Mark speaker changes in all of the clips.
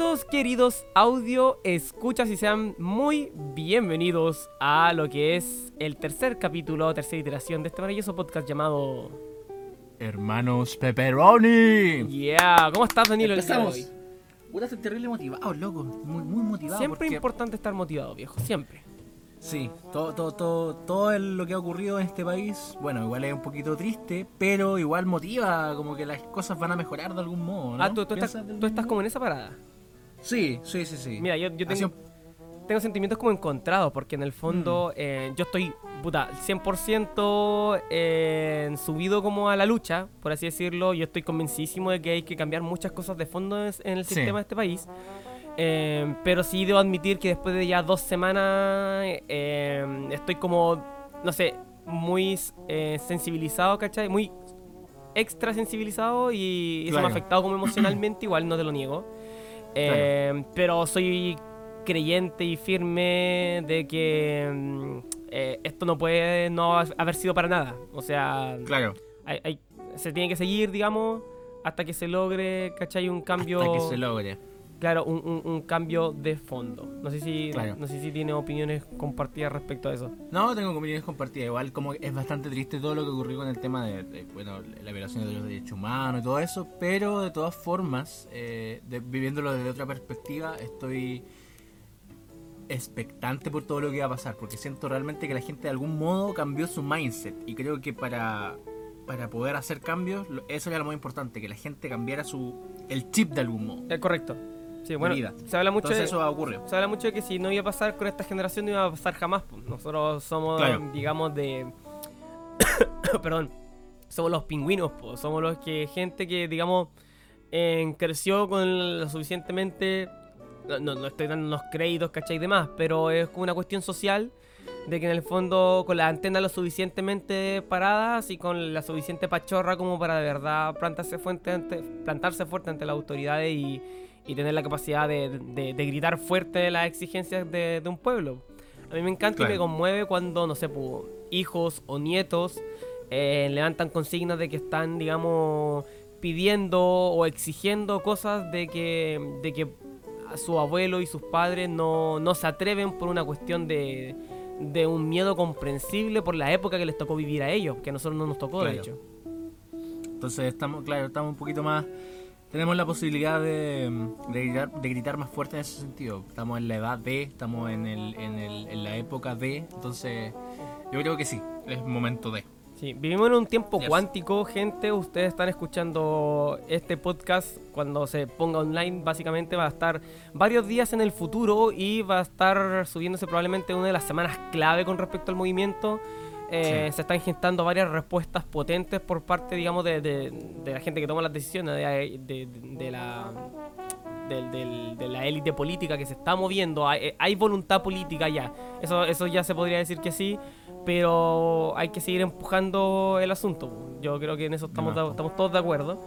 Speaker 1: todos queridos audio escuchas y sean muy bienvenidos a lo que es el tercer capítulo, tercera iteración de este maravilloso podcast llamado...
Speaker 2: Hermanos Pepperoni.
Speaker 1: Yeah, ¿cómo estás Danilo? el día de
Speaker 2: Empezamos.
Speaker 1: hoy?
Speaker 2: Puta, estoy terrible motivado, loco. Muy, muy motivado.
Speaker 1: Siempre es
Speaker 2: porque-
Speaker 1: importante estar motivado, viejo, siempre.
Speaker 2: Sí, todo, todo, todo, todo lo que ha ocurrido en este país, bueno, igual es un poquito triste, pero igual motiva, como que las cosas van a mejorar de algún modo, ¿no?
Speaker 1: Ah, ¿tú, tú estás,
Speaker 2: ¿Piensas del
Speaker 1: tú estás como en esa parada.
Speaker 2: Sí, sí, sí, sí.
Speaker 1: Mira, yo, yo
Speaker 2: Ha sido-
Speaker 1: tengo, tengo sentimientos como encontrados, porque en el
Speaker 2: Mm.
Speaker 1: fondo eh, yo estoy, puta, 100% eh, subido como a la lucha, por así decirlo. Yo estoy convencidísimo de que hay que cambiar muchas cosas de fondo en el
Speaker 2: Sí.
Speaker 1: sistema de este país. Eh, pero sí debo admitir que después de ya dos semanas eh, estoy como, no sé, muy eh, sensibilizado, ¿cachai? Muy extra sensibilizado y eso me
Speaker 2: Claro.
Speaker 1: ha afectado como emocionalmente, igual no te lo niego. Eh, Pero soy creyente y firme de que mm, eh, esto no puede no ha- haber sido para nada. O sea,
Speaker 2: Claro,
Speaker 1: hay- hay- se tiene que seguir, digamos, hasta que se logre, ¿cachai? Un cambio...
Speaker 2: hasta que se logre.
Speaker 1: Claro, un, un- un cambio de fondo. No sé si
Speaker 2: Claro.
Speaker 1: no sé si tiene opiniones compartidas respecto a eso.
Speaker 2: No, tengo opiniones compartidas. Igual como es bastante triste todo lo que ocurrió con el tema de, de, bueno, la violación de los derechos humanos y todo eso, pero de todas formas, eh, de- viviéndolo desde otra perspectiva, estoy expectante por todo lo que va a pasar, porque siento realmente que la gente de algún modo cambió su mindset y creo que para, para poder hacer cambios, eso era lo más importante, que la gente cambiara su el chip de algún modo.
Speaker 1: Es correcto. Sí, bueno,
Speaker 2: vida.
Speaker 1: se habla mucho
Speaker 2: Entonces
Speaker 1: de,
Speaker 2: eso
Speaker 1: se habla mucho de que si no iba a pasar con esta generación no iba a pasar jamás. pues. Nosotros somos,
Speaker 2: Claro.
Speaker 1: digamos, de perdón, somos los pingüinos, pues. somos los que gente que, digamos, eh, creció con lo suficientemente no, no, estoy dando unos créditos, ¿cachai? Y demás, pero es como una cuestión social de que en el fondo con las antenas lo suficientemente paradas y con la suficiente pachorra como para de verdad plantarse fuerte ante, plantarse fuerte ante las autoridades y, y tener la capacidad de, de- de gritar fuerte las exigencias de, de un pueblo. A mí me encanta y me conmueve cuando, no sé, po, hijos o nietos eh, levantan consignas de que están, digamos, pidiendo o exigiendo cosas de que, de que a su abuelo y sus padres no, no se atreven por una cuestión de, de un miedo comprensible por la época que les tocó vivir a ellos, que a nosotros no nos tocó, de hecho.
Speaker 2: Entonces estamos, claro, estamos un poquito más. Tenemos la posibilidad de, de gritar, de gritar más fuerte en ese sentido. Estamos en la edad de, estamos en, el, en, el, en la época de. Entonces, yo creo que sí, es momento de.
Speaker 1: Sí, vivimos en un tiempo
Speaker 2: Yes.
Speaker 1: cuántico, gente. Ustedes están escuchando este podcast cuando se ponga online. Básicamente va a estar varios días en el futuro y va a estar subiéndose probablemente una de las semanas clave con respecto al movimiento. Eh,
Speaker 2: Sí.
Speaker 1: Se están gestando varias respuestas potentes por parte, digamos, de, de- de la gente que toma las decisiones, de, la de élite política que se está moviendo. Hay, hay voluntad política ya. Eso, eso ya se podría decir que sí, pero hay que seguir empujando el asunto. Yo creo que en eso estamos,
Speaker 2: No.
Speaker 1: de- estamos todos de acuerdo.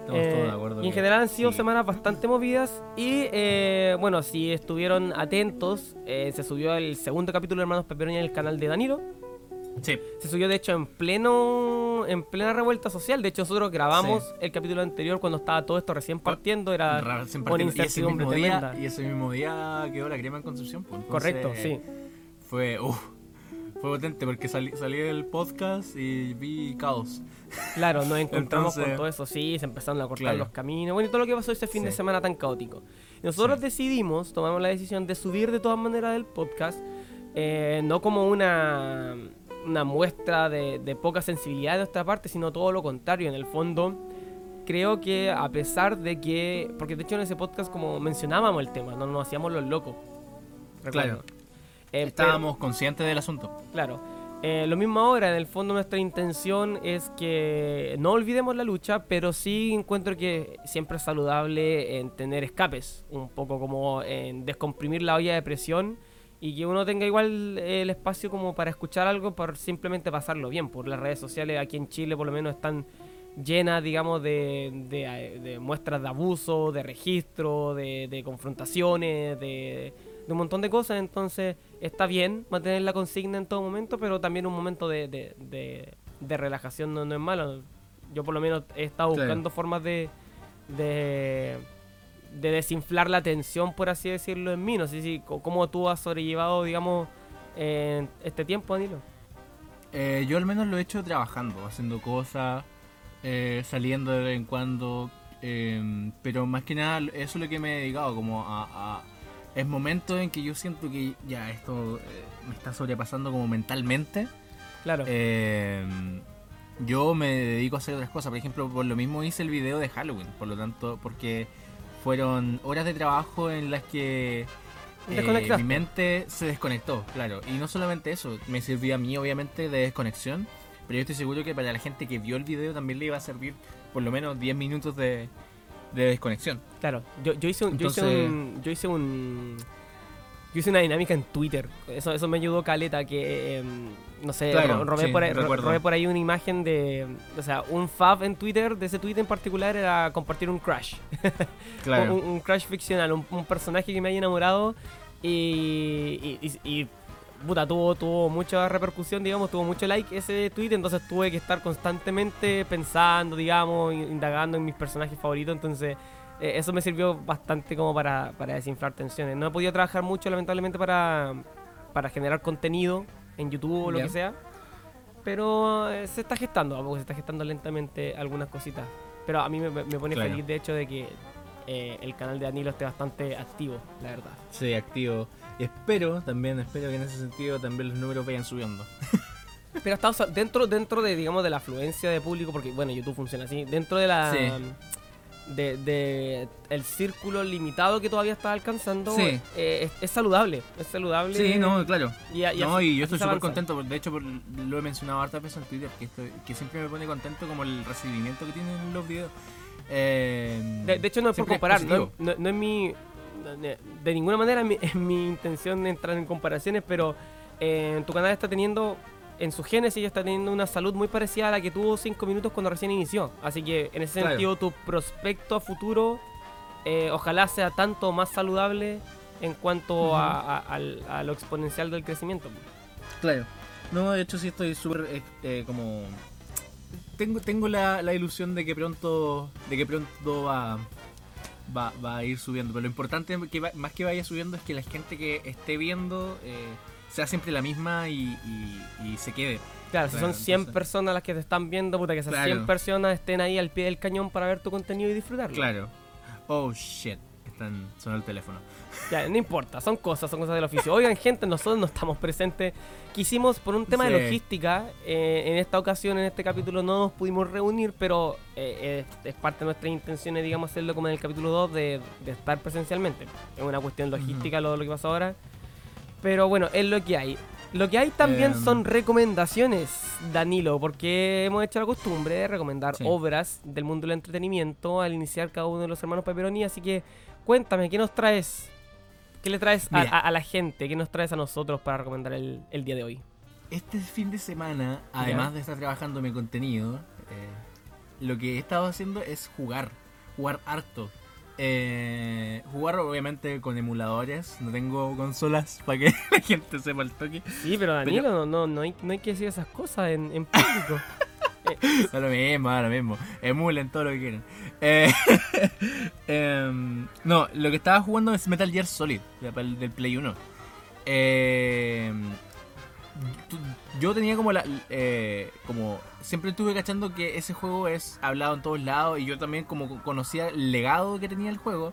Speaker 2: Estamos
Speaker 1: Eh,
Speaker 2: todos de acuerdo.
Speaker 1: Y en general han sido
Speaker 2: sí.
Speaker 1: semanas bastante movidas. Y eh, bueno, si estuvieron atentos, eh, se subió el segundo capítulo de Hermanos Peperoni en el canal de Danilo.
Speaker 2: Sí,
Speaker 1: Se subió de hecho en pleno en plena revuelta social. De hecho, nosotros grabamos
Speaker 2: Sí.
Speaker 1: el capítulo anterior cuando estaba todo esto recién partiendo. Era
Speaker 2: ra- sin
Speaker 1: una
Speaker 2: y, ese mismo día, y ese mismo día quedó la crema en Concepción. pues,
Speaker 1: Correcto, sí.
Speaker 2: Fue, uf, fue potente porque salí, salí del podcast y vi caos.
Speaker 1: Claro, nos encontramos con todo eso, sí, se empezaron a cortar
Speaker 2: Claro.
Speaker 1: los caminos, bueno, y todo lo que pasó ese fin de semana tan caótico. Nosotros
Speaker 2: Sí.
Speaker 1: decidimos, tomamos la decisión de subir de todas maneras el podcast, eh, no como una, una muestra de, de poca sensibilidad de nuestra parte, sino todo lo contrario, en el fondo. Creo que a pesar de que, porque de hecho en ese podcast como mencionábamos el tema, no nos hacíamos los locos. recuerdo.
Speaker 2: Claro.
Speaker 1: Eh, pero-
Speaker 2: Estábamos conscientes del asunto.
Speaker 1: Claro. Eh, lo mismo ahora, en el fondo nuestra intención es que no olvidemos la lucha, pero sí encuentro que siempre es saludable en tener escapes, un poco como en descomprimir la olla de presión y que uno tenga igual el espacio como para escuchar algo, por simplemente pasarlo bien, por las redes sociales aquí en Chile por lo menos están llenas, digamos, de, de- de muestras de abuso, de registro, de, de confrontaciones, de, de un montón de cosas. Entonces está bien mantener la consigna en todo momento, pero también un momento de, de- de- de relajación no, no es malo. Yo por lo menos he estado buscando formas de, de, de desinflar la tensión, por así decirlo, en mí. No sé si cómo tú has sobrellevado, digamos, eh, este tiempo, Danilo.
Speaker 2: Eh, yo al menos lo he hecho trabajando, haciendo cosas, eh, saliendo de vez en cuando, eh, pero más que nada eso es lo que me he dedicado, como a... a- es momentos en que yo siento que ya esto eh, me está sobrepasando como mentalmente.
Speaker 1: Claro.
Speaker 2: Eh, yo me dedico a hacer otras cosas. Por ejemplo, por lo mismo hice el video de Halloween. Por lo tanto, porque fueron horas de trabajo en las que eh, mi mente se desconectó, claro. Y no solamente eso, me sirvió a mí obviamente de desconexión. Pero yo estoy seguro que para la gente que vio el video también le iba a servir por lo menos 10 minutos de, de desconexión.
Speaker 1: Claro, yo, yo hice un, yo hice un, yo hice un, yo hice una dinámica en Twitter. Eso, eso me ayudó caleta que, eh, no sé,
Speaker 2: Claro,
Speaker 1: ro- robé,
Speaker 2: sí,
Speaker 1: por ahí, robé por ahí una imagen de, o sea, un fab en Twitter de ese tweet en particular era compartir un crush, un, un crush ficcional, un, un personaje que me haya enamorado y, y, y- y, puta, tuvo, tuvo mucha repercusión, digamos, tuvo mucho like ese tweet, entonces tuve que estar constantemente pensando, digamos, in- indagando en mis personajes favoritos, entonces eh, eso me sirvió bastante como para, para desinflar tensiones. No he podido trabajar mucho, lamentablemente, para, para generar contenido en YouTube o lo que sea, pero eh, se está gestando, a poco se está gestando lentamente algunas cositas. Pero a mí me, me pone
Speaker 2: Claro.
Speaker 1: feliz, de hecho, de que eh, el canal de Danilo esté bastante activo, la verdad.
Speaker 2: Sí, activo. Y espero, también espero que en ese sentido también los números vayan subiendo.
Speaker 1: Pero está dentro, dentro de, digamos, de la afluencia de público, porque bueno, YouTube funciona así, dentro de la
Speaker 2: Sí.
Speaker 1: De, de el círculo limitado que todavía está alcanzando,
Speaker 2: Sí.
Speaker 1: eh, es, es saludable, es saludable.
Speaker 2: Sí, no, claro.
Speaker 1: Y, a- y
Speaker 2: no,
Speaker 1: así-
Speaker 2: y yo estoy súper contento, de hecho por- lo he mencionado hartas veces en Twitter, que, estoy- que siempre me pone contento como el recibimiento que tienen los videos. Eh,
Speaker 1: De, de hecho, no es por comparar, no, no- no es mi. De de ninguna manera es mi, es mi intención entrar en comparaciones, pero eh, tu canal está teniendo. En su génesis está teniendo una salud muy parecida a la que tuvo 5 minutos cuando recién inició. Así que en ese
Speaker 2: Claro.
Speaker 1: sentido, tu prospecto a futuro, eh, ojalá sea tanto más saludable en cuanto
Speaker 2: Ujú.
Speaker 1: a, a- lo exponencial del crecimiento.
Speaker 2: Claro. No, de hecho sí estoy súper eh, eh, como... Tengo, tengo la, la ilusión de que pronto de que pronto va, va, va a ir subiendo. Pero lo importante que va- más que vaya subiendo es que la gente que esté viendo eh, sea siempre la misma y, y- y se quede.
Speaker 1: Claro, si
Speaker 2: Claro,
Speaker 1: son 100
Speaker 2: entonces-
Speaker 1: personas las que te están viendo, puta, que esas
Speaker 2: Claro.
Speaker 1: 100 personas estén ahí al pie del cañón para ver tu contenido y disfrutarlo.
Speaker 2: Claro. Oh shit. Están sonando el teléfono.
Speaker 1: Ya, no importa, son cosas, son cosas del oficio. Oigan, gente, nosotros no estamos presentes. Quisimos, por un tema de
Speaker 2: Sí.
Speaker 1: logística, eh, en esta ocasión, en este capítulo, no nos pudimos reunir, pero eh, es, es parte de nuestras intenciones, digamos, hacerlo como en el capítulo 2, de, de estar presencialmente. Es una cuestión logística lo, lo que pasa ahora. Pero bueno, es lo que hay. Lo que hay también
Speaker 2: Em.
Speaker 1: son recomendaciones, Danilo, porque hemos hecho la costumbre de recomendar
Speaker 2: Sí.
Speaker 1: obras del mundo del entretenimiento al iniciar cada uno de los hermanos Pepperoni, así que cuéntame, ¿qué nos traes? ¿Qué le traes a,
Speaker 2: Mira.
Speaker 1: a- a la gente? ¿Qué nos traes a nosotros para recomendar el, el día de hoy?
Speaker 2: Este fin de semana, además de estar trabajando mi contenido, eh, lo que he estado haciendo es jugar, jugar harto. Eh, jugar obviamente con emuladores, no tengo consolas para que la gente sepa el toque.
Speaker 1: Sí, pero Danilo, no, no, no, hay, no hay que decir esas cosas en, en público.
Speaker 2: Da lo mismo, da lo mismo. Emulen todo lo que quieran. Eh, em, no, lo que estaba jugando es Metal Gear Solid, de- del Play 1. Em, tu- yo tenía como la. eh, como. Siempre estuve cachando que ese juego es hablado en todos lados y yo también como conocía el legado que tenía el juego.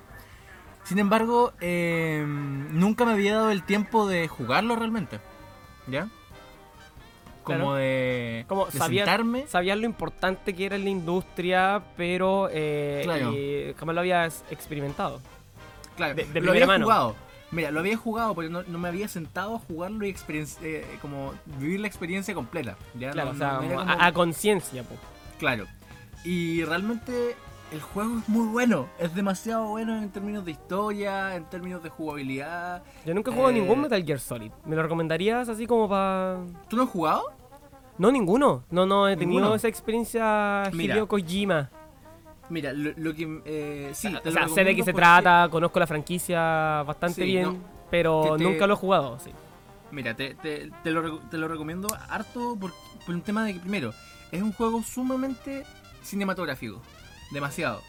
Speaker 2: Sin embargo, em, nunca me había dado el tiempo de jugarlo realmente. ¿Ya? Como
Speaker 1: Claro.
Speaker 2: de,
Speaker 1: Como
Speaker 2: de
Speaker 1: sabía-
Speaker 2: sentarme.
Speaker 1: Sabías lo importante que era en la industria, pero eh,
Speaker 2: Claro.
Speaker 1: y jamás lo habías experimentado.
Speaker 2: Claro,
Speaker 1: de- de
Speaker 2: lo había
Speaker 1: mano.
Speaker 2: jugado. Mira, lo había jugado, pero no, no me había sentado a jugarlo y eh, como vivir la experiencia completa. ¿ya?
Speaker 1: Claro,
Speaker 2: No-
Speaker 1: o sea,
Speaker 2: no era
Speaker 1: como
Speaker 2: como-
Speaker 1: a, a conciencia.
Speaker 2: Claro. Y realmente el juego es muy bueno. Es demasiado bueno en términos de historia, en términos de jugabilidad.
Speaker 1: Yo nunca he jugado
Speaker 2: Eh,
Speaker 1: ningún Metal Gear Solid. ¿Me lo recomendarías así como para...?
Speaker 2: ¿Tú no has jugado?
Speaker 1: No, ninguno. No, no he tenido
Speaker 2: ¿Ninguno?
Speaker 1: esa experiencia
Speaker 2: Mira.
Speaker 1: Hideo Kojima.
Speaker 2: Mira, lo, lo que... eh, sí,
Speaker 1: o sea, sé de qué se
Speaker 2: porque-
Speaker 1: trata, conozco la franquicia bastante
Speaker 2: Sí,
Speaker 1: bien,
Speaker 2: no.
Speaker 1: pero
Speaker 2: te-
Speaker 1: nunca lo he jugado. Sí.
Speaker 2: Mira, te, te- te lo, reco- te lo recomiendo harto por, por un tema de que, primero, es un juego sumamente cinematográfico. Demasiado.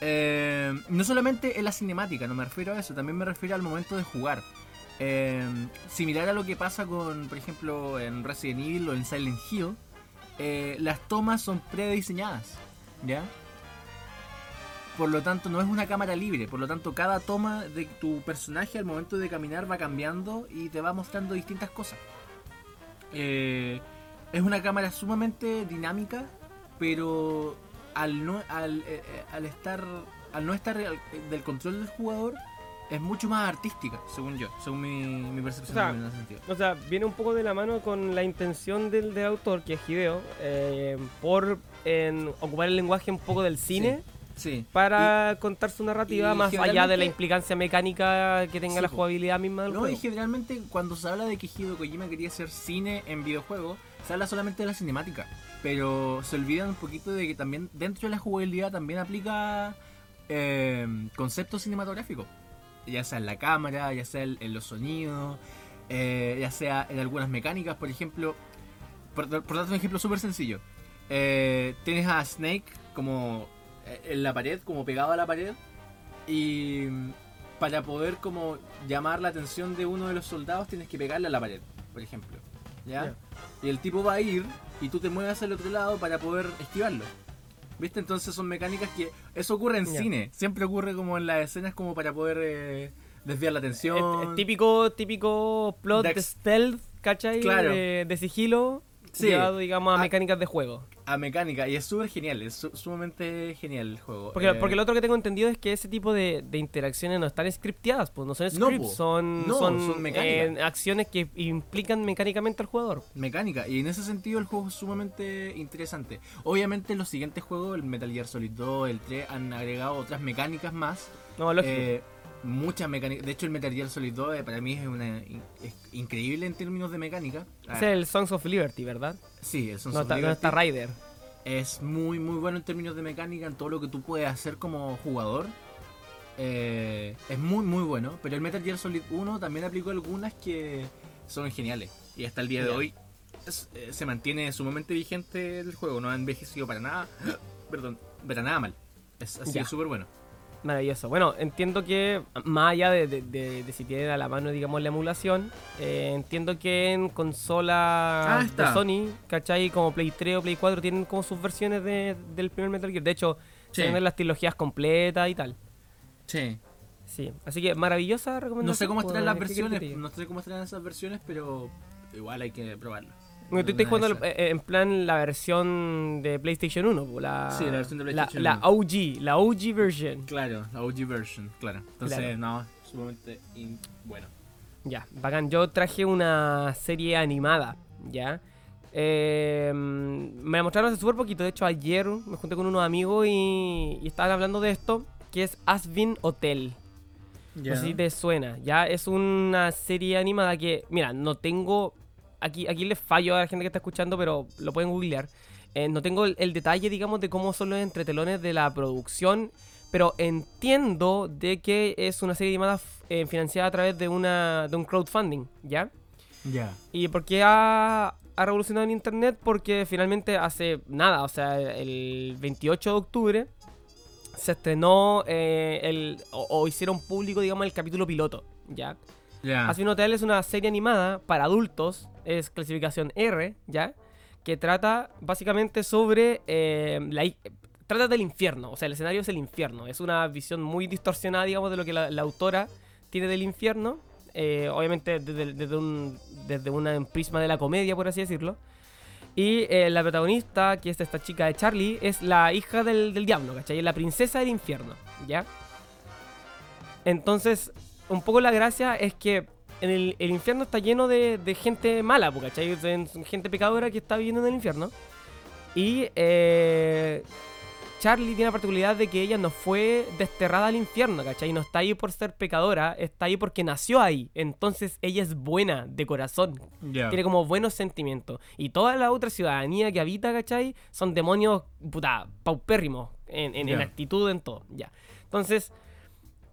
Speaker 2: Eh, no solamente en la cinemática, no me refiero a eso, también me refiero al momento de jugar. Eh, similar a lo que pasa con, por ejemplo, en Resident Evil o en Silent Hill, eh, las tomas son prediseñadas, ¿ya? Por lo tanto, no es una cámara libre, por lo tanto, cada toma de tu personaje al momento de caminar va cambiando y te va mostrando distintas cosas. Eh, es una cámara sumamente dinámica, pero al no, al, eh, eh, al estar al no estar al- del control del jugador es mucho más artística, según yo, según mi, mi percepción
Speaker 1: O sea,
Speaker 2: en ese sentido.
Speaker 1: O sea, viene un poco de la mano con la intención del, del autor, que es Hideo, eh, por en, ocupar el lenguaje un poco del cine
Speaker 2: Sí.
Speaker 1: Para contar su narrativa más allá de la implicancia mecánica que tenga
Speaker 2: Sí,
Speaker 1: la jugabilidad misma del
Speaker 2: No,
Speaker 1: juego.
Speaker 2: y generalmente cuando se habla de que Hideo Kojima quería hacer cine en videojuegos, se habla solamente de la cinemática. Pero se olvidan un poquito de que también dentro de la jugabilidad también aplica eh, conceptos cinematográficos. Ya sea en la cámara, ya sea en, los sonidos, eh, ya sea en algunas mecánicas, por ejemplo. Por, por darte un ejemplo súper sencillo. Eh, tienes a Snake como en la pared, como pegado a la pared. Y para poder como llamar la atención de uno de los soldados tienes que pegarle a la pared, por ejemplo. ¿Ya?
Speaker 1: Ya.
Speaker 2: Y el tipo va a ir y tú te mueves al otro lado para poder esquivarlo. ¿Viste? Entonces son mecánicas que... Eso ocurre en
Speaker 1: Ya.
Speaker 2: cine. Siempre ocurre como en las escenas como para poder eh, desviar la
Speaker 1: Es-
Speaker 2: atención.
Speaker 1: es típico, típico plot de
Speaker 2: Dex-
Speaker 1: stealth, ¿cachai?
Speaker 2: Claro.
Speaker 1: De, de sigilo,
Speaker 2: Sí.
Speaker 1: llevado, digamos, a
Speaker 2: Ah.
Speaker 1: mecánicas de juego.
Speaker 2: A mecánica. Y es súper genial. Es su- sumamente genial el juego.
Speaker 1: Porque,
Speaker 2: Eh,
Speaker 1: porque lo otro que tengo entendido es que ese tipo de, de interacciones no están scripteadas, pues no son scripts, son,
Speaker 2: No,
Speaker 1: son, eh, acciones que implican mecánicamente al jugador.
Speaker 2: mecánica y en ese sentido el juego es sumamente interesante. Obviamente los siguientes juegos, el Metal Gear Solid 2, el 3 han agregado otras mecánicas más,
Speaker 1: No, lógico.
Speaker 2: eh, muchas mecánicas. De hecho el Metal Gear Solid 2 eh, para mí es una es increíble en términos de mecánica. Ah,
Speaker 1: es el Songs of Liberty, ¿verdad?
Speaker 2: sí, el Sons
Speaker 1: No
Speaker 2: of
Speaker 1: está, no
Speaker 2: Liberty
Speaker 1: está Ryder.
Speaker 2: es muy muy bueno en términos de mecánica, en todo lo que tú puedes hacer como jugador. Eh, es muy muy bueno, pero el Metal Gear Solid 1 también aplicó algunas que son geniales y hasta el día de hoy es- eh, se mantiene sumamente vigente el juego, no ha envejecido para nada, perdón, para nada mal. Es, ha sido súper bueno.
Speaker 1: Maravilloso. Bueno, entiendo que más allá de, de- de- de si tienen a la mano, digamos, la emulación, eh, entiendo que en consola
Speaker 2: Ah,
Speaker 1: de. Sony, ¿cachai? Como Play 3 o Play 4 tienen como sus versiones de- del primer Metal Gear. De hecho,
Speaker 2: Sí.
Speaker 1: tienen las trilogías completas y tal.
Speaker 2: Sí.
Speaker 1: Sí, así que maravillosa recomendación.
Speaker 2: No sé cómo
Speaker 1: pues,
Speaker 2: estarán las
Speaker 1: ¿qué quieres que
Speaker 2: versiones, no sé cómo estarán esas versiones, pero igual hay que probarlo.
Speaker 1: Porque tú estás jugando eh, en plan la versión de PlayStation 1, pues, la,
Speaker 2: Sí, la versión de
Speaker 1: la-
Speaker 2: PlayStation
Speaker 1: la,
Speaker 2: 1.
Speaker 1: OG, la OG version.
Speaker 2: Claro, la OG version, claro. Entonces,
Speaker 1: Claro.
Speaker 2: no, sumamente in- bueno.
Speaker 1: Ya, bacán. Yo traje una serie animada, ¿ya? Eh, me la mostraron hace súper poquito. De hecho, ayer me junté con unos amigos y, y estaban hablando de esto, que es Asvin Hotel. No sé si te suena. Ya es una serie animada que, mira, no tengo. Aquí, aquí les fallo a la gente que está escuchando, pero lo pueden googlear. Eh, no tengo el, el detalle, digamos, de cómo son los entretelones de la producción, pero entiendo de que es una serie animada eh, financiada a través de, una, de un crowdfunding, ¿ya?
Speaker 2: Ya.
Speaker 1: ¿Y por qué ha, ha revolucionado en internet? Porque finalmente hace nada, o sea, el 28 de octubre se estrenó eh, el, o, o hicieron público, digamos, el capítulo piloto, ¿ya?
Speaker 2: Ya.
Speaker 1: Así Hotel es una serie animada para adultos, es clasificación R, ¿ya? Que trata básicamente sobre eh, la trata del infierno, o sea, el escenario es el infierno, es una visión muy distorsionada, digamos, de lo que la, autora tiene del infierno, eh, obviamente desde, desde un desde una prisma de la comedia, por así decirlo. Y eh, la protagonista, que es esta chica de Charlie, es la hija del, del diablo, ¿cachai? Es la princesa del infierno, ¿ya? Entonces, un poco la gracia es que en el, el infierno está lleno de, de gente mala, ¿cachai? Gente pecadora que está viviendo en el infierno. Y eh, Charlie tiene la particularidad de que ella no fue desterrada al infierno, ¿cachai? No está ahí por ser pecadora, está ahí porque nació ahí. Entonces ella es buena de corazón, tiene como buenos sentimientos. Y toda la otra ciudadanía que habita, ¿cachai? Son demonios, puta, paupérrimos en, en, en
Speaker 2: Ya.
Speaker 1: actitud, en todo. Ya. Entonces,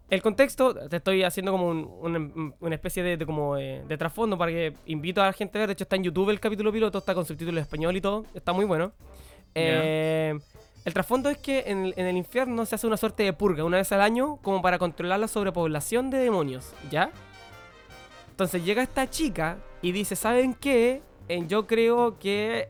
Speaker 1: el contexto, te estoy haciendo como un- un- una especie de, de como eh, de trasfondo para que invito a la gente a ver. De hecho, está en YouTube el capítulo piloto, está con subtítulos en español y todo. Está muy bueno. Eh, El trasfondo es que en el, en el infierno se hace una suerte de purga una vez al año como para controlar la sobrepoblación de demonios, ¿ya? Entonces llega esta chica y dice, ¿saben qué? Eh, yo creo que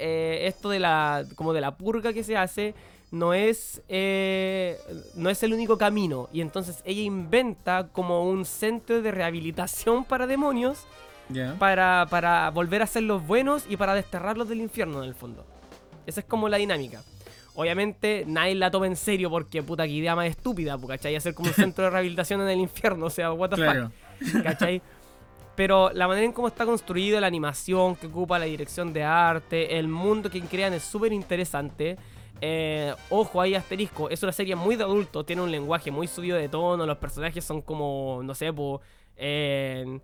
Speaker 1: esto de la como de la purga que se hace no es eh, no es el único camino y entonces ella inventa como un centro de rehabilitación para demonios para, para volver a ser los buenos y para desterrarlos del infierno en el fondo. Esa es como la dinámica. Obviamente nadie la toma en serio porque puta que idea más estúpida, ¿cachai? Hacer como un centro de rehabilitación en el infierno, o sea, what the
Speaker 2: Claro.
Speaker 1: fuck, ¿cachai? Pero la manera en cómo está construido, la animación que ocupa, la dirección de arte, el mundo que crean es súper interesante. Eh, ojo, ahí asterisco, es una serie muy de adulto, tiene un lenguaje muy subido de tono, los personajes son como, no sé, po, eh,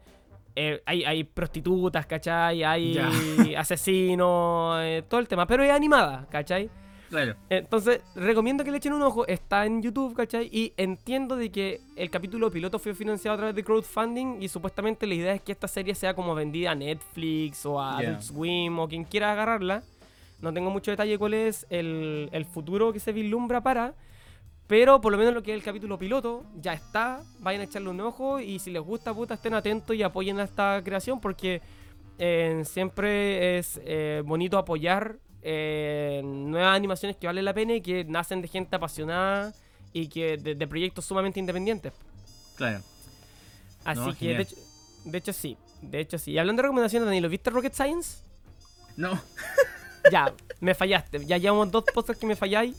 Speaker 1: eh, hay, hay prostitutas, ¿cachai? Hay
Speaker 2: Ya.
Speaker 1: asesinos, eh, todo el tema, pero es animada, ¿cachai?
Speaker 2: Claro.
Speaker 1: Entonces, recomiendo que le echen un ojo. Está en YouTube, ¿cachai? Y entiendo de que el capítulo piloto fue financiado a través de crowdfunding y supuestamente la idea es que esta serie sea como vendida a Netflix o a
Speaker 2: Ya.
Speaker 1: Adult Swim o quien quiera agarrarla. No tengo mucho detalle cuál es el, el futuro que se vislumbra para. Pero por lo menos lo que es el capítulo piloto ya está. Vayan a echarle un ojo y si les gusta, puta, estén atentos y apoyen a esta creación porque eh, siempre es eh, bonito apoyar eh, nuevas animaciones que valen la pena y que nacen de gente apasionada y que de, de proyectos sumamente independientes.
Speaker 2: Claro.
Speaker 1: Así
Speaker 2: No,
Speaker 1: que, de hecho, de hecho, sí. De hecho, sí. Y hablando de recomendaciones, Danilo, ¿viste Rocket Science?
Speaker 2: No.
Speaker 1: Ya, me fallaste. Ya llevamos dos cosas que me falláis.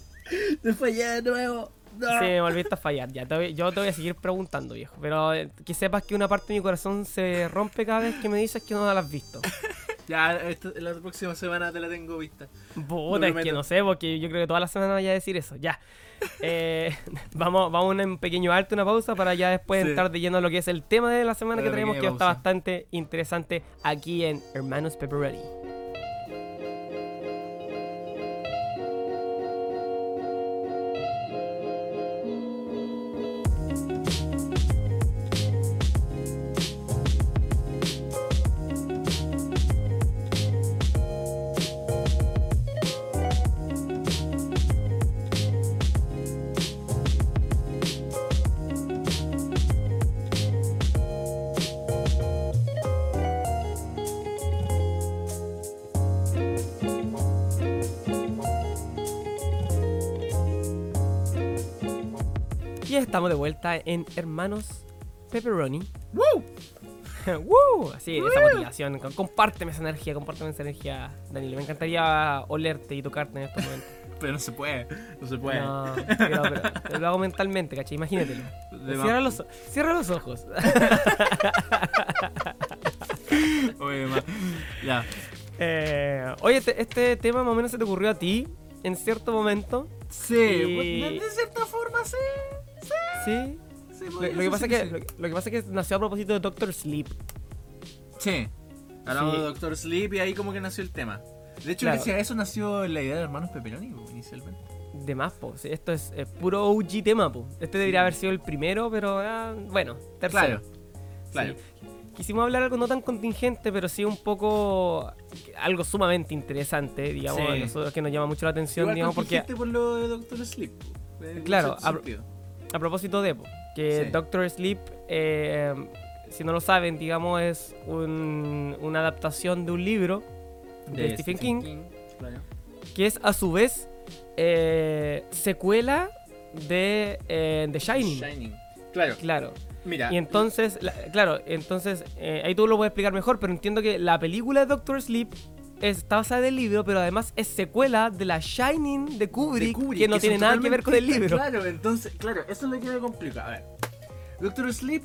Speaker 2: Te fallé de nuevo. No.
Speaker 1: Sí, me volviste a fallar. Ya, te voy- yo te voy a seguir preguntando, viejo. Pero eh, que sepas que una parte de mi corazón se rompe cada vez que me dices que no la has visto.
Speaker 2: Ya, esto- la próxima semana te la tengo vista.
Speaker 1: Puta, es que no sé, porque yo creo que toda la semana vaya a decir eso. Ya. Eh, vamos, vamos a un pequeño alto, una pausa para ya después
Speaker 2: Sí.
Speaker 1: entrar de lleno a lo que es el tema de la semana que tenemos, que
Speaker 2: pequeña
Speaker 1: está
Speaker 2: pausa.
Speaker 1: bastante interesante aquí en Hermanos Pepperelli. Vuelta en Hermanos Pepperoni.
Speaker 2: ¡Woo!
Speaker 1: ¡Woo! Así, esa motivación. Com- Compárteme esa energía, compárteme esa energía, Danilo. Me encantaría olerte y tocarte en estos momentos.
Speaker 2: Pero no se puede. No se puede.
Speaker 1: No, pero, pero lo hago mentalmente, ¿cachai? Imagínatelo. Cierra los, cierra los ojos.
Speaker 2: Oye, Ya.
Speaker 1: Eh, oye, este, este tema más o menos se te ocurrió a ti en cierto momento.
Speaker 2: Sí,
Speaker 1: Y-
Speaker 2: de cierta forma sí.
Speaker 1: Sí.
Speaker 2: sí
Speaker 1: Lo, lo que pasa que, lo, lo que pasa es que nació a propósito de Doctor Sleep.
Speaker 2: Sí. Hablamos
Speaker 1: Sí.
Speaker 2: de Doctor Sleep y ahí como que nació el tema. De hecho,
Speaker 1: Claro.
Speaker 2: eso nació la idea de hermanos Pepperoni inicialmente.
Speaker 1: De más, po. Esto es, eh, puro OG tema, po. Este debería haber sido el primero, pero ah, bueno, tercero.
Speaker 2: Claro. Claro.
Speaker 1: Sí. Quisimos hablar algo no tan contingente, pero sí un poco algo sumamente interesante, digamos,
Speaker 2: Sí.
Speaker 1: a nosotros que nos llama mucho la atención,
Speaker 2: Igual
Speaker 1: digamos, porque
Speaker 2: por lo de Doctor Sleep.
Speaker 1: Claro, a- propósito de que
Speaker 2: Sí.
Speaker 1: Doctor Sleep, eh, si no lo saben, digamos, es un- una adaptación de un libro de, Stephen, King,
Speaker 2: Claro.
Speaker 1: que es a su vez eh, secuela de eh, The Shining.
Speaker 2: Shining. Claro.
Speaker 1: Claro.
Speaker 2: Mira.
Speaker 1: Y entonces, la- claro, entonces, eh, ahí tú lo puedes explicar mejor, pero entiendo que la película de Doctor Sleep está basada en el libro, pero además es secuela de la Shining de Kubrick,
Speaker 2: de Kubrick,
Speaker 1: que no tiene nada que ver con el libro.
Speaker 2: Claro, entonces, claro, eso es lo que me complica. A ver, Doctor Sleep,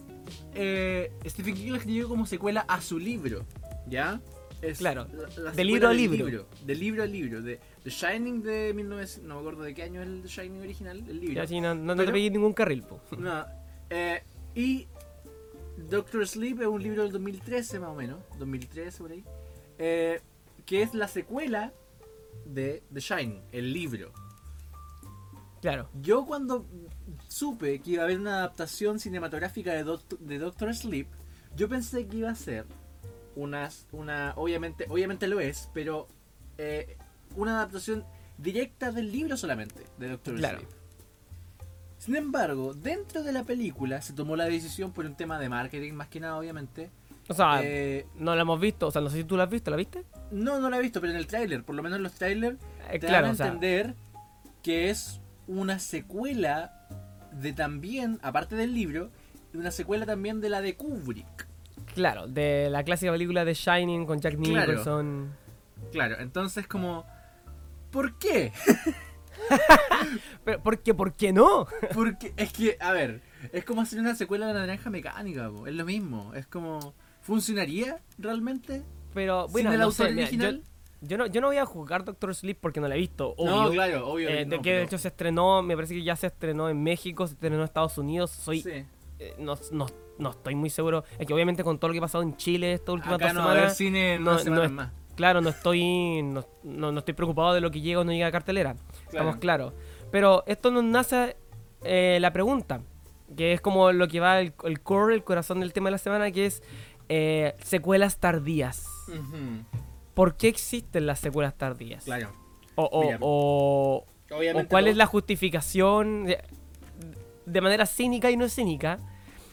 Speaker 2: eh, Stephen King lo escribió como secuela a su libro, ¿ya? Es
Speaker 1: Claro,
Speaker 2: la- la
Speaker 1: de libro a
Speaker 2: del
Speaker 1: libro.
Speaker 2: De libro a libro. De The Shining de 1900. No me acuerdo de qué año es el The Shining original, el libro.
Speaker 1: Ya, sí, no, no, no te
Speaker 2: Pero-
Speaker 1: pegué ningún carril, po.
Speaker 2: No, eh, y Doctor Sleep es un libro del 2013 más o menos, 2013 por ahí, eh, que es la secuela de The Shining, el libro.
Speaker 1: Claro.
Speaker 2: Yo cuando supe que iba a haber una adaptación cinematográfica de Doctor Sleep, yo pensé que iba a ser unas, una, obviamente, obviamente lo es, pero eh, una adaptación directa del libro solamente, de Doctor
Speaker 1: Claro.
Speaker 2: Sleep. Sin embargo, dentro de la película se tomó la decisión por un tema de marketing, más que nada, obviamente.
Speaker 1: O sea,
Speaker 2: Eh,
Speaker 1: no la hemos visto. O sea, no sé si tú la has visto. ¿La viste?
Speaker 2: no, no la he visto, pero en el tráiler, por lo menos en los trailers,
Speaker 1: Eh,
Speaker 2: te
Speaker 1: claro,
Speaker 2: dan a
Speaker 1: o sea,
Speaker 2: entender que es una secuela de también, aparte del libro, una secuela también de la de Kubrick.
Speaker 1: claro, de la clásica película de Shining con Jack
Speaker 2: Claro.
Speaker 1: Nicholson.
Speaker 2: Claro, entonces como... ¿Por qué?
Speaker 1: Pero, ¿por qué? ¿Por qué no?
Speaker 2: Porque es que, a ver, es como hacer una secuela de la naranja mecánica, po, es lo mismo, es como... ¿Funcionaría realmente?
Speaker 1: Pero, bueno,
Speaker 2: ¿Sin el
Speaker 1: no
Speaker 2: autor
Speaker 1: sé, mira,
Speaker 2: original?
Speaker 1: yo, yo no, yo no voy a juzgar Doctor Sleep porque no la he visto, obvio.
Speaker 2: No, claro, obvio.
Speaker 1: Eh,
Speaker 2: no,
Speaker 1: de que de hecho se estrenó, me parece que ya se estrenó en México, se estrenó en Estados Unidos. Soy,
Speaker 2: Sí.
Speaker 1: eh, no, no, no estoy muy seguro. Es que obviamente con todo lo que ha pasado en Chile esta última
Speaker 2: Acá
Speaker 1: dos
Speaker 2: no va a haber
Speaker 1: semanas,
Speaker 2: cine en
Speaker 1: no-
Speaker 2: unas
Speaker 1: no
Speaker 2: semanas
Speaker 1: es-
Speaker 2: más.
Speaker 1: claro, no estoy, no, no, no estoy preocupado de lo que llega o no llega a cartelera.
Speaker 2: Claro.
Speaker 1: Estamos claros. Pero esto nos nace eh, la pregunta, que es como lo que va el, el core, el corazón del tema de la semana, que es eh, secuelas tardías. ¿Por qué existen las secuelas tardías?
Speaker 2: Claro.
Speaker 1: O, o- o- cuál es la justificación de, de manera cínica y no cínica.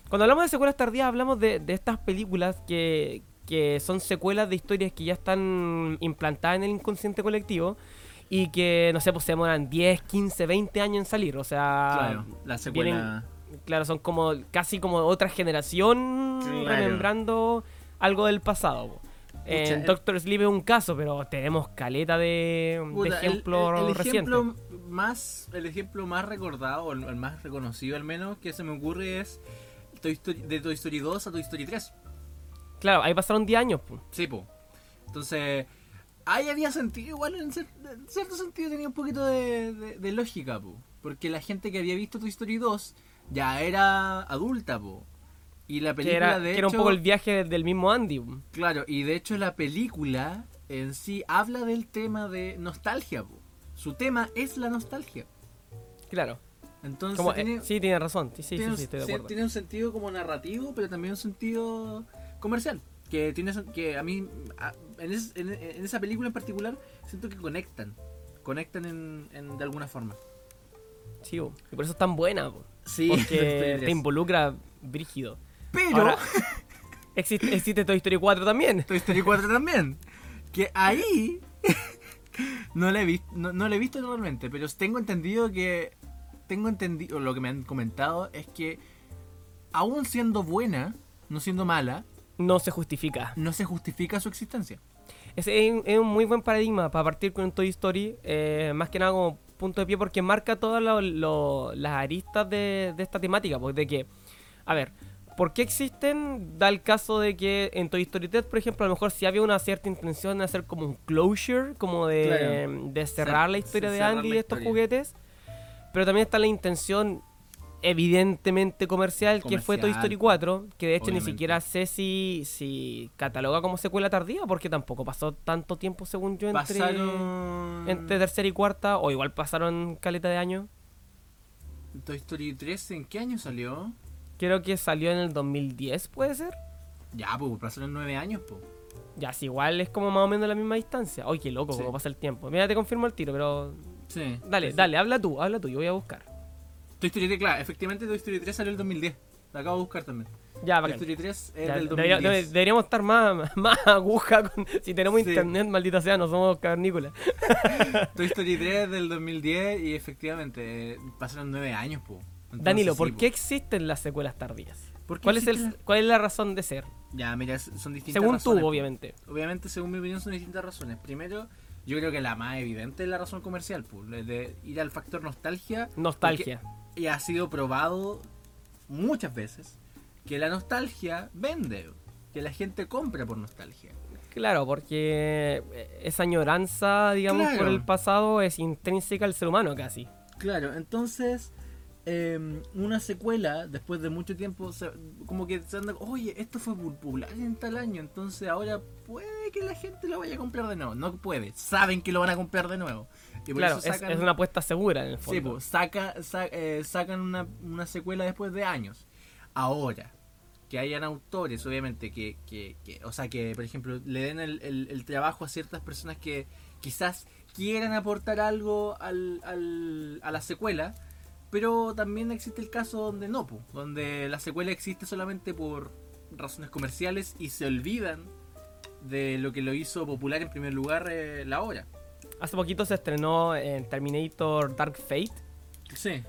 Speaker 1: Cuando hablamos de secuelas tardías hablamos de, de estas películas que, que son secuelas de historias que ya están implantadas en el inconsciente colectivo y que, no sé, pues se demoran 10, 15, 20 años en salir. O sea,
Speaker 2: Claro, la secuela...
Speaker 1: vienen- claro, son como casi como otra generación
Speaker 2: Claro.
Speaker 1: remembrando algo del pasado. po.
Speaker 2: Pucha,
Speaker 1: En
Speaker 2: el-
Speaker 1: Doctor Sleep es un caso, pero tenemos caleta de, de
Speaker 2: Puta, el-
Speaker 1: ejemplos
Speaker 2: el, el ejemplo más el ejemplo más recordado o el, más reconocido al menos que se me ocurre es Toy Story- de Toy Story 2 a Toy Story 3
Speaker 1: Claro, ahí pasaron 10 años. po.
Speaker 2: sí entonces ahí había sentido igual en, cier- en cierto sentido tenía un poquito de, de- de lógica po porque la gente que había visto Toy Story 2 ya era adulta po y la
Speaker 1: Que
Speaker 2: película
Speaker 1: era,
Speaker 2: de
Speaker 1: que
Speaker 2: hecho
Speaker 1: era un poco el viaje del mismo Andy.
Speaker 2: claro y de hecho la película en sí habla del tema de nostalgia po. su tema es la nostalgia
Speaker 1: Claro.
Speaker 2: entonces
Speaker 1: Como, eh, sí, tiene razón. Sí, sí,
Speaker 2: tiene, un-
Speaker 1: sí, estoy de acuerdo.
Speaker 2: tiene un sentido como narrativo, pero también un sentido comercial. Que tiene que a mí, en, es- en- en esa película en particular, siento que conectan. Conectan en, en- de alguna forma.
Speaker 1: Sí, y por eso es tan buena. po.
Speaker 2: Sí,
Speaker 1: Porque te involucra brígido.
Speaker 2: Pero
Speaker 1: Ahora, existe, existe Toy Story 4 también.
Speaker 2: Toy Story 4 también. Que ahí no la he visto, no, no la he visto realmente, pero tengo entendido que tengo entendido lo que me han comentado es que aún siendo buena, no siendo mala,
Speaker 1: No se justifica.
Speaker 2: no se justifica su existencia.
Speaker 1: Es un, es un muy buen paradigma para partir con un Toy Story, eh, más que nada como punto de pie, porque marca todas lo- lo- las aristas de, de esta temática. Pues de que, a ver, ¿por qué existen? Da el caso de que en Toy Story 3, por ejemplo, a lo mejor sí había una cierta intención de hacer como un closure, como de,
Speaker 2: Claro.
Speaker 1: de cerrar
Speaker 2: Cer-
Speaker 1: la historia de Andy y estos juguetes, pero también está la intención evidentemente comercial, que fue Toy Story 4, que de hecho
Speaker 2: obviamente.
Speaker 1: ni siquiera sé si, si cataloga como secuela tardía, porque tampoco pasó tanto tiempo, según yo, entre,
Speaker 2: Pasaron.
Speaker 1: entre tercera y cuarta, o igual pasaron caleta de años.
Speaker 2: Toy Story 3, ¿en qué año salió?
Speaker 1: Creo que salió en el 2010, ¿puede ser?
Speaker 2: Ya, pues pasaron nueve años, pues.
Speaker 1: Ya, si igual es como más o menos la misma distancia. Ay, qué loco,
Speaker 2: Sí.
Speaker 1: cómo pasa el tiempo. Mira, te confirmo el tiro, pero...
Speaker 2: Sí.
Speaker 1: Dale,
Speaker 2: sí.
Speaker 1: dale, habla tú, habla tú, yo voy a buscar.
Speaker 2: Toy Story 3, claro, efectivamente Toy Story 3 salió el 2010. La acabo de buscar también.
Speaker 1: Ya,
Speaker 2: Toy. Story 3 es
Speaker 1: Ya,
Speaker 2: del
Speaker 1: debería-
Speaker 2: 2010.
Speaker 1: debe- deberíamos estar más, más aguja con- si tenemos
Speaker 2: Sí.
Speaker 1: internet, maldita sea, no somos cavernícolas.
Speaker 2: Toy Story 3 del 2010 y efectivamente eh, pasaron nueve años, pues.
Speaker 1: Danilo, ¿por qué existen las secuelas tardías?
Speaker 2: ¿Por qué
Speaker 1: ¿Cuál es, el, ¿Cuál es la razón de ser?
Speaker 2: Ya, mira, son distintas
Speaker 1: Según
Speaker 2: razones,
Speaker 1: tú,
Speaker 2: po.
Speaker 1: obviamente.
Speaker 2: Obviamente, según mi opinión, son distintas razones. Primero, yo creo que la más evidente es la razón comercial, pues, de- de ir al factor nostalgia.
Speaker 1: Nostalgia.
Speaker 2: porque- y ha sido probado muchas veces que la nostalgia vende, que la gente compra por nostalgia.
Speaker 1: Claro, porque eh, esa añoranza, digamos, por el pasado es intrínseca al ser humano casi.
Speaker 2: Claro, entonces eh, una secuela, después de mucho tiempo, se- como que se anda, oye, esto fue popular en tal año, entonces ahora puede que la gente lo vaya a comprar de nuevo. No puede, saben que lo van a comprar de nuevo. Y por
Speaker 1: Claro,
Speaker 2: eso
Speaker 1: es,
Speaker 2: sacan,
Speaker 1: es una apuesta segura en el
Speaker 2: sí,
Speaker 1: fondo.
Speaker 2: pues, saca, sa- eh, sacan una, una secuela después de años. Ahora, que hayan autores, obviamente, que, que, que- o sea, que por ejemplo le den el, el- el trabajo a ciertas personas que quizás quieran aportar algo al, al- a la secuela, pero también existe el caso donde no, po, donde la secuela existe solamente por razones comerciales y se olvidan de lo que lo hizo popular en primer lugar eh, la obra.
Speaker 1: Hace poquito se estrenó en Terminator Dark Fate.
Speaker 2: Sí.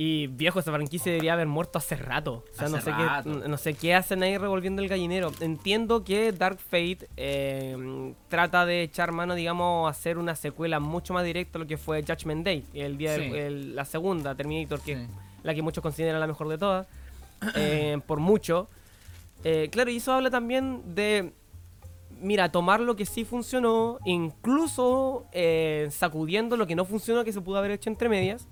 Speaker 1: Y viejo, esa franquicia debería haber muerto hace rato. O sea, no
Speaker 2: Hace
Speaker 1: sé,
Speaker 2: rato.
Speaker 1: Qué, no sé qué hacen ahí revolviendo el gallinero. Entiendo que Dark Fate eh, trata de echar mano, digamos, a hacer una secuela mucho más directa a lo que fue Judgment Day. El día el- la segunda Terminator, que
Speaker 2: Sí.
Speaker 1: es la que muchos consideran la mejor de todas. eh, por mucho. Eh, claro, y eso habla también de. Mira, tomar lo que sí funcionó, incluso eh, sacudiendo lo que no funcionó, que se pudo haber hecho entre medias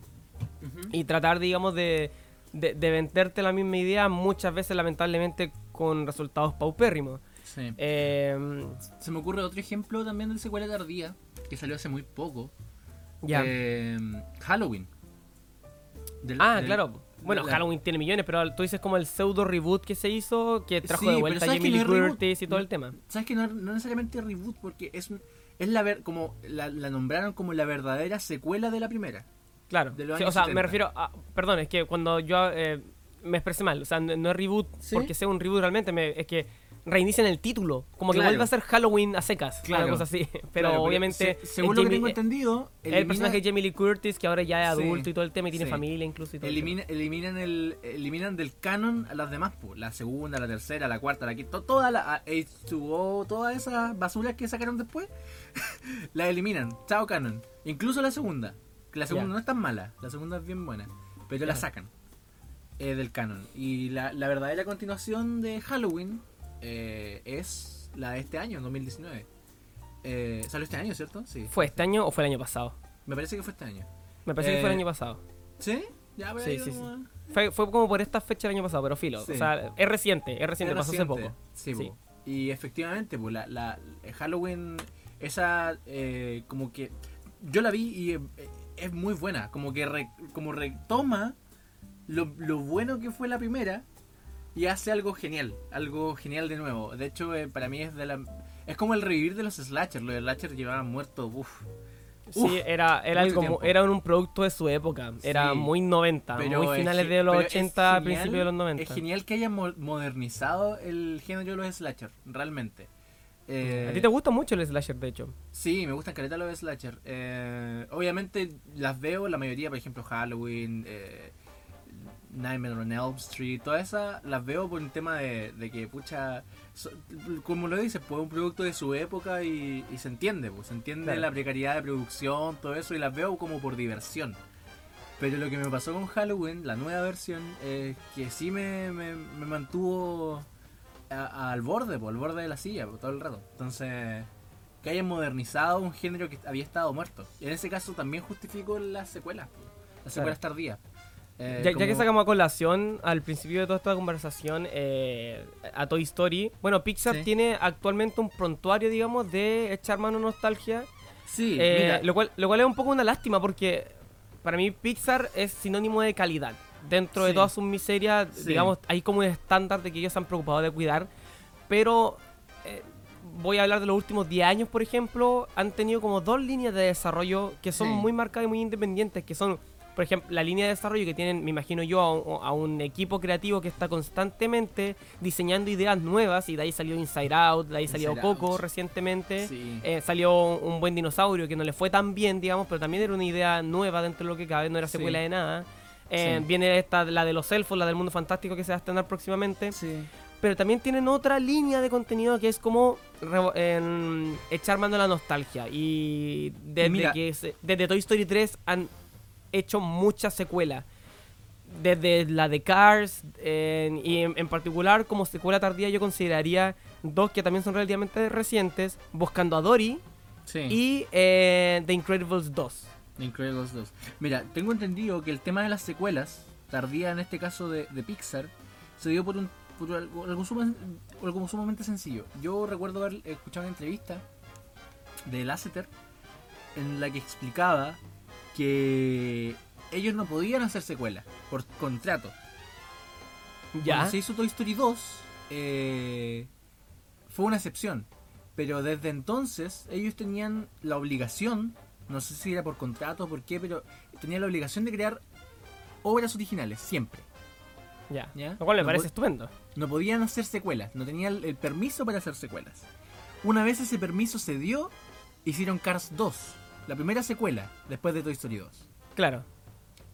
Speaker 1: y tratar, digamos, de, de, de venderte la misma idea, muchas veces, lamentablemente, con resultados paupérrimos.
Speaker 2: Sí.
Speaker 1: Eh,
Speaker 2: Se me ocurre otro ejemplo también de secuela tardía, que salió hace muy poco.
Speaker 1: ya.
Speaker 2: Eh, Halloween. Del-
Speaker 1: ah,
Speaker 2: del-
Speaker 1: claro. Bueno,
Speaker 2: la-
Speaker 1: Halloween tiene millones, pero tú dices como el pseudo reboot que se hizo, que trajo
Speaker 2: Sí,
Speaker 1: de vuelta a
Speaker 2: ¿sabes
Speaker 1: Jamie Lee
Speaker 2: no?
Speaker 1: Curtis y todo
Speaker 2: No-
Speaker 1: el tema.
Speaker 2: ¿Sabes que no, no necesariamente reboot? Porque es, es la ver, como la, la nombraron como la verdadera secuela de la primera.
Speaker 1: Claro. Sí, o sea,
Speaker 2: 70.
Speaker 1: me refiero a. Perdón, es que cuando yo eh, me expresé mal, o sea, no, no es reboot
Speaker 2: ¿Sí?
Speaker 1: porque sea un reboot realmente, me- es que reinician el título. Como que
Speaker 2: Claro.
Speaker 1: vuelve a ser Halloween a secas,
Speaker 2: Claro.
Speaker 1: cosa así. Pero
Speaker 2: Claro,
Speaker 1: obviamente.
Speaker 2: se- según
Speaker 1: el
Speaker 2: lo que tengo entendido,
Speaker 1: El personaje de Jamie Lee Curtis, que ahora ya es
Speaker 2: Sí,
Speaker 1: adulto y todo el tema, y tiene
Speaker 2: sí.
Speaker 1: familia incluso y todo el
Speaker 2: elimina- eliminan, el, eliminan del canon a las demás, po. la segunda, la tercera, la cuarta, la quinta, toda la a- H2O, todas esas basuras que sacaron después, la eliminan, chao canon. Incluso la segunda, que la segunda no es tan mala, la segunda es bien buena, pero la sacan eh, del canon. Y la, la verdadera continuación de Halloween eh, es la de este año, en 2019. Eh, ¿Salió este año, cierto? Sí.
Speaker 1: ¿Fue este año o fue el año pasado?
Speaker 2: Me parece que fue este año.
Speaker 1: Me parece que fue el
Speaker 2: Eh,
Speaker 1: año pasado.
Speaker 2: ¿Sí? Ya, por
Speaker 1: Sí, sí, Fue, fue como por esta fecha el año pasado, pero filo.
Speaker 2: Sí.
Speaker 1: O sea, es reciente, es reciente,
Speaker 2: Es
Speaker 1: pasó
Speaker 2: reciente.
Speaker 1: hace poco.
Speaker 2: Sí,
Speaker 1: Sí.
Speaker 2: Y efectivamente, pues la, la Halloween, esa eh, como que yo la vi y eh, es muy buena, como que re- como retoma lo, lo bueno que fue la primera y hace algo genial, algo genial de nuevo. De hecho, eh, para mí es de la es como el revivir de los slashers, los slashers llevaban muertos, uff.
Speaker 1: Sí,
Speaker 2: Uf,
Speaker 1: era, era, algo, era un producto de su época. Era muy 90,
Speaker 2: Pero
Speaker 1: muy
Speaker 2: es
Speaker 1: finales de los
Speaker 2: pero es
Speaker 1: 80,
Speaker 2: genial-
Speaker 1: principios de los 90.
Speaker 2: Es genial que hayan mo- modernizado el género de los slashers, realmente. Eh,
Speaker 1: A ti te gusta mucho el slasher, de hecho.
Speaker 2: Sí, me gustan caleta los slasher. Eh, obviamente las veo, la mayoría, por ejemplo, Halloween, eh, Nightmare on Elm Street, todas esas las veo por un tema de, de que, pucha, so- como lo dices, pues es un producto de su época y, y se entiende, pues se entiende
Speaker 1: Claro.
Speaker 2: la precariedad de producción, todo eso, y las veo como por diversión. Pero lo que me pasó con Halloween, la nueva versión, es que sí me, me, me mantuvo a- al borde, pues, al borde de la silla pues, todo el rato. Entonces, que hayan modernizado un género que había estado muerto. Y en ese caso también justifico las secuelas, pues, las secuelas tardías. Eh,
Speaker 1: Ya, ya que
Speaker 2: como-
Speaker 1: sacamos a colación al principio de toda esta conversación eh, a Toy Story, bueno, Pixar
Speaker 2: Sí.
Speaker 1: tiene actualmente un prontuario, digamos, de echar mano nostalgia,
Speaker 2: Sí,
Speaker 1: eh,
Speaker 2: mira,
Speaker 1: lo, cual, lo cual es un poco una lástima porque para mí Pixar es sinónimo de calidad. Dentro de
Speaker 2: Sí.
Speaker 1: todas sus miserias,
Speaker 2: Sí.
Speaker 1: digamos, hay como un estándar de que ellos se han preocupado de cuidar, pero eh, voy a hablar de los últimos 10 años, por ejemplo, han tenido como dos líneas de desarrollo que son muy marcadas y muy independientes, que son, por ejemplo, la línea de desarrollo que tienen, me imagino yo, a un, a un equipo creativo que está constantemente diseñando ideas nuevas, y de ahí salió Inside Out, de ahí salió
Speaker 2: Inside
Speaker 1: Coco
Speaker 2: Out.
Speaker 1: recientemente.
Speaker 2: sí.
Speaker 1: Eh, salió un buen dinosaurio que no le fue tan bien, digamos, pero también era una idea nueva dentro de lo que cabe, no era
Speaker 2: Sí.
Speaker 1: secuela de nada. Eh,
Speaker 2: Sí.
Speaker 1: Viene esta, la de los elfos, la del mundo fantástico que se va a estrenar próximamente. Pero también tienen otra línea de contenido que es como en- echar mano a la nostalgia. Y desde,
Speaker 2: Mira.
Speaker 1: que se- desde Toy Story 3 han hecho muchas secuelas. Desde la de Cars, y en, en particular como secuela tardía yo consideraría dos que también son relativamente recientes, Buscando a Dory
Speaker 2: Sí.
Speaker 1: y eh, The Incredibles 2.
Speaker 2: The Incredibles 2. Mira, tengo entendido que el tema de las secuelas, tardía en este caso de, de Pixar, se dio por un por algo, algo suma- algo sumamente sencillo. Yo recuerdo haber escuchado una entrevista de Lasseter en la que explicaba que ellos no podían hacer secuelas por contrato.
Speaker 1: Ya.
Speaker 2: Cuando se hizo Toy Story 2, eh, fue una excepción. Pero desde entonces ellos tenían la obligación no sé si era por contrato o por qué, pero tenía la obligación de crear obras originales, siempre.
Speaker 1: Ya.
Speaker 2: ¿Ya?
Speaker 1: Lo cual me
Speaker 2: No
Speaker 1: parece estupendo.
Speaker 2: No podían hacer secuelas, no tenían el permiso para hacer secuelas. Una vez ese permiso se dio, hicieron Cars 2, la primera secuela, después de Toy Story 2.
Speaker 1: Claro.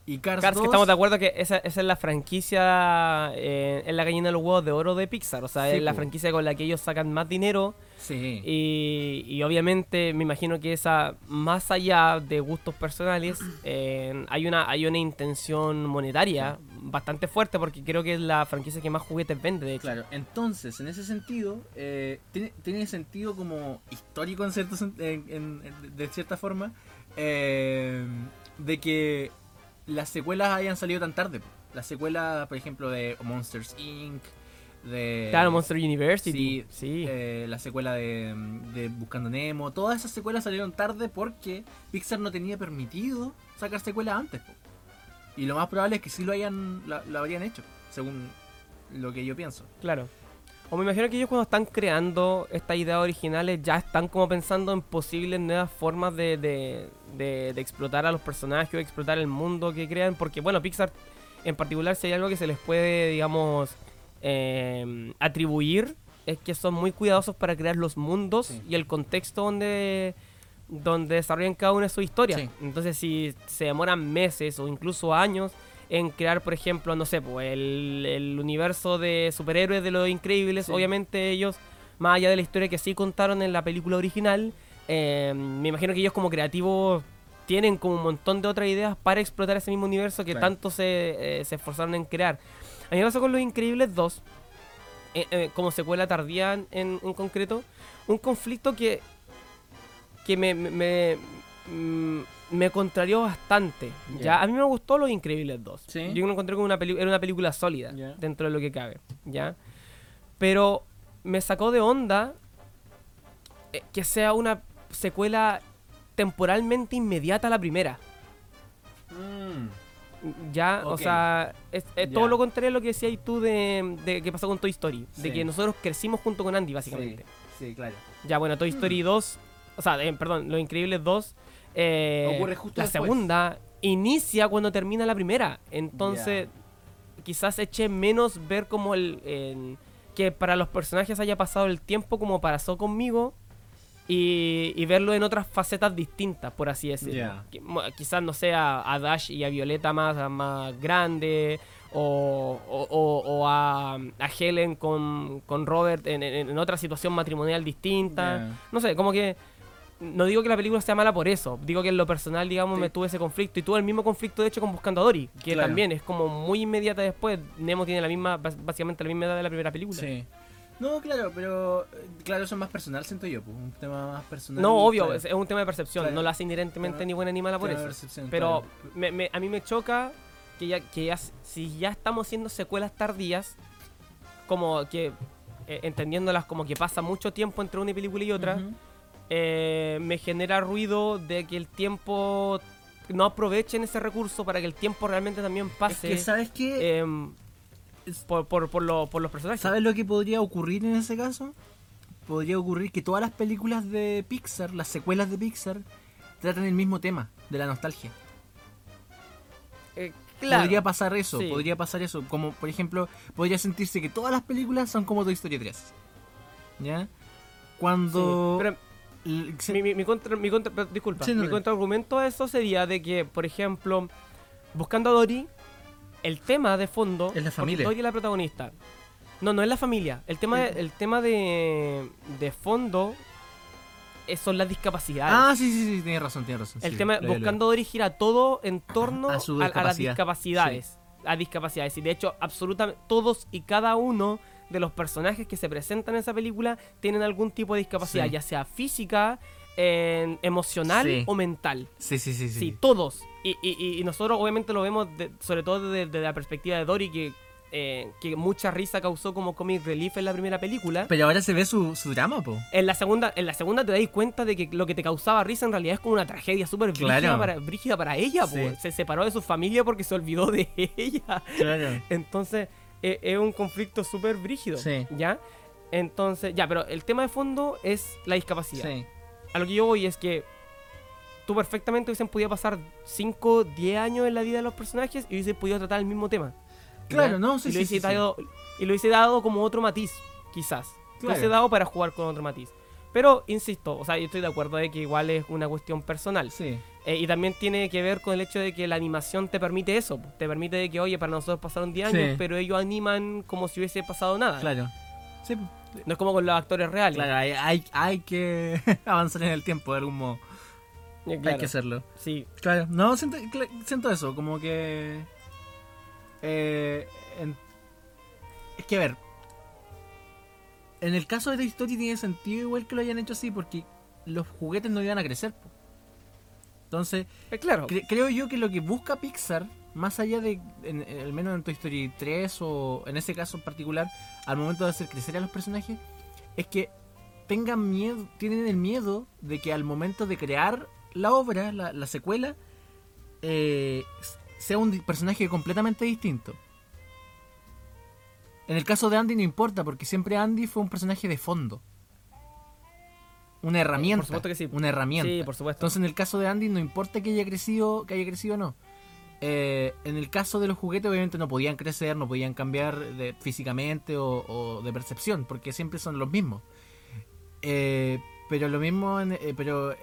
Speaker 2: Y Cars,
Speaker 1: Cars,
Speaker 2: 2...
Speaker 1: que estamos de acuerdo que esa, esa es la franquicia, eh, es la gallina de los huevos de oro de Pixar. O sea,
Speaker 2: Sí,
Speaker 1: es la franquicia con la que ellos sacan más dinero.
Speaker 2: Sí.
Speaker 1: Y, y obviamente me imagino que esa, más allá de gustos personales, eh, hay, una, hay una intención monetaria bastante fuerte porque creo que es la franquicia que más juguetes vende, de hecho.
Speaker 2: Claro, entonces, en ese sentido, eh, tiene, tiene sentido como histórico en cierto en- en- en- de cierta forma, eh, de que las secuelas hayan salido tan tarde. Las secuelas, por ejemplo, de Monsters Inc., de...
Speaker 1: Claro, Monster University.
Speaker 2: Sí,
Speaker 1: Sí.
Speaker 2: eh, la secuela de, de Buscando Nemo, todas esas secuelas salieron tarde porque Pixar no tenía permitido sacar secuelas antes. po. Y lo más probable es que sí lo hayan la- lo habrían hecho, según lo que yo pienso.
Speaker 1: Claro. O me imagino que ellos cuando están creando estas ideas originales ya están como pensando en posibles nuevas formas de, de- de- de explotar a los personajes o explotar el mundo que crean. Porque bueno, Pixar en particular si hay algo que se les puede, digamos, eh, atribuir es que son muy cuidadosos para crear los mundos
Speaker 2: Sí.
Speaker 1: y el contexto donde, donde desarrollan cada una historias.
Speaker 2: Sí.
Speaker 1: Entonces si se demoran meses o incluso años en crear, por ejemplo, no sé, pues, el, el universo de superhéroes de los increíbles.
Speaker 2: Sí.
Speaker 1: Obviamente ellos, más allá de la historia que sí contaron en la película original, eh, me imagino que ellos como creativos tienen como un montón de otras ideas para explotar ese mismo universo que
Speaker 2: Claro.
Speaker 1: tanto se, eh, se esforzaron en crear. A mí me pasó con Los Increíbles 2, eh, eh, como secuela tardía en, en concreto, un conflicto que, que me, me, me, mm, me contrarió bastante.
Speaker 2: Ya.
Speaker 1: ¿ya? A mí me gustó Los Increíbles 2.
Speaker 2: Sí.
Speaker 1: Yo lo encontré como una peli- era una película sólida dentro de lo que cabe. ¿ya? Pero me sacó de onda eh, que sea una secuela temporalmente inmediata a la primera. Ya, o sea, es, todo lo contrario a lo que decías tú de, de que pasó con Toy Story. De que nosotros crecimos junto con Andy, básicamente.
Speaker 2: Sí, sí, claro.
Speaker 1: Ya, bueno, Toy Story 2, o sea, eh, perdón, Los Increíbles 2, eh,
Speaker 2: Ocurre justo
Speaker 1: la
Speaker 2: después.
Speaker 1: segunda inicia cuando termina la primera. Entonces, quizás eche menos ver como el, el- que para los personajes haya pasado el tiempo como pasó conmigo y, y verlo en otras facetas distintas, por así decirlo. Mo- Quizás, no sé, a, a Dash y a Violeta más, más grande o, o- o- o a, a Helen con, con Robert en, en- en otra situación matrimonial distinta. No sé, como que no digo que la película sea mala por eso. Digo que en lo personal, digamos,
Speaker 2: Sí.
Speaker 1: me tuve ese conflicto. Y tuve el mismo conflicto, de hecho, con Buscando a Dory. Que
Speaker 2: Claro.
Speaker 1: también es como muy inmediata después. Nemo tiene la misma, básicamente la misma edad de la primera película.
Speaker 2: Sí. No, claro, pero eh, claro, eso es más personal, siento yo, pues, un tema más personal.
Speaker 1: No, obvio,
Speaker 2: claro.
Speaker 1: es, un tema de percepción.
Speaker 2: Claro.
Speaker 1: No lo hace inherentemente ni buena ni mala por eso. Pero me- me- a mí me choca que ya, que ya si ya estamos haciendo secuelas tardías, como que eh, entendiéndolas como que pasa mucho tiempo entre una película y otra. Eh, me genera ruido de que el tiempo no aprovechen ese recurso para que el tiempo realmente también
Speaker 2: Es
Speaker 1: pase
Speaker 2: que, ¿sabes qué?
Speaker 1: em, por, por, por, lo- por los personajes.
Speaker 2: ¿Sabes lo que podría ocurrir en ese caso? Podría ocurrir que todas las películas de Pixar, las secuelas de Pixar, tratan el mismo tema, de la nostalgia.
Speaker 1: Eh, claro.
Speaker 2: Podría pasar eso,
Speaker 1: Sí.
Speaker 2: podría pasar eso. Como, por ejemplo, podría sentirse que todas las películas son como Toy Story 3. ¿Ya? Cuando...
Speaker 1: Sí, pero mi, mi, mi contra, mi contra- disculpa,
Speaker 2: Sí, no,
Speaker 1: mi contraargumento a eso sería de que, por ejemplo, buscando a Dory, el tema de fondo
Speaker 2: Es la familia.
Speaker 1: Dory es la protagonista. No, no es la familia. El tema,
Speaker 2: Sí.
Speaker 1: el tema de, de fondo eh, son las discapacidades.
Speaker 2: Ah, sí, sí, sí, tienes razón, tienes razón.
Speaker 1: El tema,
Speaker 2: lo
Speaker 1: buscando Dory gira todo en torno
Speaker 2: A
Speaker 1: a, las
Speaker 2: discapacidad.
Speaker 1: discapacidades. A discapacidades. Y de hecho, absolutamente todos y cada uno de los personajes que se presentan en esa película tienen algún tipo de discapacidad,
Speaker 2: Sí.
Speaker 1: ya sea física, emocional
Speaker 2: Sí.
Speaker 1: o mental.
Speaker 2: Sí, sí, sí, sí.
Speaker 1: Sí, todos. Y, y- y nosotros obviamente lo vemos de- sobre todo desde, desde la perspectiva de Dory, que, eh, que mucha risa causó como comic relief en la primera película.
Speaker 2: Pero ahora se ve su, su drama, po.
Speaker 1: En la segunda, en la segunda te dais cuenta de que lo que te causaba risa en realidad es como una tragedia súper brígida,
Speaker 2: Claro.
Speaker 1: para, brígida para ella. po.
Speaker 2: Sí.
Speaker 1: Se separó de su familia porque se olvidó de ella.
Speaker 2: Claro.
Speaker 1: Entonces, eh, es un conflicto súper brígido.
Speaker 2: Sí.
Speaker 1: ¿Ya? Entonces, ya, pero el tema de fondo es la discapacidad.
Speaker 2: Sí.
Speaker 1: A lo que yo voy es que tú perfectamente hubiesen podido pasar 5, 10 años en la vida de los personajes y hubiesen podido tratar el mismo tema.
Speaker 2: Claro,
Speaker 1: ¿ya?
Speaker 2: no, sí,
Speaker 1: y, lo
Speaker 2: sí, sí,
Speaker 1: dado, y lo hubiese dado como otro matiz, quizás. Lo
Speaker 2: Claro.
Speaker 1: hubiese dado para jugar con otro matiz. Pero, insisto, o sea, yo estoy de acuerdo de que igual es una cuestión personal.
Speaker 2: Sí.
Speaker 1: Eh, y también tiene que ver con el hecho de que la animación te permite eso. Te permite de que, oye, para nosotros pasaron 10 años,
Speaker 2: Sí.
Speaker 1: pero ellos animan como si hubiese pasado nada.
Speaker 2: Claro. Sí,
Speaker 1: No es como con los actores reales.
Speaker 2: claro, hay, hay, hay que avanzar en el tiempo de algún modo.
Speaker 1: Eh,
Speaker 2: Hay que hacerlo.
Speaker 1: Sí,
Speaker 2: Claro, no, siento, siento eso, como que... eh, en- es que a ver, en el caso de Toy Story tiene sentido igual que lo hayan hecho así, porque los juguetes no iban a crecer. po. Entonces,
Speaker 1: Eh, claro.
Speaker 2: cre- creo yo que lo que busca Pixar, más allá de, en- en- al menos en Toy Story 3 o en ese caso en particular, al momento de hacer crecer a los personajes, es que tengan miedo, tienen el miedo de que al momento de crear la obra, la, la secuela, eh, sea un personaje completamente distinto. En el caso de Andy no importa, porque siempre Andy fue un personaje de fondo. Una herramienta.
Speaker 1: supuesto que sí.
Speaker 2: Una herramienta.
Speaker 1: Sí, por supuesto.
Speaker 2: Entonces en el caso de Andy no importa que haya crecido, que haya crecido o no. Eh, en el caso de los juguetes obviamente no podían crecer, no podían cambiar de, físicamente o, o de percepción, porque siempre son los mismos. Eh, pero lo mismo, en- eh, pero eh,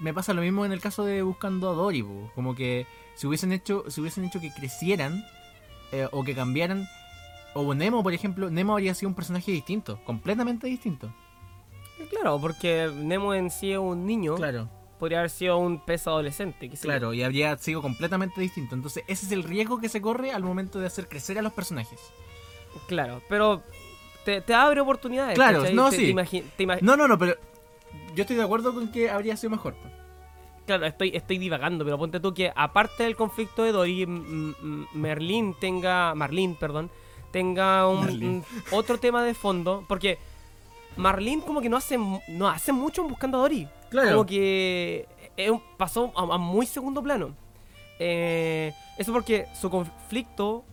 Speaker 2: me pasa lo mismo en el caso de Buscando a Dory, como que si hubiesen hecho, si hubiesen hecho que crecieran eh, o que cambiaran, o Nemo por ejemplo, Nemo habría sido un personaje distinto, completamente distinto.
Speaker 1: Claro, porque Nemo en sí es un niño.
Speaker 2: Claro.
Speaker 1: Podría haber sido un pez adolescente.
Speaker 2: Claro, y habría sido completamente distinto. Entonces, ese es el riesgo que se corre al momento de hacer crecer a los personajes.
Speaker 1: Claro, pero te, te abre oportunidades.
Speaker 2: Claro,
Speaker 1: ¿cachai?
Speaker 2: no,
Speaker 1: Te-
Speaker 2: sí.
Speaker 1: te imagi- te ima-
Speaker 2: No, no, no, pero yo estoy de acuerdo con que habría sido mejor.
Speaker 1: Claro, estoy, estoy divagando, pero ponte tú que aparte del conflicto de Dory, M- M- Merlin tenga. Marlene, perdón. Tenga un- otro tema de fondo. Porque Marlene como que no hace no hace mucho en buscando a Dory.
Speaker 2: Claro.
Speaker 1: Como que un- pasó a, a muy segundo plano. Eh, eso porque su conflicto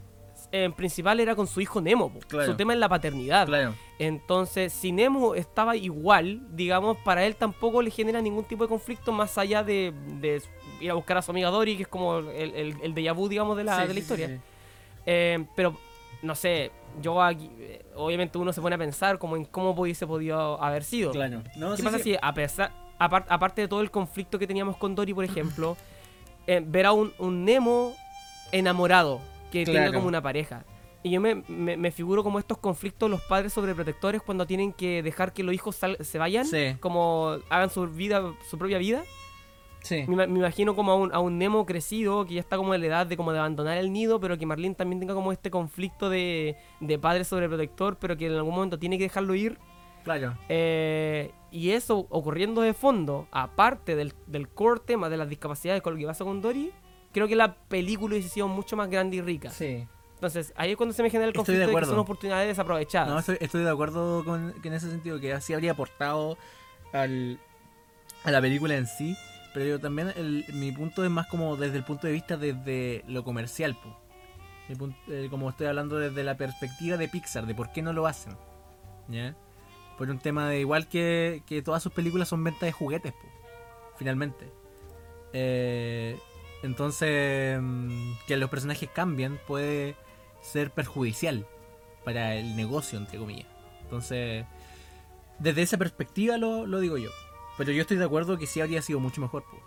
Speaker 1: en principal era con su hijo Nemo.
Speaker 2: Claro.
Speaker 1: Su tema es la paternidad.
Speaker 2: Claro.
Speaker 1: Entonces, si Nemo estaba igual, digamos, para él tampoco le genera ningún tipo de conflicto más allá de, de ir a buscar a su amiga Dory, que es como el, el, el déjà vu, digamos, de la,
Speaker 2: Sí,
Speaker 1: de la historia.
Speaker 2: sí, sí.
Speaker 1: Eh, pero, no sé, yo aquí, eh, obviamente uno se pone a pensar como en cómo hubiese podido haber sido.
Speaker 2: Claro. No,
Speaker 1: ¿Qué
Speaker 2: sí,
Speaker 1: pasa
Speaker 2: sí.
Speaker 1: si, a pesar, apar- aparte de todo el conflicto que teníamos con Dory, por ejemplo, eh, ver a un, un Nemo enamorado que tenga como una pareja? Y yo me, me- me figuro como estos conflictos los padres sobreprotectores cuando tienen que dejar que los hijos sal- se vayan,
Speaker 2: Sí.
Speaker 1: como hagan su vida, su propia vida.
Speaker 2: Sí.
Speaker 1: Me, ima- me imagino como a un, a un Nemo crecido que ya está como en la edad de como de abandonar el nido, pero que Marlene también tenga como este conflicto de, de padre sobreprotector, pero que en algún momento tiene que dejarlo ir.
Speaker 2: Claro.
Speaker 1: Eh, y eso ocurriendo de fondo, aparte del, del core tema de las discapacidades con lo que pasa con Dory, creo que la película hubiese sido mucho más grande y rica.
Speaker 2: Sí.
Speaker 1: Entonces, ahí es cuando se me genera el
Speaker 2: de
Speaker 1: conflicto de, que son oportunidades desaprovechadas.
Speaker 2: No, estoy, estoy de acuerdo con que en ese sentido, que así habría aportado al, a la película en sí. Pero yo también, el- mi punto es más como desde el punto de vista desde lo comercial. po. Eh, como estoy hablando desde la perspectiva de Pixar, de por qué no lo hacen. ¿Ya? Por un tema de igual que, que todas sus películas son venta de juguetes, po, finalmente. Eh, entonces, mm, que los personajes cambien puede ser perjudicial para el negocio, entre comillas. Entonces, desde esa perspectiva lo, lo digo yo. Pero yo estoy de acuerdo que sí habría sido mucho mejor. po.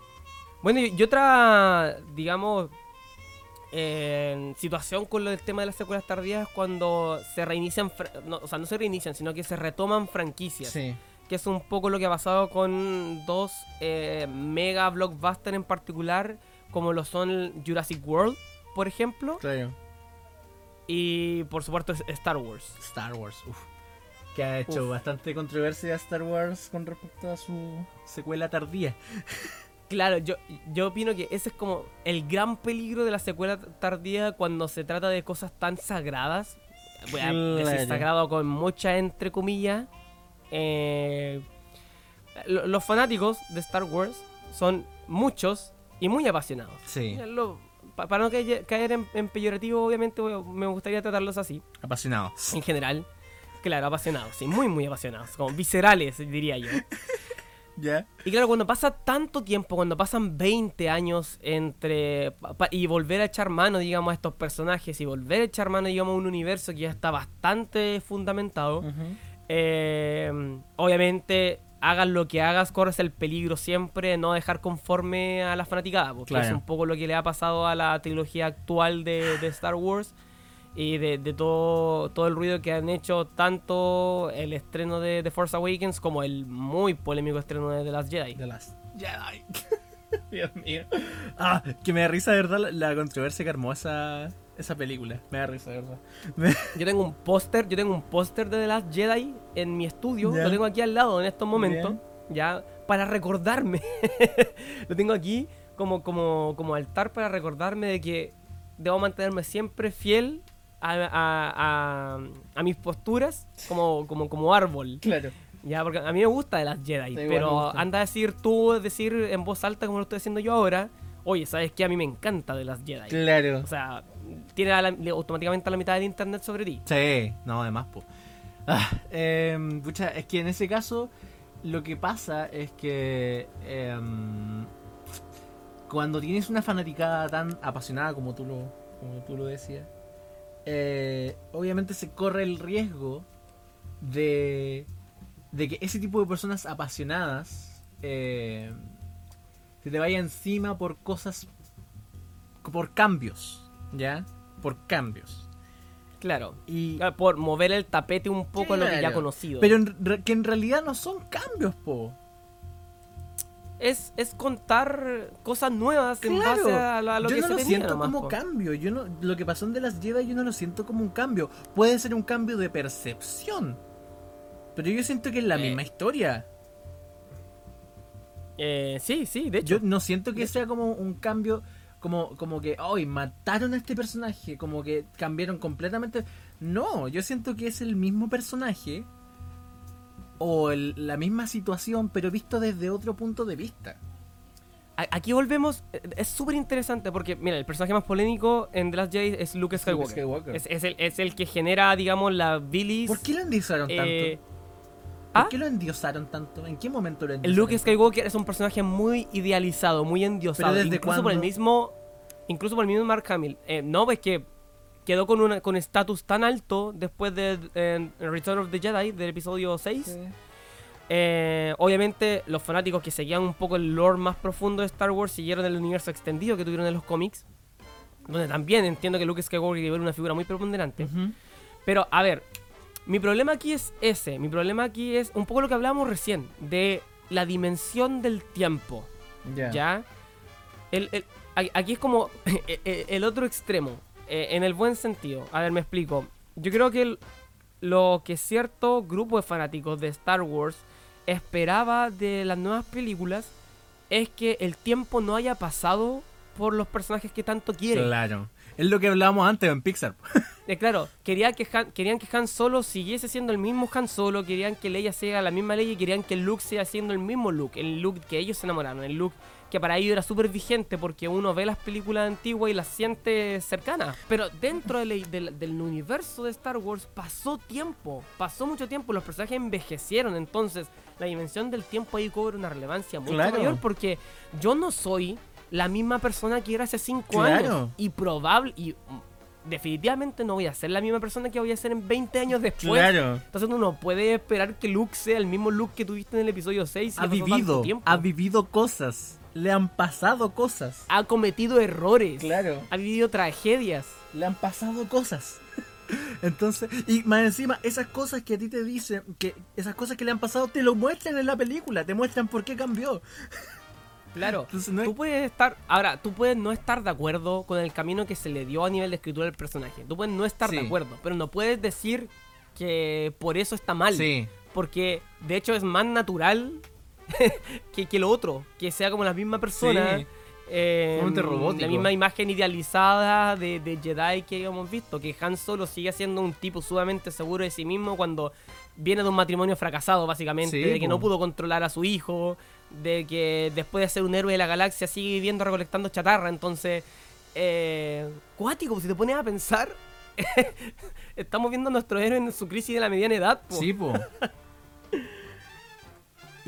Speaker 1: Bueno, y y otra, digamos, eh, situación con lo del tema de las secuelas tardías es cuando se reinician, no, o sea, no se reinician, sino que se retoman franquicias.
Speaker 2: Sí,
Speaker 1: Que es un poco lo que ha pasado con dos eh, mega blockbusters en particular, como lo son Jurassic World, por ejemplo,
Speaker 2: claro.
Speaker 1: y por supuesto Star Wars.
Speaker 2: Star Wars, uf. Que ha hecho
Speaker 1: Uf.
Speaker 2: bastante controversia Star Wars con respecto a su secuela tardía.
Speaker 1: Claro, yo, yo opino que ese es como el gran peligro de la secuela tardía cuando se trata de cosas tan sagradas. Voy a decir sagrado con muchas entre comillas. Eh, lo- los fanáticos de Star Wars son muchos y muy apasionados.
Speaker 2: Sí,
Speaker 1: Lo- para no caer, en, en peyorativo, obviamente me gustaría tratarlos así,
Speaker 2: apasionado.
Speaker 1: en general. Claro, apasionados, sí, muy, muy apasionados, como viscerales, diría yo.
Speaker 2: ¿Ya?
Speaker 1: Y claro, cuando pasa tanto tiempo, cuando pasan 20 años entre... y volver a echar mano, digamos, a estos personajes y volver a echar mano, digamos, a un universo que ya está bastante fundamentado, eh, obviamente hagas lo que hagas, corres el peligro siempre de no dejar conforme a la fanaticada, porque
Speaker 2: Claro.
Speaker 1: es un poco lo que le ha pasado a la trilogía actual de, de Star Wars y de, de todo, todo el ruido que han hecho tanto el estreno de The Force Awakens como el muy polémico estreno de The Last Jedi.
Speaker 2: The Last Jedi. Dios mío. Ah, que me da risa, de verdad, la, la controversia que armó esa, esa película. Me da risa, de verdad. Me-
Speaker 1: Yo tengo un póster, yo tengo un póster de The Last Jedi en mi estudio, lo tengo aquí al lado en estos momentos, ya, para recordarme. lo tengo aquí como, como, como altar para recordarme de que debo mantenerme siempre fiel a, a- a- a mis posturas como, como, como árbol.
Speaker 2: Claro.
Speaker 1: Ya, porque a mí me gusta de las Jedi, pero anda a decir tú, decir en voz alta como lo estoy haciendo yo ahora, oye, ¿sabes qué? A mí me encanta de las Jedi.
Speaker 2: Claro.
Speaker 1: O sea, tiene a la- automáticamente a la mitad del internet sobre ti.
Speaker 2: Sí, no, además, po. Ah, em, pucha, es que en ese caso, lo que pasa es que em, cuando tienes una fanaticada tan apasionada como tú lo, como tú lo decías, eh, obviamente se corre el riesgo de, de que ese tipo de personas apasionadas eh, se te vaya encima por cosas, por cambios, ¿ya? Por cambios.
Speaker 1: Claro.
Speaker 2: Y,
Speaker 1: Ah, Por mover el tapete un poco a lo que ya conocido.
Speaker 2: Pero en que en realidad no son cambios, po.
Speaker 1: Es, es contar cosas nuevas en
Speaker 2: Claro.
Speaker 1: base a, la- a lo
Speaker 2: yo
Speaker 1: que
Speaker 2: no
Speaker 1: se
Speaker 2: lo
Speaker 1: tenía
Speaker 2: siento
Speaker 1: nomás,
Speaker 2: como
Speaker 1: po.
Speaker 2: cambio. Yo no, lo que pasó en de las Jedi yo no lo siento como un cambio. Puede ser un cambio de percepción. Pero yo siento que es la
Speaker 1: Eh.
Speaker 2: misma historia.
Speaker 1: Eh, sí, sí, de hecho.
Speaker 2: Yo no siento que sea como un cambio como, como que, hoy mataron a este personaje, como que cambiaron completamente. No, yo siento que es el mismo personaje o el- la misma situación, pero visto desde otro punto de vista.
Speaker 1: Aquí volvemos, eh, es súper interesante porque, mira, el personaje más polémico en The Last Jedi es Luke Skywalker.
Speaker 2: Skywalker.
Speaker 1: Es, es el, es el que genera, digamos, la bilis.
Speaker 2: ¿Por qué lo endiosaron tanto?
Speaker 1: eh,
Speaker 2: ¿Por
Speaker 1: ¿ah?
Speaker 2: qué lo endiosaron tanto? ¿En qué momento lo
Speaker 1: El
Speaker 2: endiosaron?
Speaker 1: Luke Skywalker es un personaje muy idealizado, muy endiosado.
Speaker 2: ¿Pero desde
Speaker 1: incluso por el mismo. Incluso por el mismo Mark Hamill. Eh, no, ves que quedó con un con estatus tan alto después de eh, Return of the Jedi, del episodio 6.
Speaker 2: Sí.
Speaker 1: Eh, obviamente, los fanáticos que seguían un poco el lore más profundo de Star Wars siguieron el universo extendido que tuvieron en los cómics. Donde también entiendo que Luke Skywalker era una figura muy preponderante. Pero, a ver, mi problema aquí es ese. Mi problema aquí es un poco lo que hablábamos recién, de la dimensión del tiempo.
Speaker 2: Ya.
Speaker 1: ¿Ya? El- el- aquí es como e- e- el otro extremo, eh, en el buen sentido. A ver, me explico. Yo creo que el- lo que cierto grupo de fanáticos de Star Wars esperaba de las nuevas películas es que el tiempo no haya pasado por los personajes que tanto quieren.
Speaker 2: Claro. Es lo que hablábamos antes en Pixar.
Speaker 1: Eh, claro, quería que Han- querían que Han Solo siguiese siendo el mismo Han Solo, querían que Leia sea la misma Leia y querían que Luke siga siendo el mismo Luke, el Luke que ellos se enamoraron, el Luke que para ellos era súper vigente porque uno ve las películas antiguas y las siente cercanas. Pero dentro del, del- del universo de Star Wars pasó tiempo, pasó mucho tiempo, los personajes envejecieron, entonces la dimensión del tiempo ahí cobra una relevancia mucho
Speaker 2: Claro.
Speaker 1: mayor porque yo no soy la misma persona que era hace 5
Speaker 2: Claro.
Speaker 1: años y probable y mm, definitivamente no voy a ser la misma persona que voy a ser en 20 años después.
Speaker 2: Claro.
Speaker 1: Entonces uno no puede esperar que Luke sea el mismo Luke que tuviste en el episodio 6. si
Speaker 2: Ha vivido. Ha vivido cosas. Le han pasado cosas.
Speaker 1: Ha cometido errores.
Speaker 2: Claro.
Speaker 1: Ha vivido tragedias.
Speaker 2: Le han pasado cosas. Entonces, y más encima, esas cosas que a ti te dicen, que esas cosas que le han pasado, te lo muestran en la película, te muestran por qué cambió.
Speaker 1: Claro.
Speaker 2: Entonces, no
Speaker 1: Tú puedes estar, ahora, tú puedes no estar de acuerdo con el camino que se le dio a nivel de escritura del personaje. Tú puedes no estar de acuerdo, pero no puedes decir que por eso está mal.
Speaker 2: Sí.
Speaker 1: Porque de hecho es más natural que, que lo otro, que sea como la misma persona.
Speaker 2: Sí.
Speaker 1: eh, la misma imagen idealizada de, de Jedi que hemos visto, que Han Solo sigue siendo un tipo sumamente seguro de sí mismo cuando viene de un matrimonio fracasado, básicamente,
Speaker 2: Sí,
Speaker 1: de que
Speaker 2: po.
Speaker 1: no pudo controlar a su hijo, de que después de ser un héroe de la galaxia sigue viviendo recolectando chatarra, entonces, eh, cuático, si te pones a pensar, estamos viendo a nuestro héroe en su crisis de la mediana edad. po.
Speaker 2: Sí, po.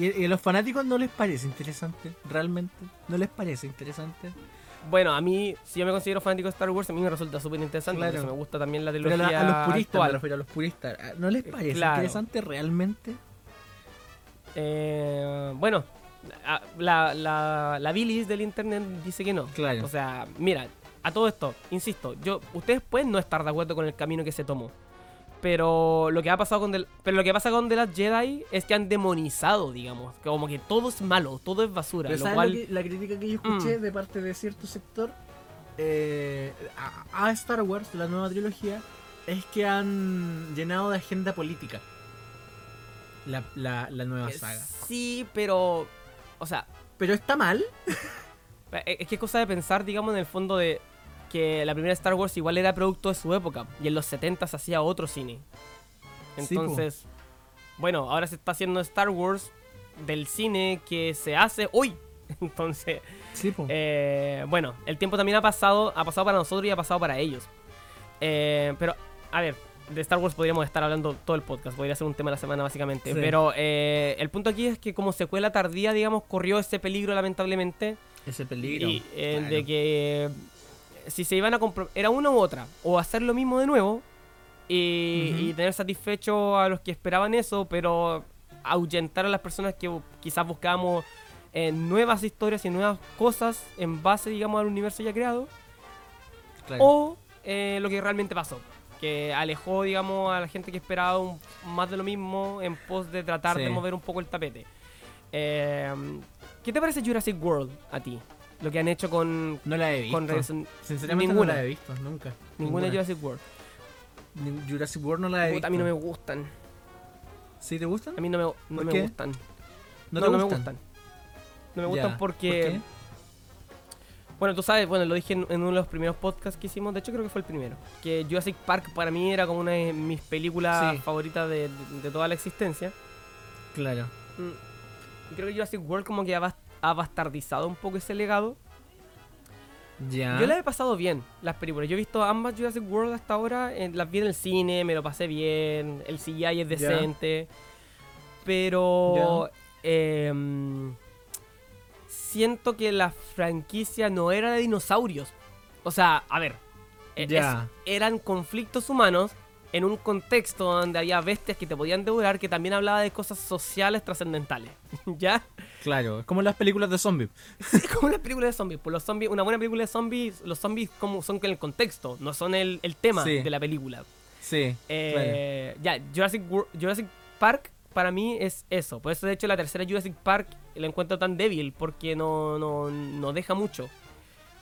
Speaker 2: ¿Y, a los fanáticos no les parece interesante? ¿Realmente? ¿No les parece interesante?
Speaker 1: Bueno, a mí, si yo me considero fanático de Star Wars, a mí me resulta súper interesante.
Speaker 2: Claro.
Speaker 1: porque me gusta también la
Speaker 2: Pero
Speaker 1: trilogía
Speaker 2: a, la- a los puristas, me refiero a los puristas. ¿No les parece
Speaker 1: claro.
Speaker 2: interesante realmente?
Speaker 1: Eh, bueno, a- la, la, la bilis del internet dice que no.
Speaker 2: Claro.
Speaker 1: O sea, mira, a todo esto, insisto, yo ustedes pueden no estar de acuerdo con el camino que se tomó. Pero lo que ha pasado con The, pero lo que pasa con The Last Jedi es que han demonizado, digamos, como que todo es malo, todo es basura,
Speaker 2: Pero
Speaker 1: lo
Speaker 2: ¿sabes
Speaker 1: cual
Speaker 2: lo que- la crítica que yo escuché
Speaker 1: Mm.
Speaker 2: de parte de cierto sector eh, a, a Star Wars, la nueva trilogía, es que han llenado de agenda política la, la, la nueva
Speaker 1: eh,
Speaker 2: saga.
Speaker 1: sí, pero o sea,
Speaker 2: Pero está mal.
Speaker 1: Es que es cosa de pensar, digamos, en el fondo de que la primera Star Wars igual era producto de su época y en los 70 se hacía otro cine.
Speaker 2: Sí.
Speaker 1: Entonces, bueno, ahora se está haciendo Star Wars del cine que se hace hoy. Entonces,
Speaker 2: Sí,
Speaker 1: eh, bueno, el tiempo también ha pasado, ha pasado para nosotros y ha pasado para ellos. Eh, pero, a ver, de Star Wars podríamos estar hablando todo el podcast, podría ser un tema de la semana básicamente.
Speaker 2: Sí.
Speaker 1: Pero eh, el punto aquí es que como secuela tardía, digamos, corrió ese peligro lamentablemente.
Speaker 2: Ese peligro.
Speaker 1: Y, eh,
Speaker 2: claro.
Speaker 1: de que eh, si se iban a era una u otra, o hacer lo mismo de nuevo y, tener satisfecho a los que esperaban eso, pero ahuyentar a las personas que quizás buscábamos eh, nuevas historias y nuevas cosas en base, digamos, al universo ya creado,
Speaker 2: Claro.
Speaker 1: o eh, lo que realmente pasó. Que alejó, digamos, a la gente que esperaba un- más de lo mismo en pos de tratar
Speaker 2: Sí.
Speaker 1: de mover un poco el tapete. Eh, ¿Qué te parece Jurassic World a ti? Lo que han hecho con,
Speaker 2: no la he visto.
Speaker 1: con
Speaker 2: Sinceramente
Speaker 1: ninguna.
Speaker 2: no la he visto, nunca.
Speaker 1: ninguna de Jurassic World.
Speaker 2: Ni- Jurassic World no la he visto.
Speaker 1: a mí no me gustan.
Speaker 2: ¿Sí te gustan?
Speaker 1: A mí no me, no
Speaker 2: ¿Por
Speaker 1: me gustan.
Speaker 2: ¿No,
Speaker 1: No, me
Speaker 2: gustan?
Speaker 1: No me
Speaker 2: Ya.
Speaker 1: gustan porque...
Speaker 2: ¿Por qué?
Speaker 1: Bueno, tú sabes, bueno, lo dije en, en uno de los primeros podcasts que hicimos, de hecho creo que fue el primero, que Jurassic Park para mí era como una de mis películas
Speaker 2: Sí.
Speaker 1: favoritas de, de- de toda la existencia.
Speaker 2: Claro.
Speaker 1: Mm. Creo que Jurassic World como que bas- ha bastardizado un poco ese legado. Yo la he pasado bien, las películas. Yo he visto ambas Jurassic World hasta ahora, en- las vi en el cine, me lo pasé bien, el CGI es decente, pero em, siento que la franquicia no era de dinosaurios. O sea, a ver, e- es- eran conflictos humanos en un contexto donde había bestias que te podían devorar, que también hablaba de cosas sociales trascendentales. ¿Ya?
Speaker 2: Claro, es como las películas de zombies.
Speaker 1: Es como una película de zombies. Pues los zombies, una buena película de zombies, los zombies como son el contexto, no son el, el tema
Speaker 2: Sí.
Speaker 1: de la película.
Speaker 2: Sí.
Speaker 1: Eh, Ya, Jurassic, Wor- Jurassic Park para mí es eso. Por eso de hecho la tercera Jurassic Park la encuentro tan débil porque no, no, no deja mucho.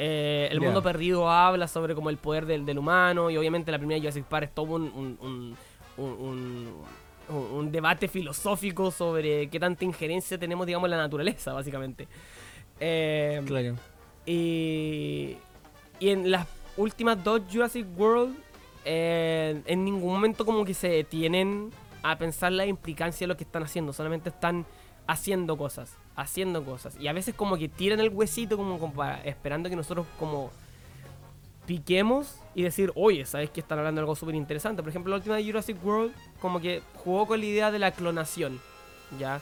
Speaker 1: Eh, el mundo perdido habla sobre como el poder del, del humano y obviamente la primera Jurassic Park es todo un, un, un- un- un- un- un debate filosófico sobre qué tanta injerencia tenemos digamos en la naturaleza básicamente. Eh,
Speaker 2: Claro.
Speaker 1: y, y en las últimas dos Jurassic World, eh, en ningún momento como que se detienen a pensar la implicancia de lo que están haciendo. Solamente están haciendo cosas, haciendo cosas. Y a veces como que tiran el huesito como, como para- esperando que nosotros como piquemos y decir, oye, ¿sabes que están hablando de algo súper interesante? Por ejemplo, la última de Jurassic World como que jugó con la idea de la clonación, ¿ya?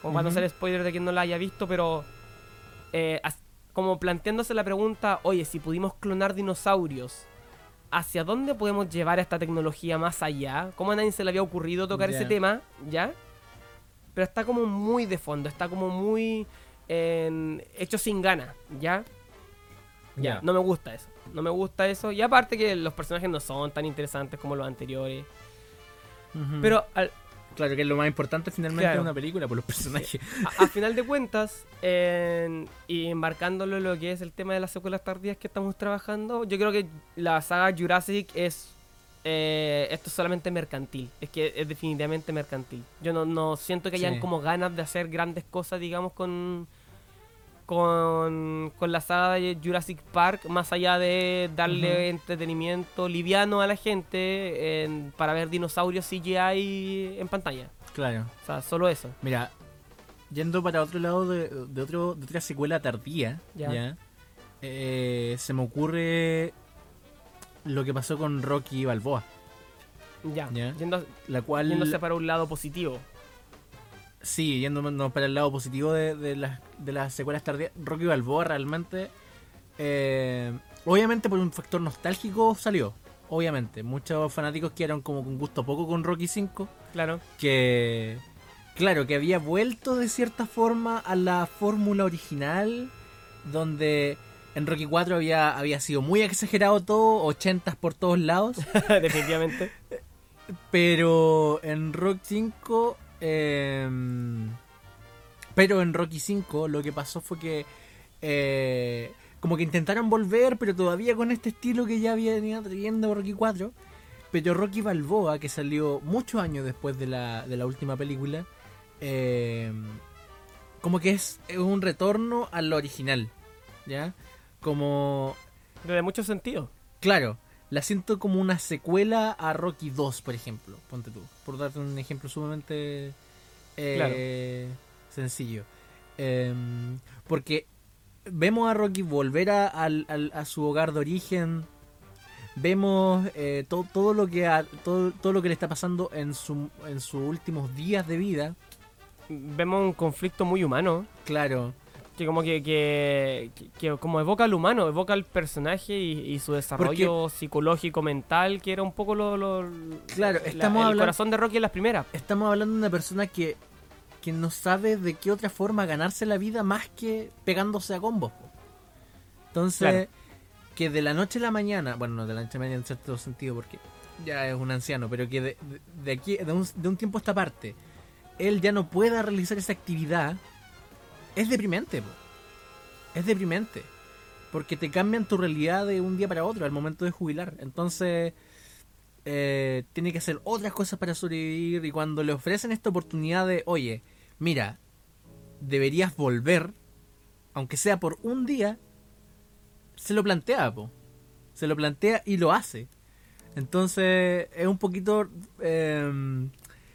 Speaker 1: Como para no ser spoiler de quien no la haya visto, pero eh, como planteándose la pregunta, oye, si pudimos clonar dinosaurios, ¿hacia dónde podemos llevar esta tecnología más allá? ¿Cómo a nadie se le había ocurrido tocar ese tema? ¿Ya? Pero está como muy de fondo, está como muy en- hecho sin gana, ¿ya? Ya, no me gusta eso. No me gusta eso. Y aparte que los personajes no son tan interesantes como los anteriores. Pero al,
Speaker 2: Claro que es lo más importante finalmente
Speaker 1: Claro.
Speaker 2: de una película por los personajes.
Speaker 1: a, a final de cuentas, en- y embarcándolo en lo que es el tema de las secuelas tardías que estamos trabajando, yo creo que la saga Jurassic es. Eh, esto es solamente mercantil. Es que es definitivamente mercantil. Yo no, no siento que hayan
Speaker 2: Sí.
Speaker 1: como ganas de hacer grandes cosas, digamos, con. Con, con la saga de Jurassic Park, más allá de darle entretenimiento liviano a la gente en- para ver dinosaurios CGI en pantalla.
Speaker 2: Claro.
Speaker 1: O sea, solo eso.
Speaker 2: Mira, yendo para otro lado de, de otro, de otra secuela tardía,
Speaker 1: Ya.
Speaker 2: ya, eh, se me ocurre lo que pasó con Rocky Balboa,
Speaker 1: Ya,
Speaker 2: Ya.
Speaker 1: Yendo,
Speaker 2: la cual
Speaker 1: yéndose para un lado positivo.
Speaker 2: Sí, yéndonos para el lado positivo de, de las, de las secuelas tardías, Rocky Balboa realmente, eh, obviamente por un factor nostálgico salió, obviamente. Muchos fanáticos quedaron como con gusto poco con Rocky 5,
Speaker 1: Claro.
Speaker 2: que, claro, que había vuelto de cierta forma a la fórmula original, donde en Rocky 4 había, había sido muy exagerado todo, 80 por todos lados.
Speaker 1: Definitivamente.
Speaker 2: Pero en Rock 5. em, pero en Rocky 5 lo que pasó fue que. eh, como que intentaron volver, pero todavía con este estilo que ya venía trayendo Rocky 4. Pero Rocky Balboa, que salió muchos años después de la, de la última película. em, como que es, es un retorno a lo original. ¿Ya? Como.
Speaker 1: Desde muchos sentidos.
Speaker 2: Claro, la siento como una secuela a Rocky 2, por ejemplo. Ponte tú. Por darte un ejemplo sumamente eh, sencillo. Em, porque vemos a Rocky volver a, su hogar de origen. Vemos eh, to- todo lo que todo, todo lo que le está pasando en su en sus últimos días de vida.
Speaker 1: Vemos un conflicto muy humano.
Speaker 2: Claro,
Speaker 1: Que como que, que, que- como evoca al humano, evoca al personaje y, y su desarrollo psicológico, mental, que era un poco lo, lo-
Speaker 2: Claro,
Speaker 1: la-
Speaker 2: estamos
Speaker 1: el
Speaker 2: hablando-
Speaker 1: corazón de Rocky en las primeras.
Speaker 2: estamos hablando de una persona que, que no sabe de qué otra forma ganarse la vida más que pegándose a combos. Entonces,
Speaker 1: Claro.
Speaker 2: que de la noche a la mañana, bueno, no de la noche a la mañana en cierto sentido porque ya es un anciano, pero que de, de- de aquí, de un, de un tiempo a esta parte, él ya no pueda realizar esa actividad, es deprimente. po. Es deprimente. Porque te cambian tu realidad de un día para otro al momento de jubilar. Entonces, eh, tiene que hacer otras cosas para sobrevivir y cuando le ofrecen esta oportunidad de, oye, mira, deberías volver, aunque sea por un día, se lo plantea, po. Se lo plantea y lo hace. Entonces es un poquito eh,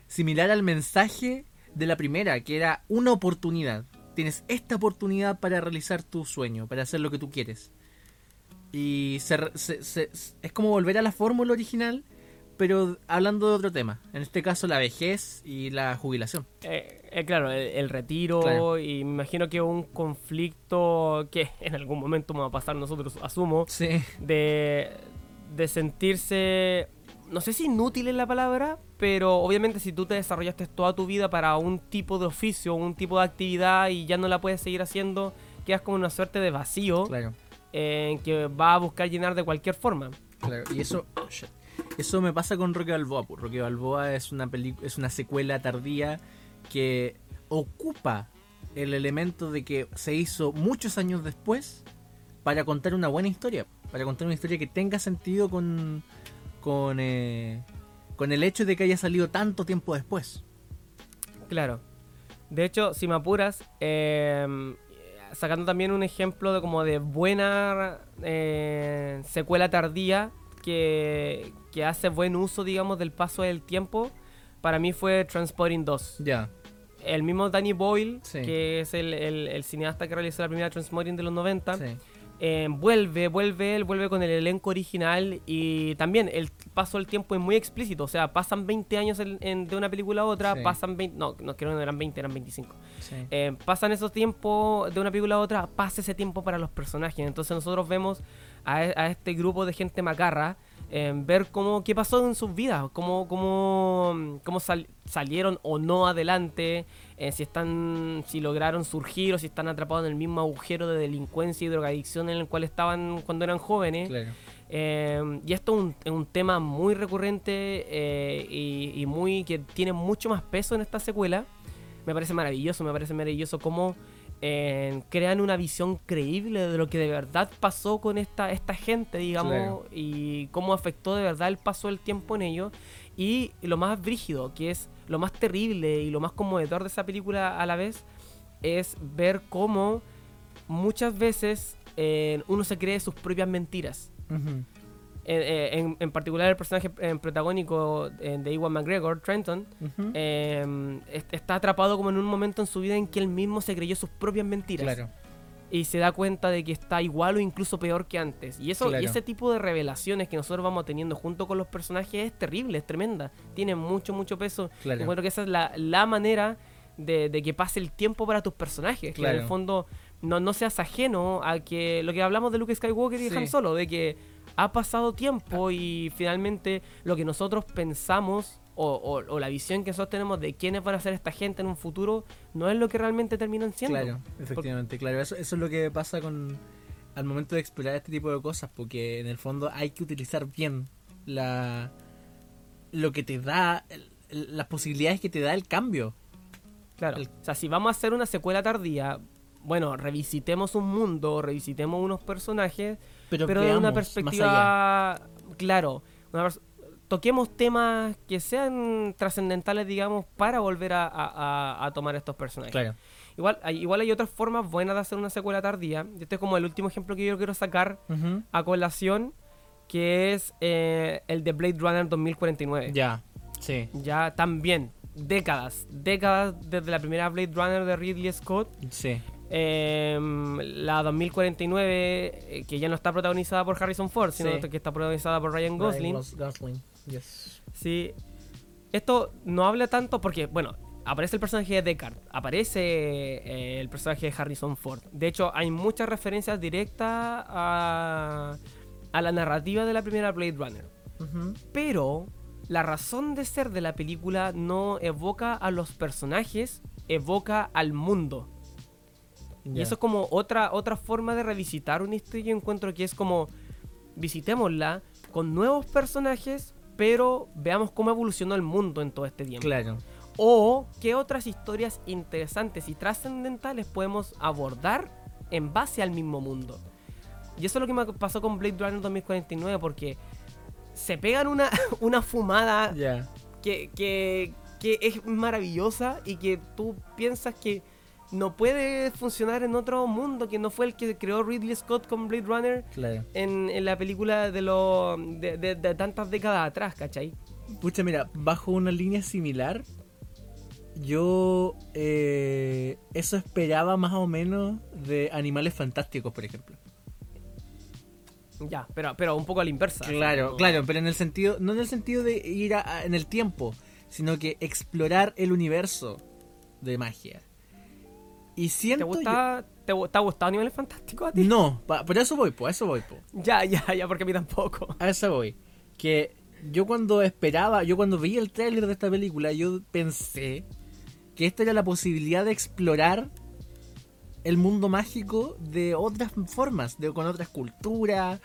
Speaker 2: similar al mensaje de la primera, que era una oportunidad. Tienes esta oportunidad para realizar tu sueño, para hacer lo que tú quieres. Y se re- se- se- es como volver a la fórmula original, pero hablando de otro tema. En este caso la vejez y la jubilación.
Speaker 1: Eh, eh, claro, el, el retiro
Speaker 2: Claro.
Speaker 1: y me imagino que un conflicto que en algún momento vamos a pasar nosotros, asumo,
Speaker 2: Sí.
Speaker 1: de, de sentirse, no sé si inútil es la palabra, pero obviamente si tú te desarrollaste toda tu vida para un tipo de oficio, un tipo de actividad y ya no la puedes seguir haciendo, quedas como una suerte de vacío
Speaker 2: Claro.
Speaker 1: en que va a buscar llenar de cualquier forma.
Speaker 2: Claro, y eso, shit. eso me pasa con Rocky Balboa. pues. Rocky Balboa es una es una secuela tardía que ocupa el elemento de que se hizo muchos años después para contar una buena historia, para contar una historia que tenga sentido con con eh, con el hecho de que haya salido tanto tiempo después.
Speaker 1: Claro. De hecho, si me apuras, eh, sacando también un ejemplo de como de buena eh, secuela tardía que, que hace buen uso, digamos, del paso del tiempo, para mí fue Transporting 2.
Speaker 2: Ya.
Speaker 1: El mismo Danny Boyle,
Speaker 2: Sí.
Speaker 1: que es el, el- el cineasta que realizó la primera Transporting de los 90,
Speaker 2: Sí.
Speaker 1: Eh, vuelve, vuelve, él vuelve con el elenco original y también el paso del tiempo es muy explícito, o sea, pasan 20 años en- en- de una película a otra,
Speaker 2: Sí.
Speaker 1: pasan 20, no, no creo que no eran 20, eran 25.
Speaker 2: Sí.
Speaker 1: Eh, pasan esos tiempos de una película a otra, pasa ese tiempo para los personajes. Entonces nosotros vemos a, e- a este grupo de gente macarra eh, ver cómo qué pasó en sus vidas, cómo, cómo, cómo sal- salieron o no adelante, eh, si están, si lograron surgir o si están atrapados en el mismo agujero de delincuencia y drogadicción en el cual estaban cuando eran jóvenes.
Speaker 2: Claro.
Speaker 1: Eh, y esto es un, es un tema muy recurrente eh, y, y muy que tiene mucho más peso en esta secuela. Me parece maravilloso, me parece maravilloso cómo eh, crean una visión creíble de lo que de verdad pasó con esta, esta gente, digamos,
Speaker 2: Claro.
Speaker 1: y cómo afectó de verdad el paso del tiempo en ellos. Y lo más brígido, que es lo más terrible y lo más conmovedor de esa película a la vez, es ver cómo muchas veces eh, uno se cree sus propias mentiras. Eh, en- en particular el personaje eh, protagónico de Iwan McGregor, Trenton, est- está atrapado como en un momento en su vida en que él mismo se creyó sus propias mentiras
Speaker 2: Claro.
Speaker 1: Y se da cuenta de que está igual o incluso peor que antes. Y eso
Speaker 2: Claro.
Speaker 1: y ese tipo de revelaciones que nosotros vamos teniendo junto con los personajes es terrible, es tremenda. Tiene mucho, mucho peso.
Speaker 2: Claro.
Speaker 1: Encuentro que esa es la, la manera de, de que pase el tiempo para tus personajes. Que en el fondo no, no seas ajeno a que lo que hablamos de Luke Skywalker y
Speaker 2: Sí.
Speaker 1: Han Solo, de que ha pasado tiempo y finalmente lo que nosotros pensamos o, o- o la visión que nosotros tenemos de quiénes van a ser esta gente en un futuro no es lo que realmente terminan siendo.
Speaker 2: Claro, efectivamente, claro. Eso, eso es lo que pasa con al momento de explorar este tipo de cosas, porque en el fondo hay que utilizar bien la lo que te da, el- las posibilidades que te da el cambio.
Speaker 1: Claro.
Speaker 2: El-
Speaker 1: O sea, si vamos a hacer una secuela tardía, bueno, revisitemos un mundo, revisitemos unos personajes,
Speaker 2: Pero,
Speaker 1: pero de una perspectiva, claro, una toquemos temas que sean trascendentales, digamos, para volver a, a- tomar estos personajes.
Speaker 2: Claro.
Speaker 1: Igual, hay, igual hay otras formas buenas de hacer una secuela tardía. y Este es como el último ejemplo que yo quiero sacar
Speaker 2: Ujú.
Speaker 1: a colación, que es eh, el de Blade Runner 2049.
Speaker 2: Ya, sí,
Speaker 1: Ya también, décadas, décadas desde la primera Blade Runner de Ridley Scott.
Speaker 2: sí.
Speaker 1: Em, la 2049, eh, que ya no está protagonizada por Harrison Ford, sino
Speaker 2: Sí.
Speaker 1: que está protagonizada por Ryan Gosling.
Speaker 2: Ryan Gos- Gosling, yes.
Speaker 1: Sí. Esto no habla tanto porque, bueno, aparece el personaje de Deckard, aparece eh, el personaje de Harrison Ford. De hecho, hay muchas referencias directas a, a la narrativa de la primera Blade Runner. Pero la razón de ser de la película no evoca a los personajes, evoca al mundo. Y eso es como otra, otra forma de revisitar una historia. Yo encuentro que es como visitémosla con nuevos personajes, pero veamos cómo evolucionó el mundo en todo este tiempo.
Speaker 2: Claro.
Speaker 1: O qué otras historias interesantes y trascendentales podemos abordar en base al mismo mundo. Y eso es lo que me pasó con Blade Runner 2049, porque se pegan una, una fumada que, que, que es maravillosa y que tú piensas que no puede funcionar en otro mundo, que no fue el que creó Ridley Scott con Blade Runner
Speaker 2: Claro.
Speaker 1: en, en la película de, lo, de, de- de tantas décadas atrás, ¿cachai?
Speaker 2: Pucha, mira, bajo una línea similar, yo eh, eso esperaba más o menos de Animales Fantásticos, por ejemplo.
Speaker 1: Ya, pero, pero un poco a la inversa.
Speaker 2: Claro, claro, pero en el sentido, no en el sentido de ir a- a- en el tiempo, sino que explorar el universo de magia. Y
Speaker 1: ¿Te
Speaker 2: siento
Speaker 1: gusta, te, gu- te ha gustado Animales Fantásticos a ti?
Speaker 2: no, pa- por eso voy, por eso voy, po.
Speaker 1: Ya, ya, ya, porque a mí tampoco.
Speaker 2: A eso voy. Que yo cuando esperaba, yo cuando vi el tráiler de esta película, yo pensé que esta era la posibilidad de explorar el mundo mágico de otras formas, de, con otras culturas,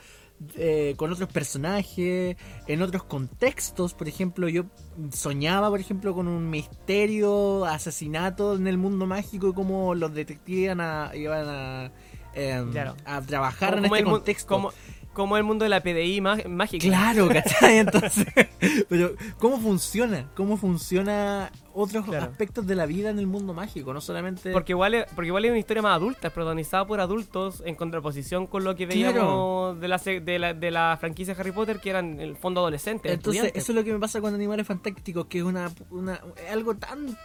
Speaker 2: eh, con otros personajes, en otros contextos. Por ejemplo, yo soñaba, por ejemplo, con un misterio, asesinato en el mundo mágico y cómo los detectives iban a, iban a, em,
Speaker 1: Claro.
Speaker 2: a trabajar
Speaker 1: Como-
Speaker 2: en
Speaker 1: como
Speaker 2: este contexto.
Speaker 1: Como, como el mundo de la PDI má- mágica.
Speaker 2: Claro, ¿cachai? Entonces, pero ¿cómo funciona? ¿Cómo funciona otros
Speaker 1: Claro.
Speaker 2: aspectos de la vida en el mundo mágico? No solamente...
Speaker 1: Porque igual, es, porque igual es una historia más adulta, es protagonizada por adultos en contraposición con lo que
Speaker 2: Claro.
Speaker 1: veíamos de, la, de, la, de la franquicia Harry Potter, que eran en el fondo adolescentes.
Speaker 2: Entonces, eso es lo que me pasa con Animales Fantásticos, que es una, una algo tan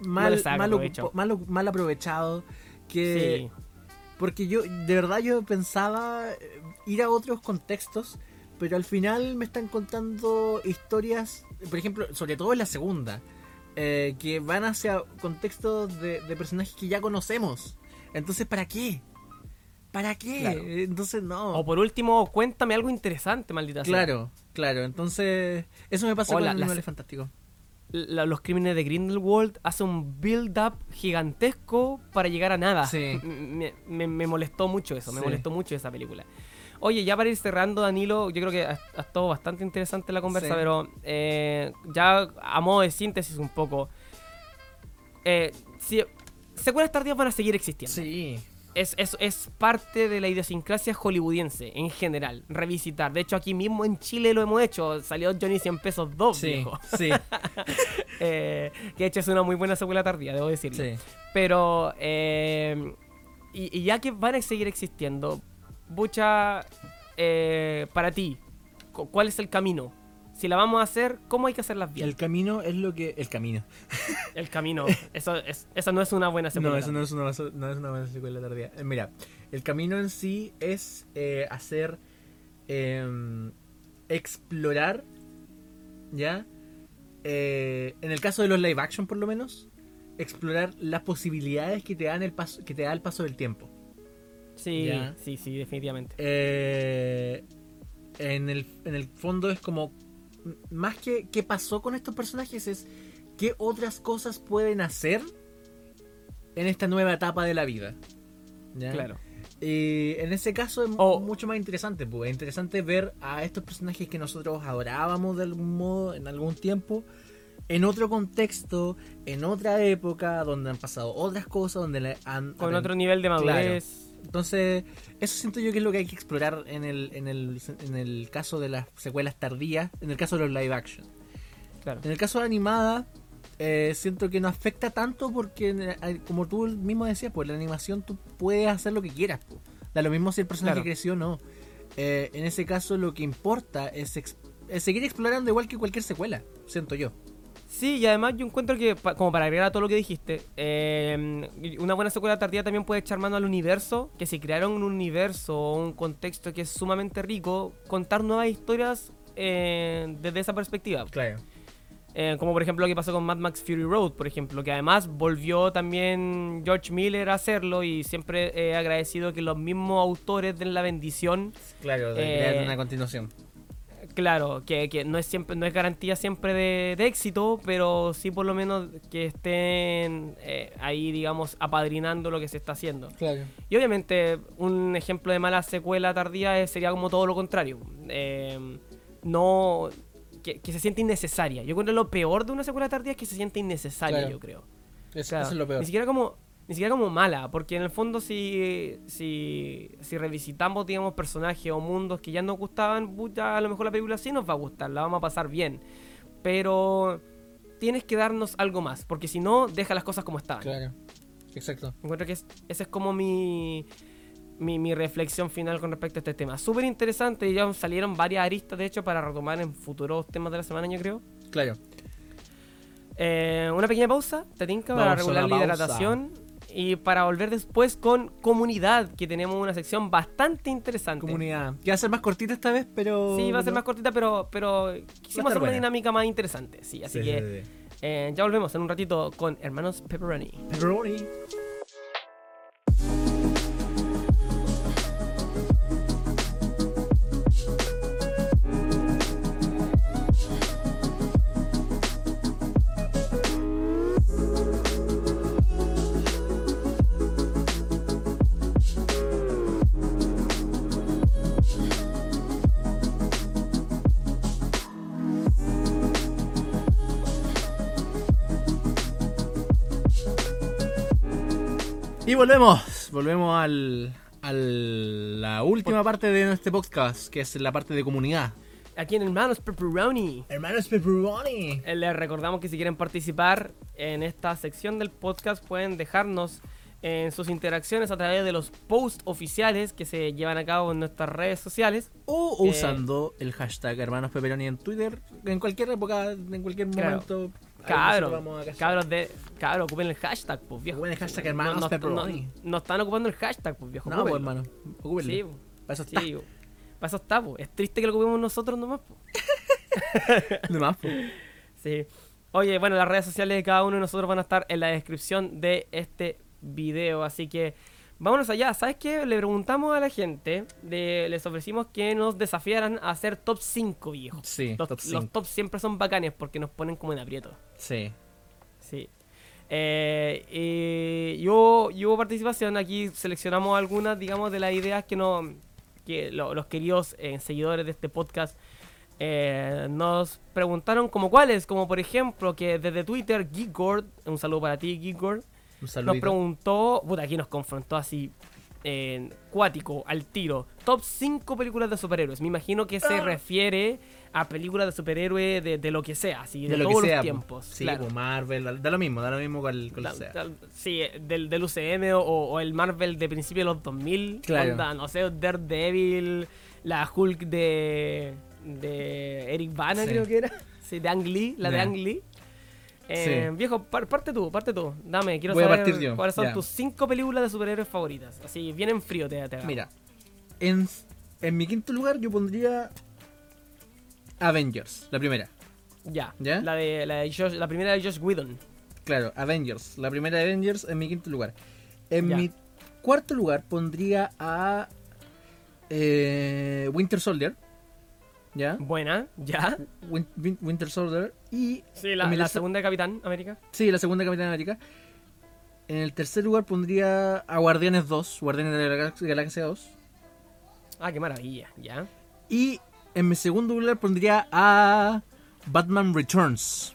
Speaker 2: mal, mal, aprovechado que...
Speaker 1: Sí.
Speaker 2: Porque yo, de verdad, yo pensaba eh, ir a otros contextos, pero al final me están contando historias, por ejemplo, sobre todo en la segunda, eh, que van hacia contextos de, de personajes que ya conocemos. Entonces, ¿para qué? ¿Para qué?
Speaker 1: Claro.
Speaker 2: Entonces, no.
Speaker 1: O por último, cuéntame algo interesante, maldita sea.
Speaker 2: Claro, claro. Entonces, eso me pasa
Speaker 1: O
Speaker 2: con
Speaker 1: las-
Speaker 2: Fantásticos.
Speaker 1: La- los crímenes de Grindelwald hace un build-up gigantesco para llegar a nada.
Speaker 2: Sí.
Speaker 1: Me, me- me molestó mucho eso, me
Speaker 2: Sí.
Speaker 1: molestó mucho esa película. Oye, ya para ir cerrando, Danilo, yo creo que ha, ha estado bastante interesante la conversa,
Speaker 2: Sí.
Speaker 1: pero eh, ya a modo de síntesis un poco. Eh, si, secuelas tardías van a seguir existiendo.
Speaker 2: Sí.
Speaker 1: Es, es, es parte de la idiosincrasia hollywoodiense en general, revisitar. De hecho, aquí mismo en Chile lo hemos hecho. Salió Johnny 100 pesos 2,
Speaker 2: Sí,
Speaker 1: viejo.
Speaker 2: sí,
Speaker 1: Eh, que de hecho es una muy buena secuela tardía, debo decirlo.
Speaker 2: sí.
Speaker 1: Pero, eh, y, y ya que van a seguir existiendo, Bucha, eh, para ti, cu- ¿cuál es el camino? Si la vamos a hacer, ¿cómo hay que hacerlas bien?
Speaker 2: El camino es lo que... El camino.
Speaker 1: El, camino. Eso, es, esa no es una buena secuela.
Speaker 2: No, eso no es una, no es una buena secuela tardía. Eh, mira, el camino en sí es eh, hacer. em, explorar. ¿Ya? Eh, en el caso de los live action, por lo menos. explorar las posibilidades que te dan el paso, que te da el paso del tiempo.
Speaker 1: Sí,
Speaker 2: Ya.
Speaker 1: sí, sí, definitivamente.
Speaker 2: En, el, en el fondo es como más que qué pasó con estos personajes es qué otras cosas pueden hacer en esta nueva etapa de la vida. ¿Ya?
Speaker 1: Claro.
Speaker 2: Y en ese caso es
Speaker 1: O-
Speaker 2: mucho más interesante, pues. Es interesante ver a estos personajes que nosotros adorábamos de algún modo en algún tiempo, en otro contexto, en otra época, donde han pasado otras cosas, donde han...
Speaker 1: Con otro nivel de madurez.
Speaker 2: Entonces, eso siento yo que es lo que hay que explorar en el, en el, en el caso de las secuelas tardías, en el caso de los live action.
Speaker 1: Claro.
Speaker 2: En el caso de la animada, eh, siento que no afecta tanto porque, eh, como tú mismo decías, pues la animación tú puedes hacer lo que quieras. pues. Da lo mismo si el personaje
Speaker 1: Claro.
Speaker 2: creció o no. Eh, en ese caso, lo que importa es seguir explorando igual que cualquier secuela, siento yo.
Speaker 1: Sí, y además yo encuentro que, pa- como para agregar a todo lo que dijiste, eh, una buena secuela tardía también puede echar mano al universo, que si crearon un universo o un contexto que es sumamente rico, contar nuevas historias eh, desde esa perspectiva.
Speaker 2: Claro.
Speaker 1: Eh, como por ejemplo lo que pasó con Mad Max Fury Road, por ejemplo, que además volvió también George Miller a hacerlo y siempre he agradecido que los mismos autores den la bendición
Speaker 2: Claro, de
Speaker 1: Eh,
Speaker 2: crear una continuación.
Speaker 1: Claro, que, que no es siempre, no es garantía siempre de, de éxito, pero sí por lo menos que estén eh, ahí, digamos, apadrinando lo que se está haciendo.
Speaker 2: Claro.
Speaker 1: Y obviamente, un ejemplo de mala secuela tardía es- sería como todo lo contrario. Eh, no. Que, que se siente innecesaria. Yo creo que lo peor de una secuela tardía es que se siente innecesaria,
Speaker 2: Claro.
Speaker 1: yo creo. Claro,
Speaker 2: eso es lo peor.
Speaker 1: Ni siquiera como, ni siquiera como mala, porque en el fondo si, si, si revisitamos, digamos, personajes o mundos que ya nos gustaban, a lo mejor la película sí nos va a gustar, la vamos a pasar bien. Pero tienes que darnos algo más, porque si no, deja las cosas como estaban.
Speaker 2: Claro. Exacto.
Speaker 1: Encuentro que es- esa es como mi, mi, mi reflexión final con respecto a este tema. Súper interesante, ya salieron varias aristas, de hecho, para retomar en futuros temas de la semana, yo creo.
Speaker 2: Claro.
Speaker 1: Eh, una pequeña pausa, te tinca, para regular la hidratación y para volver después con comunidad, que tenemos una sección bastante interesante.
Speaker 2: Comunidad. Que va a ser más cortita esta vez, pero.
Speaker 1: Sí, va a ser más cortita, pero, pero quisimos hacer una dinámica más interesante. Sí, así
Speaker 2: Sí,
Speaker 1: que
Speaker 2: sí, sí.
Speaker 1: eh, ya volvemos en un ratito con Hermanos Pepperoni.
Speaker 2: Pepperoni. Y volvemos. Volvemos al. A la última parte de este podcast, que es la parte de comunidad.
Speaker 1: Aquí en Hermanos Pepperoni.
Speaker 2: Hermanos Pepperoni.
Speaker 1: Eh, Les recordamos que si quieren participar en esta sección del podcast pueden dejarnos en sus interacciones a través de los posts oficiales que se llevan a cabo en nuestras redes sociales.
Speaker 2: O
Speaker 1: Eh,
Speaker 2: usando el hashtag Hermanos Pepperoni en Twitter, en cualquier época, en cualquier
Speaker 1: Claro.
Speaker 2: momento. ahí
Speaker 1: Cabros, cabros de, cabros, ocupen el hashtag, pues viejo.
Speaker 2: Ocupen el hashtag
Speaker 1: No-
Speaker 2: Hermanos
Speaker 1: no,
Speaker 2: Pepperoni.
Speaker 1: no- no están ocupando el hashtag, pues viejo.
Speaker 2: No, pues, hermano. Ocúpenlo.
Speaker 1: Sí, pues.
Speaker 2: Para eso está.
Speaker 1: sí. pues. Para eso está, pues. Es triste que lo ocupemos nosotros nomás, pues.
Speaker 2: De más, pues.
Speaker 1: Sí. Oye, bueno, las redes sociales de cada uno de nosotros van a estar en la descripción de este video, así que vámonos allá. ¿Sabes qué? Le preguntamos a la gente, de- les ofrecimos que nos desafiaran a hacer top 5, viejo.
Speaker 2: Sí,
Speaker 1: Los
Speaker 2: top
Speaker 1: los
Speaker 2: 5.
Speaker 1: top siempre son bacanes porque nos ponen como en aprieto.
Speaker 2: Sí.
Speaker 1: Sí. Eh, y, y hubo, y hubo participación. Aquí seleccionamos algunas, digamos, de las ideas que, no, que lo- los queridos eh, seguidores de este podcast eh, nos preguntaron como cuáles. Como por ejemplo, que desde Twitter, Geekgord, un saludo para ti, Geekgord,
Speaker 2: Un
Speaker 1: nos preguntó, puta, aquí nos confrontó así, en cuático, al tiro. Top 5 películas de superhéroes. Me imagino que se
Speaker 2: Ah.
Speaker 1: refiere a películas de superhéroes de, de lo que sea, así, de,
Speaker 2: De lo
Speaker 1: todos
Speaker 2: que sea.
Speaker 1: los
Speaker 2: po.
Speaker 1: tiempos.
Speaker 2: Sí,
Speaker 1: claro.
Speaker 2: Marvel, da- lo mismo, da lo mismo con, con lo
Speaker 1: Da-
Speaker 2: que sea.
Speaker 1: da- sí, del, del UCM o, o el Marvel de principio de los 2000.
Speaker 2: Claro.
Speaker 1: Onda, no sé, Daredevil, la Hulk de, de Eric Bana,
Speaker 2: Sí.
Speaker 1: creo que era. Sí, de Ang Lee, la de. Ang Lee. Eh,
Speaker 2: Sí.
Speaker 1: Viejo, par- parte tú, parte tú. Dame, quiero
Speaker 2: Voy
Speaker 1: saber
Speaker 2: yo,
Speaker 1: cuáles son tus cinco películas de superhéroes favoritas. Así, bien en frío te, te.
Speaker 2: Mira, en, en mi quinto lugar yo pondría Avengers, la primera.
Speaker 1: Ya,
Speaker 2: ¿Ya?
Speaker 1: La, de, la, de Josh- la primera de Josh Whedon.
Speaker 2: claro, Avengers. La primera Avengers en mi quinto lugar. En
Speaker 1: Ya.
Speaker 2: mi cuarto lugar pondría a eh, Winter Soldier. ¿Ya?
Speaker 1: Buena, ya.
Speaker 2: Win- Win- Winter Soldier. Y
Speaker 1: Sí, la, segunda de Capitán América.
Speaker 2: Sí, la segunda Capitán América. En el tercer lugar pondría a Guardianes 2, Guardianes de la Galaxia, Galaxia 2.
Speaker 1: Ah, qué maravilla, ya.
Speaker 2: Y en mi segundo lugar pondría a Batman Returns.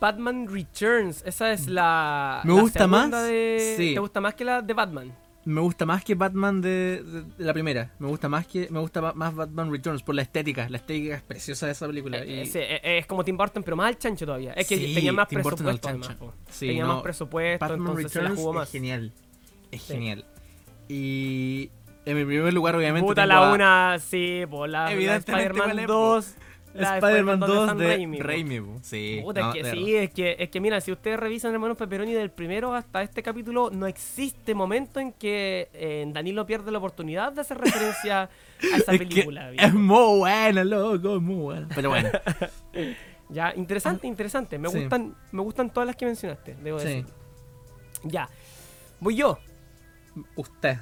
Speaker 1: Batman Returns, esa es la.
Speaker 2: Me
Speaker 1: la
Speaker 2: gusta más,
Speaker 1: de-
Speaker 2: sí.
Speaker 1: ¿Te gusta más que la de Batman?
Speaker 2: Me gusta más que Batman de, de- de la primera. Me gusta más que me gusta más Batman Returns por la estética. La estética es preciosa de esa película.
Speaker 1: Eh,
Speaker 2: y-
Speaker 1: sí, eh, es como Tim Burton, pero más al chancho todavía. Es que
Speaker 2: Sí,
Speaker 1: tenía más
Speaker 2: Tim
Speaker 1: presupuesto, además.
Speaker 2: Sí,
Speaker 1: tenía
Speaker 2: no,
Speaker 1: más presupuesto,
Speaker 2: Batman
Speaker 1: entonces se la
Speaker 2: Returns
Speaker 1: jugó
Speaker 2: es
Speaker 1: más.
Speaker 2: genial. Es
Speaker 1: Sí.
Speaker 2: genial. Y en mi primer lugar, obviamente.
Speaker 1: Puta la
Speaker 2: a
Speaker 1: una, sí, po, la, la
Speaker 2: Evidentemente, ¿cuál
Speaker 1: Spider-Man
Speaker 2: es, po?
Speaker 1: 2.
Speaker 2: Spider-Man 2
Speaker 1: Sam
Speaker 2: de
Speaker 1: Raimi.
Speaker 2: Raimi. Sí,
Speaker 1: Puta,
Speaker 2: no,
Speaker 1: es que sí, es que, es que mira, si ustedes revisan Hermanos Pepperoni del primero hasta este capítulo, no existe momento en que eh, Danilo pierde la oportunidad de hacer referencia a esa
Speaker 2: Es
Speaker 1: película.
Speaker 2: es muy buena, loco, es muy buena. Pero bueno,
Speaker 1: Ya, interesante, interesante. Me
Speaker 2: Sí.
Speaker 1: gustan, me gustan todas las que mencionaste, debo
Speaker 2: sí.
Speaker 1: decir. Ya. Voy yo.
Speaker 2: Usted.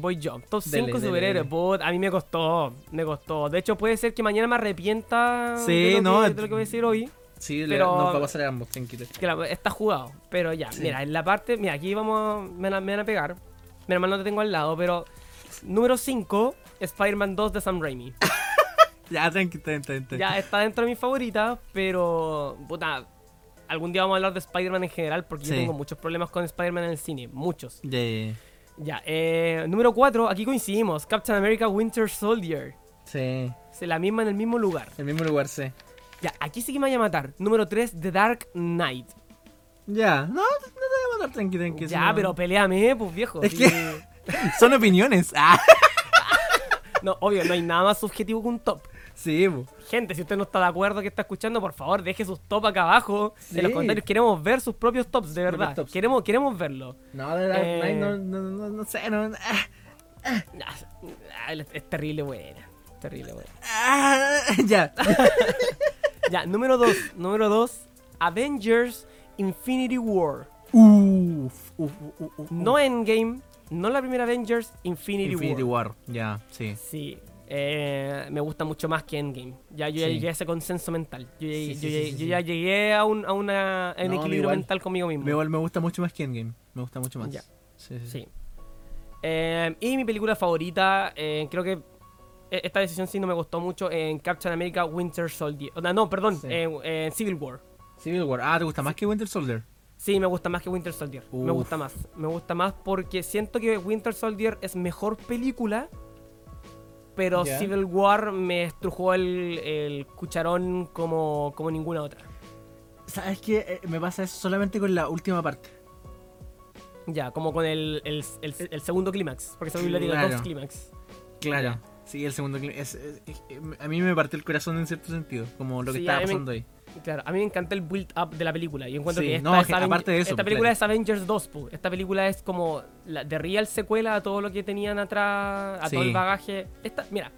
Speaker 1: Voy yo. Top
Speaker 2: Dele,
Speaker 1: 5
Speaker 2: dele,
Speaker 1: superhéroes. a mí me costó. Me costó. De hecho, puede ser que mañana me arrepienta
Speaker 2: Sí,
Speaker 1: de, lo
Speaker 2: no,
Speaker 1: que, de lo que voy a decir hoy.
Speaker 2: Sí,
Speaker 1: Pero-
Speaker 2: nos va a pasar ambos,
Speaker 1: la- está jugado. Pero ya,
Speaker 2: Sí.
Speaker 1: mira, en la parte. Mira, aquí vamos. Me, van a- me van a pegar. Menos mal no te tengo al lado, pero. Número 5, Spider-Man 2 de Sam Raimi.
Speaker 2: Ya, tranquilo, tranquilo. tranquilo.
Speaker 1: ya está dentro de mis favoritas, pero. Puta. Algún día vamos a hablar de Spider-Man en general, porque yo tengo muchos problemas con Spider-Man en el cine. Muchos.
Speaker 2: Ya, Ya,
Speaker 1: eh, número 4, aquí coincidimos. Captain America Winter Soldier.
Speaker 2: Sí,
Speaker 1: Es la misma en el mismo lugar.
Speaker 2: el mismo lugar, sí.
Speaker 1: Ya, aquí sí que me vaya a matar. Número 3, The Dark Knight.
Speaker 2: Ya, no, no te voy a matar tranquilo, tranquilo.
Speaker 1: ya,
Speaker 2: no-
Speaker 1: pero peleame, pues viejo.
Speaker 2: Es
Speaker 1: sí.
Speaker 2: que- Son opiniones. Ah,
Speaker 1: No, obvio, no hay nada más subjetivo que un top.
Speaker 2: Sí, po.
Speaker 1: Gente, si usted no está de acuerdo que está escuchando, por favor, deje sus top acá abajo en los comentarios. Queremos ver sus propios tops, de verdad.
Speaker 2: tops.
Speaker 1: Queremos, queremos verlo.
Speaker 2: No, de Dark
Speaker 1: Eh.
Speaker 2: No, no, no, no sé, no. ah,
Speaker 1: Ah, Es, es terrible buena. Terrible buena.
Speaker 2: ah, ya.
Speaker 1: Ya, número 2. Número 2. Avengers Infinity War.
Speaker 2: Uf, uf, uf.
Speaker 1: No Endgame, no la primera Avengers, Infinity,
Speaker 2: Infinity
Speaker 1: War.
Speaker 2: War. Ya, sí.
Speaker 1: Sí, eh, me gusta mucho más que Endgame. Ya yo ya llegué a ese consenso mental. Yo, ya-
Speaker 2: Sí,
Speaker 1: yo
Speaker 2: sí,
Speaker 1: ya,
Speaker 2: sí, sí,
Speaker 1: yo
Speaker 2: sí.
Speaker 1: ya llegué a un, a una, a un
Speaker 2: No,
Speaker 1: equilibrio
Speaker 2: igual.
Speaker 1: mental conmigo mismo.
Speaker 2: Me, igual me gusta mucho más que Endgame. Me gusta mucho más.
Speaker 1: Ya.
Speaker 2: Sí.
Speaker 1: Eh, y mi película favorita, eh, creo que e- esta decisión sí no me gustó mucho en Captain America Winter Soldier. No, no, perdón, en, Civil War.
Speaker 2: Civil War. Ah, ¿te gusta más que Winter Soldier?
Speaker 1: Sí, me gusta más que Winter Soldier. Me gusta más. Me gusta más porque siento que Winter Soldier es mejor película. Pero. Civil War me estrujó el, el cucharón como, como ninguna otra.
Speaker 2: ¿Sabes qué? Eh, me pasa eso solamente con la última parte.
Speaker 1: Ya, como con el, el, el- el segundo clímax. Porque tiene
Speaker 2: Claro.
Speaker 1: dos clímax.
Speaker 2: Claro. Sí, el segundo es- a mí me partió el corazón en cierto sentido, como lo que
Speaker 1: Sí,
Speaker 2: estaba
Speaker 1: mí me-
Speaker 2: pasando ahí.
Speaker 1: Claro, a mí me encanta el build up de la película. Y encuentro
Speaker 2: Sí,
Speaker 1: que esta,
Speaker 2: no,
Speaker 1: es
Speaker 2: aparte de eso,
Speaker 1: esta
Speaker 2: pues,
Speaker 1: película
Speaker 2: claro.
Speaker 1: es Avengers 2. pu. Esta película es como la de real secuela a todo lo que tenían atrás, a todo el bagaje. Esta, mira,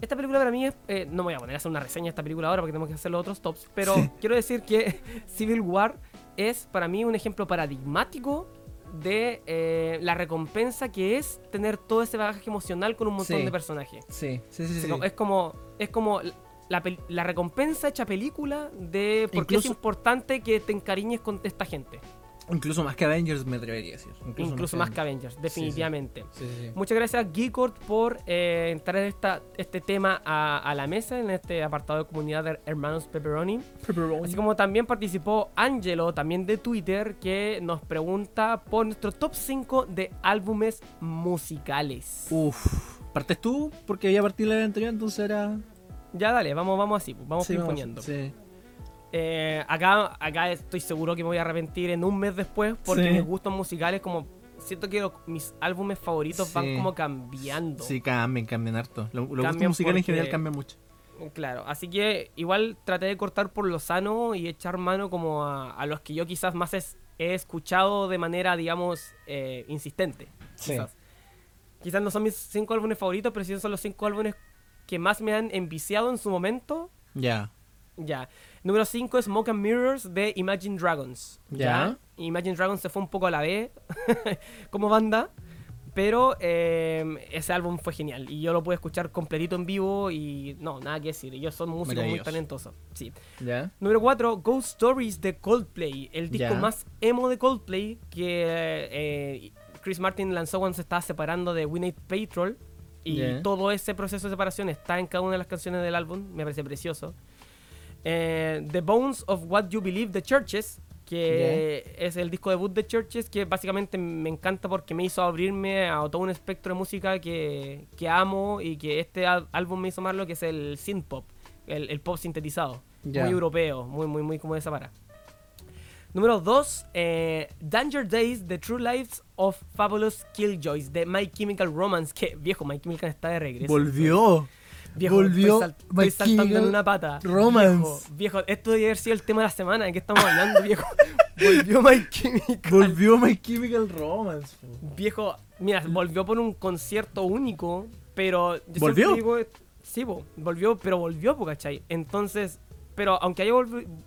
Speaker 1: esta película para mí es. eh, no me voy a poner a hacer una reseña de esta película ahora porque tenemos que hacer los otros tops. Pero
Speaker 2: Sí.
Speaker 1: quiero decir que Civil War es para mí un ejemplo paradigmático de eh, la recompensa que es tener todo ese bagaje emocional con un montón de personajes.
Speaker 2: Sí, sí, sí.
Speaker 1: Es como, es como la, la recompensa hecha película de por qué es importante que te encariñes con esta gente.
Speaker 2: Incluso más que Avengers me atrevería a decir.
Speaker 1: Incluso, más que Avengers, definitivamente.
Speaker 2: Sí, sí, sí.
Speaker 1: Muchas gracias Geekord por eh, traer esta, este tema a, a la mesa en este apartado de comunidad de Hermanos Pepperoni. Así como también participó Angelo, también de Twitter, que nos pregunta por nuestro top 5 de álbumes musicales.
Speaker 2: Uf. ¿Partes tú? Porque había partido la anterior, entonces era.
Speaker 1: Ya dale, vamos, vamos así, pues, vamos
Speaker 2: Sí,
Speaker 1: poniendo.
Speaker 2: Sí.
Speaker 1: Eh, acá, acá estoy seguro que me voy a arrepentir en un mes después porque
Speaker 2: Sí.
Speaker 1: mis gustos musicales como siento que mis álbumes favoritos van como cambiando.
Speaker 2: Sí, cambian, cambian harto. Lo- Los gustos musicales en general cambian mucho.
Speaker 1: Claro, así que igual traté de cortar por lo sano y echar mano como a, a los que yo quizás más es- he escuchado de manera, digamos, eh, insistente.
Speaker 2: Sí.
Speaker 1: Quizás. Quizás no son mis cinco álbumes favoritos, pero sí son los cinco álbumes que más me han enviciado en su momento
Speaker 2: Ya.
Speaker 1: Ya. Número 5 es Smoke and Mirrors de Imagine Dragons.
Speaker 2: Ya.
Speaker 1: Imagine Dragons se fue un poco a la B como banda. Pero eh, ese álbum fue genial. Y yo lo pude escuchar completito en vivo. Y no, nada que decir. Ellos son músicos muy talentosos. Sí.
Speaker 2: ¿Ya?
Speaker 1: Número 4, Ghost Stories de Coldplay. El disco más emo de Coldplay que eh, Chris Martin lanzó cuando se estaba separando de We Need Patrol. Y todo ese proceso de separación está en cada una de las canciones del álbum. Me parece precioso. Eh, the Bones of What You Believe the Churches. Que es el disco debut de Churches. Que básicamente me encanta porque me hizo abrirme a todo un espectro de música que, que amo. Y que este álbum me hizo amarlo. Que es el synth pop. El, el pop sintetizado muy europeo, muy, muy, muy como de esa para. Número 2, Danger Days, The True Lives of Fabulous Killjoys de My Chemical Romance. Que viejo, My Chemical está de regreso.
Speaker 2: Volvió.
Speaker 1: Viejo,
Speaker 2: volvió
Speaker 1: estoy, sal-
Speaker 2: My
Speaker 1: estoy saltando en una pata.
Speaker 2: Romance.
Speaker 1: Viejo, viejo, esto debe haber sido el tema de la semana. ¿De qué estamos hablando, viejo? Volvió My Chemical.
Speaker 2: Volvió My Chemical Romance. po.
Speaker 1: Viejo, mira, volvió por un concierto único, pero... Yo
Speaker 2: ¿Volvió?
Speaker 1: digo, sí, po, volvió, pero volvió, po, ¿cachai? Entonces, pero aunque haya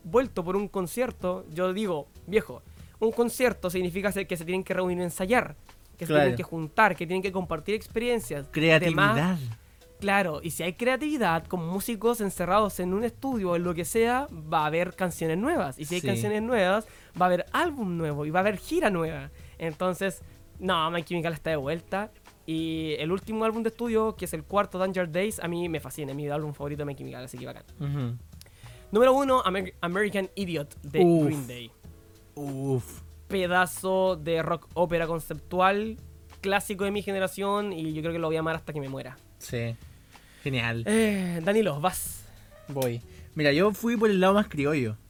Speaker 1: vuelto por un concierto, yo digo, viejo, un concierto significa se- que se tienen que reunir a ensayar, que se
Speaker 2: Claro.
Speaker 1: tienen que juntar, que tienen que compartir experiencias.
Speaker 2: Creatividad.
Speaker 1: Además, claro, y si hay creatividad con músicos encerrados en un estudio o en lo que sea, va a haber canciones nuevas. Y si hay
Speaker 2: Sí.
Speaker 1: canciones nuevas, va a haber álbum nuevo y va a haber gira nueva. Entonces, no, My Chemical está de vuelta. Y el último álbum de estudio, que es el cuarto Danger Days, a mí me fascina, es mi álbum favorito de My Chemical, así que bacán.
Speaker 2: Ujú.
Speaker 1: Número uno, Amer- American Idiot de
Speaker 2: Uf.
Speaker 1: Green Day.
Speaker 2: Uf.
Speaker 1: Pedazo de rock ópera conceptual, clásico de mi generación, y yo creo que lo voy a amar hasta que me muera.
Speaker 2: Sí. Genial.
Speaker 1: Eh, Danilo, vas.
Speaker 2: Voy. Mira, yo fui por el lado más criollo.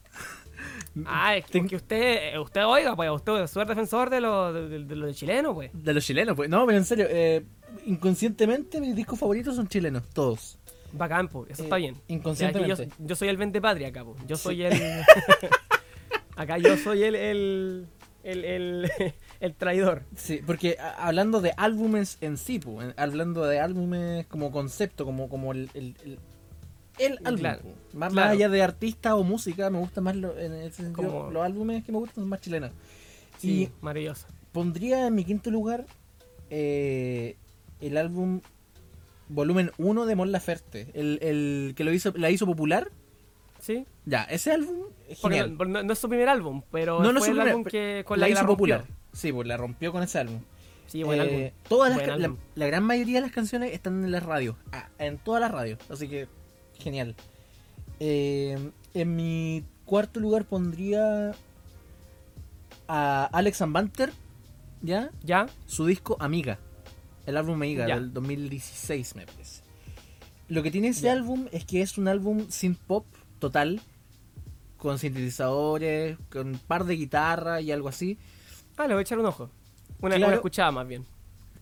Speaker 1: Ah, es que, usted, usted oiga, pues, usted es defensor de lo de, de- de lo de chileno, pues.
Speaker 2: De los chilenos, pues. No, pero en serio, eh, inconscientemente mis discos favoritos son chilenos, todos.
Speaker 1: Bacán, pues, eso
Speaker 2: Eh,
Speaker 1: está bien.
Speaker 2: inconscientemente.
Speaker 1: Yo, yo soy el vende patria acá, pues. Yo
Speaker 2: Sí.
Speaker 1: soy el. acá yo soy el. el. el, el, el traidor.
Speaker 2: Sí, porque a- hablando de álbumes en sí, en- hablando de álbumes como concepto, como, como el, el, álbum.
Speaker 1: Claro.
Speaker 2: Más,
Speaker 1: claro.
Speaker 2: allá de artista o música, me gustan más lo- en ese sentido,
Speaker 1: Como-
Speaker 2: los álbumes que me gustan son más chilenos.
Speaker 1: Sí,
Speaker 2: Y
Speaker 1: maravilloso.
Speaker 2: pondría en mi quinto lugar eh, el álbum Volumen 1 de Mon Laferte, el, el que lo hizo, la hizo popular.
Speaker 1: ¿Sí?
Speaker 2: Ya, ese álbum es genial.
Speaker 1: no, no- no es su primer álbum, pero
Speaker 2: No, no
Speaker 1: fue
Speaker 2: es su
Speaker 1: el
Speaker 2: primer,
Speaker 1: álbum que con
Speaker 2: la
Speaker 1: la, que
Speaker 2: hizo
Speaker 1: la
Speaker 2: popular. Sí, pues la rompió con ese álbum.
Speaker 1: Sí, buen
Speaker 2: Eh,
Speaker 1: álbum.
Speaker 2: Todas las,
Speaker 1: Buen
Speaker 2: la,
Speaker 1: álbum.
Speaker 2: la gran mayoría de las canciones están en las radios. ah, en todas las radios. Así que, genial. Eh, en mi cuarto lugar pondría a Alex and Banter, ¿ya?
Speaker 1: ¿Ya?
Speaker 2: Su disco Amiga. El álbum Amiga
Speaker 1: Ya.
Speaker 2: del 2016, me parece. Lo que tiene ese
Speaker 1: Ya.
Speaker 2: álbum es que es un álbum synth pop total. Con sintetizadores, con un par de guitarras y algo así.
Speaker 1: Ah, le voy a echar un ojo. Una,
Speaker 2: Claro.
Speaker 1: una escuchada más bien.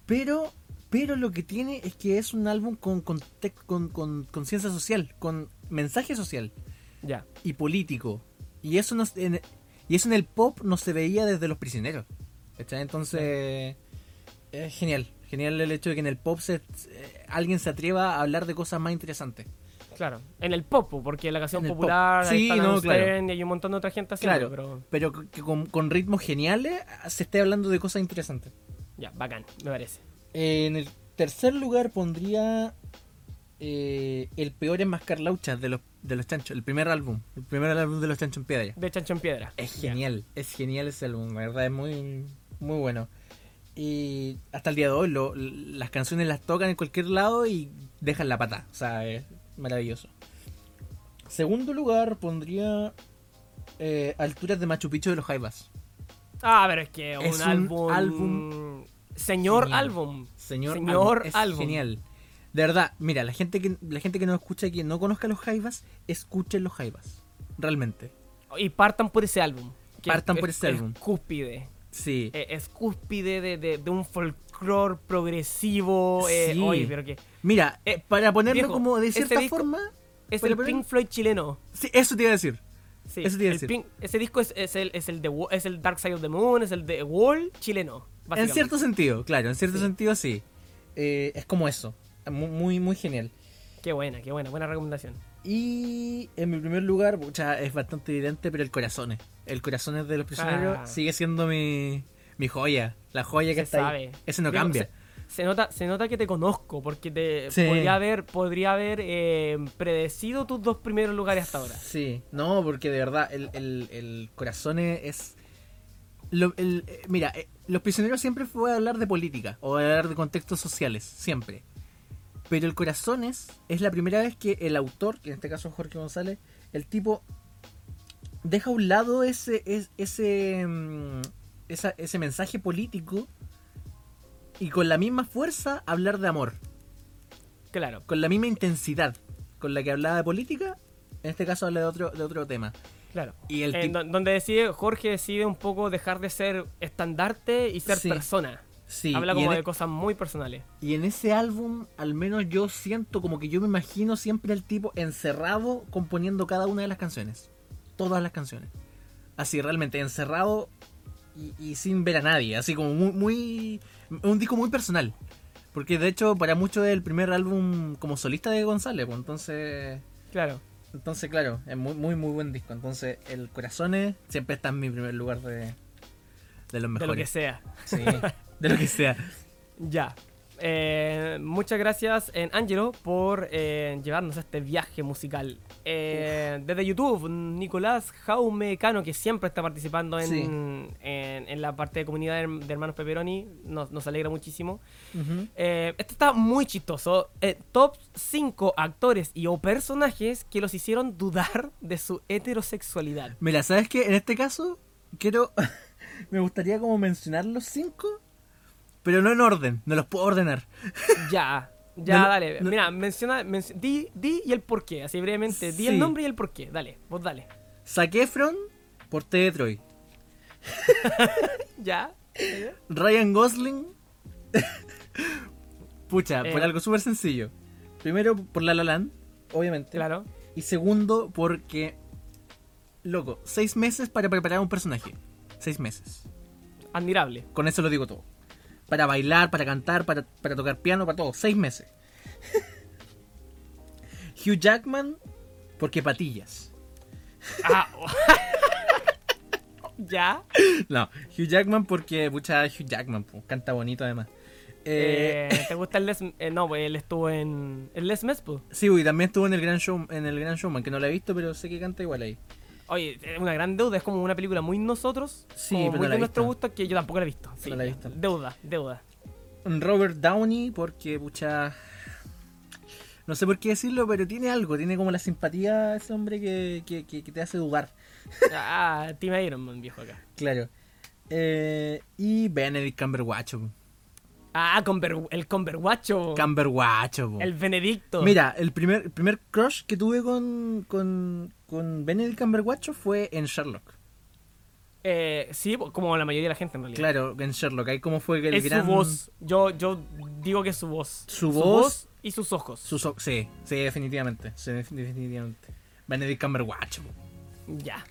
Speaker 2: Pero, pero lo que tiene es que es un álbum con conte- con con conciencia social, con mensaje social
Speaker 1: Ya.
Speaker 2: y político. Y eso, no, en, y eso en el pop no se veía desde Los Prisioneros. ¿cachai? Entonces, es genial. Genial el hecho de que en el pop se, eh, alguien se atreva a hablar de cosas más interesantes.
Speaker 1: Claro. En el pop, porque la canción
Speaker 2: En
Speaker 1: popular,
Speaker 2: Sí, no, claro.
Speaker 1: Y hay un montón de otra gente haciendo,
Speaker 2: Claro.
Speaker 1: pero
Speaker 2: Pero que con, con ritmos geniales se esté hablando de cosas interesantes.
Speaker 1: ya, bacán, me parece.
Speaker 2: En el tercer lugar pondría eh, El peor enmascar lauchas de los, de los chanchos, el primer álbum, el primer álbum de los chanchos en piedra.
Speaker 1: De Chancho en Piedra.
Speaker 2: Es genial, es genial ese álbum, la verdad es muy, muy bueno. Y hasta el día de hoy lo- las canciones las tocan en cualquier lado y dejan la pata, o sea, es maravilloso. Segundo lugar pondría eh, Alturas de Machu Picchu de los Jaivas.
Speaker 1: Ah, pero es que un,
Speaker 2: Es un
Speaker 1: álbum,
Speaker 2: álbum
Speaker 1: Señor
Speaker 2: genial.
Speaker 1: álbum.
Speaker 2: Señor,
Speaker 1: Señor
Speaker 2: álbum, es
Speaker 1: álbum.
Speaker 2: genial. De verdad, mira, la gente que la gente que nos escucha y que no conozca los Jaivas, escuchen los Jaivas. Realmente.
Speaker 1: Y partan por ese álbum. que
Speaker 2: Partan
Speaker 1: es-
Speaker 2: por ese
Speaker 1: es
Speaker 2: álbum.
Speaker 1: cúspide.
Speaker 2: Sí.
Speaker 1: Eh, Es cúspide de, de, de un folclore progresivo. Eh,
Speaker 2: Sí.
Speaker 1: oye, pero que.
Speaker 2: Mira,
Speaker 1: Eh,
Speaker 2: para ponerlo
Speaker 1: viejo,
Speaker 2: como de
Speaker 1: ese
Speaker 2: cierta forma,
Speaker 1: Es el Pink Floyd chileno.
Speaker 2: sí, eso te iba a decir.
Speaker 1: Sí,
Speaker 2: Eso te iba a
Speaker 1: el
Speaker 2: decir.
Speaker 1: Pink- ese disco es, es el, es, el de, Wa- es el Dark Side of the Moon, es el de Wall chileno.
Speaker 2: En cierto sentido, claro, en cierto
Speaker 1: Sí.
Speaker 2: sentido sí. Eh, es como eso. Muy, muy, muy genial.
Speaker 1: Qué buena, qué buena, buena recomendación.
Speaker 2: y en mi primer lugar, pucha, es bastante evidente, pero el corazón. El corazón de los prisioneros
Speaker 1: Ah.
Speaker 2: sigue siendo mi, mi joya. La joya que
Speaker 1: Se
Speaker 2: está
Speaker 1: sabe.
Speaker 2: ahí. Ese no
Speaker 1: Digo,
Speaker 2: cambia.
Speaker 1: Se, se nota, se nota que te conozco, porque te
Speaker 2: Sí.
Speaker 1: podría haber, podría haber eh, predecido tus dos primeros lugares hasta ahora.
Speaker 2: Sí, no, porque de verdad, el, el, el corazón es... lo- el- eh, mira, eh, los prisioneros siempre fue a hablar de política o a hablar de contextos sociales, siempre. Pero el corazón es, es la primera vez que el autor, que en este caso es Jorge González, el tipo deja a un lado ese, es- ese, mm, esa- ese mensaje político y con la misma fuerza hablar de amor
Speaker 1: Claro.
Speaker 2: con la misma intensidad con la que hablaba de política, en este caso habla de otro, de otro tema.
Speaker 1: Claro.
Speaker 2: Y el
Speaker 1: don- donde decide, Jorge decide un poco dejar de ser estandarte y ser
Speaker 2: Sí.
Speaker 1: persona.
Speaker 2: Sí,
Speaker 1: Habla como de
Speaker 2: e-
Speaker 1: cosas muy personales.
Speaker 2: y en ese álbum, al menos yo siento como que yo me imagino siempre el tipo encerrado componiendo cada una de las canciones. Todas las canciones. Así, realmente, encerrado y, y sin ver a nadie. Así como muy, muy. Un disco muy personal. Porque de hecho, para muchos es el primer álbum como solista de González. Pues, entonces.
Speaker 1: Claro.
Speaker 2: Entonces, claro, es muy, muy, muy buen disco. Entonces, el Corazones siempre está en mi primer lugar de, de los
Speaker 1: De lo que
Speaker 2: mejores.
Speaker 1: sea.
Speaker 2: Sí, de lo que sea.
Speaker 1: Ya. Eh, muchas gracias, en Angelo, por eh, llevarnos a este viaje musical. Eh, desde YouTube, Nicolás Jaume Cano, que siempre está participando en,
Speaker 2: Sí.
Speaker 1: en, en la parte de comunidad de, hermanos Pepperoni, nos, nos alegra muchísimo. Eh, este está muy chistoso. Eh, top 5 actores y o personajes que los hicieron dudar de su heterosexualidad.
Speaker 2: Mira, ¿sabes qué? En este caso, quiero. me gustaría como mencionar los cinco, pero no en orden, no los puedo ordenar.
Speaker 1: Ya, ya,
Speaker 2: No,
Speaker 1: dale.
Speaker 2: no.
Speaker 1: Mira, menciona, menci- di, di y el porqué, así brevemente. Di
Speaker 2: Sí.
Speaker 1: el nombre y el porqué. Dale, vos dale.
Speaker 2: Zac Efron por T de Troy.
Speaker 1: Ya.
Speaker 2: Ryan Gosling. Pucha, por
Speaker 1: Eh.
Speaker 2: algo súper sencillo. Primero, por La La Land, obviamente.
Speaker 1: Claro.
Speaker 2: Y segundo, porque. Loco, seis meses para preparar un personaje. Seis meses.
Speaker 1: Admirable.
Speaker 2: Con eso lo digo todo. Para bailar, para cantar, para, para tocar piano, para todo. Seis meses. Hugh Jackman, porque patillas.
Speaker 1: Ah. ya.
Speaker 2: No, Hugh Jackman porque, pucha, Hugh Jackman, po, canta bonito además. Eh,
Speaker 1: Eh, ¿Te gusta el Les? eh, no, pues él estuvo en. El Les Mes, pues.
Speaker 2: sí, y también estuvo en el Gran Show, en el Gran Showman, que no la he visto, pero sé que canta igual ahí.
Speaker 1: Oye, es una gran deuda, es como una película muy nosotros,
Speaker 2: Sí,
Speaker 1: como muy de nuestro gusto, que yo tampoco la he visto. Sí,
Speaker 2: No la he visto.
Speaker 1: Deuda, deuda.
Speaker 2: Robert Downey porque, pucha, no sé por qué decirlo, pero tiene algo, tiene como la simpatía ese hombre que, que, que- que te hace dudar.
Speaker 1: Ah, Team Iron Man, viejo acá.
Speaker 2: Claro. Eh, y Benedict Cumberbatch.
Speaker 1: Ah, Conver- el Converguacho.
Speaker 2: Cumberbatch. po.
Speaker 1: el Benedicto.
Speaker 2: Mira, el primer, el primer crush que tuve con, con, con Benedict Cumberbatch fue en Sherlock.
Speaker 1: Eh, sí, como la mayoría de la gente en realidad.
Speaker 2: Claro, en Sherlock. Ahí como fue el
Speaker 1: es
Speaker 2: gran...
Speaker 1: su voz. Yo, yo digo que es su voz.
Speaker 2: Su voz
Speaker 1: y sus ojos.
Speaker 2: sus o- sí, sí, definitivamente. Sí, definitivamente. Benedict Cumberbatch.
Speaker 1: Ya.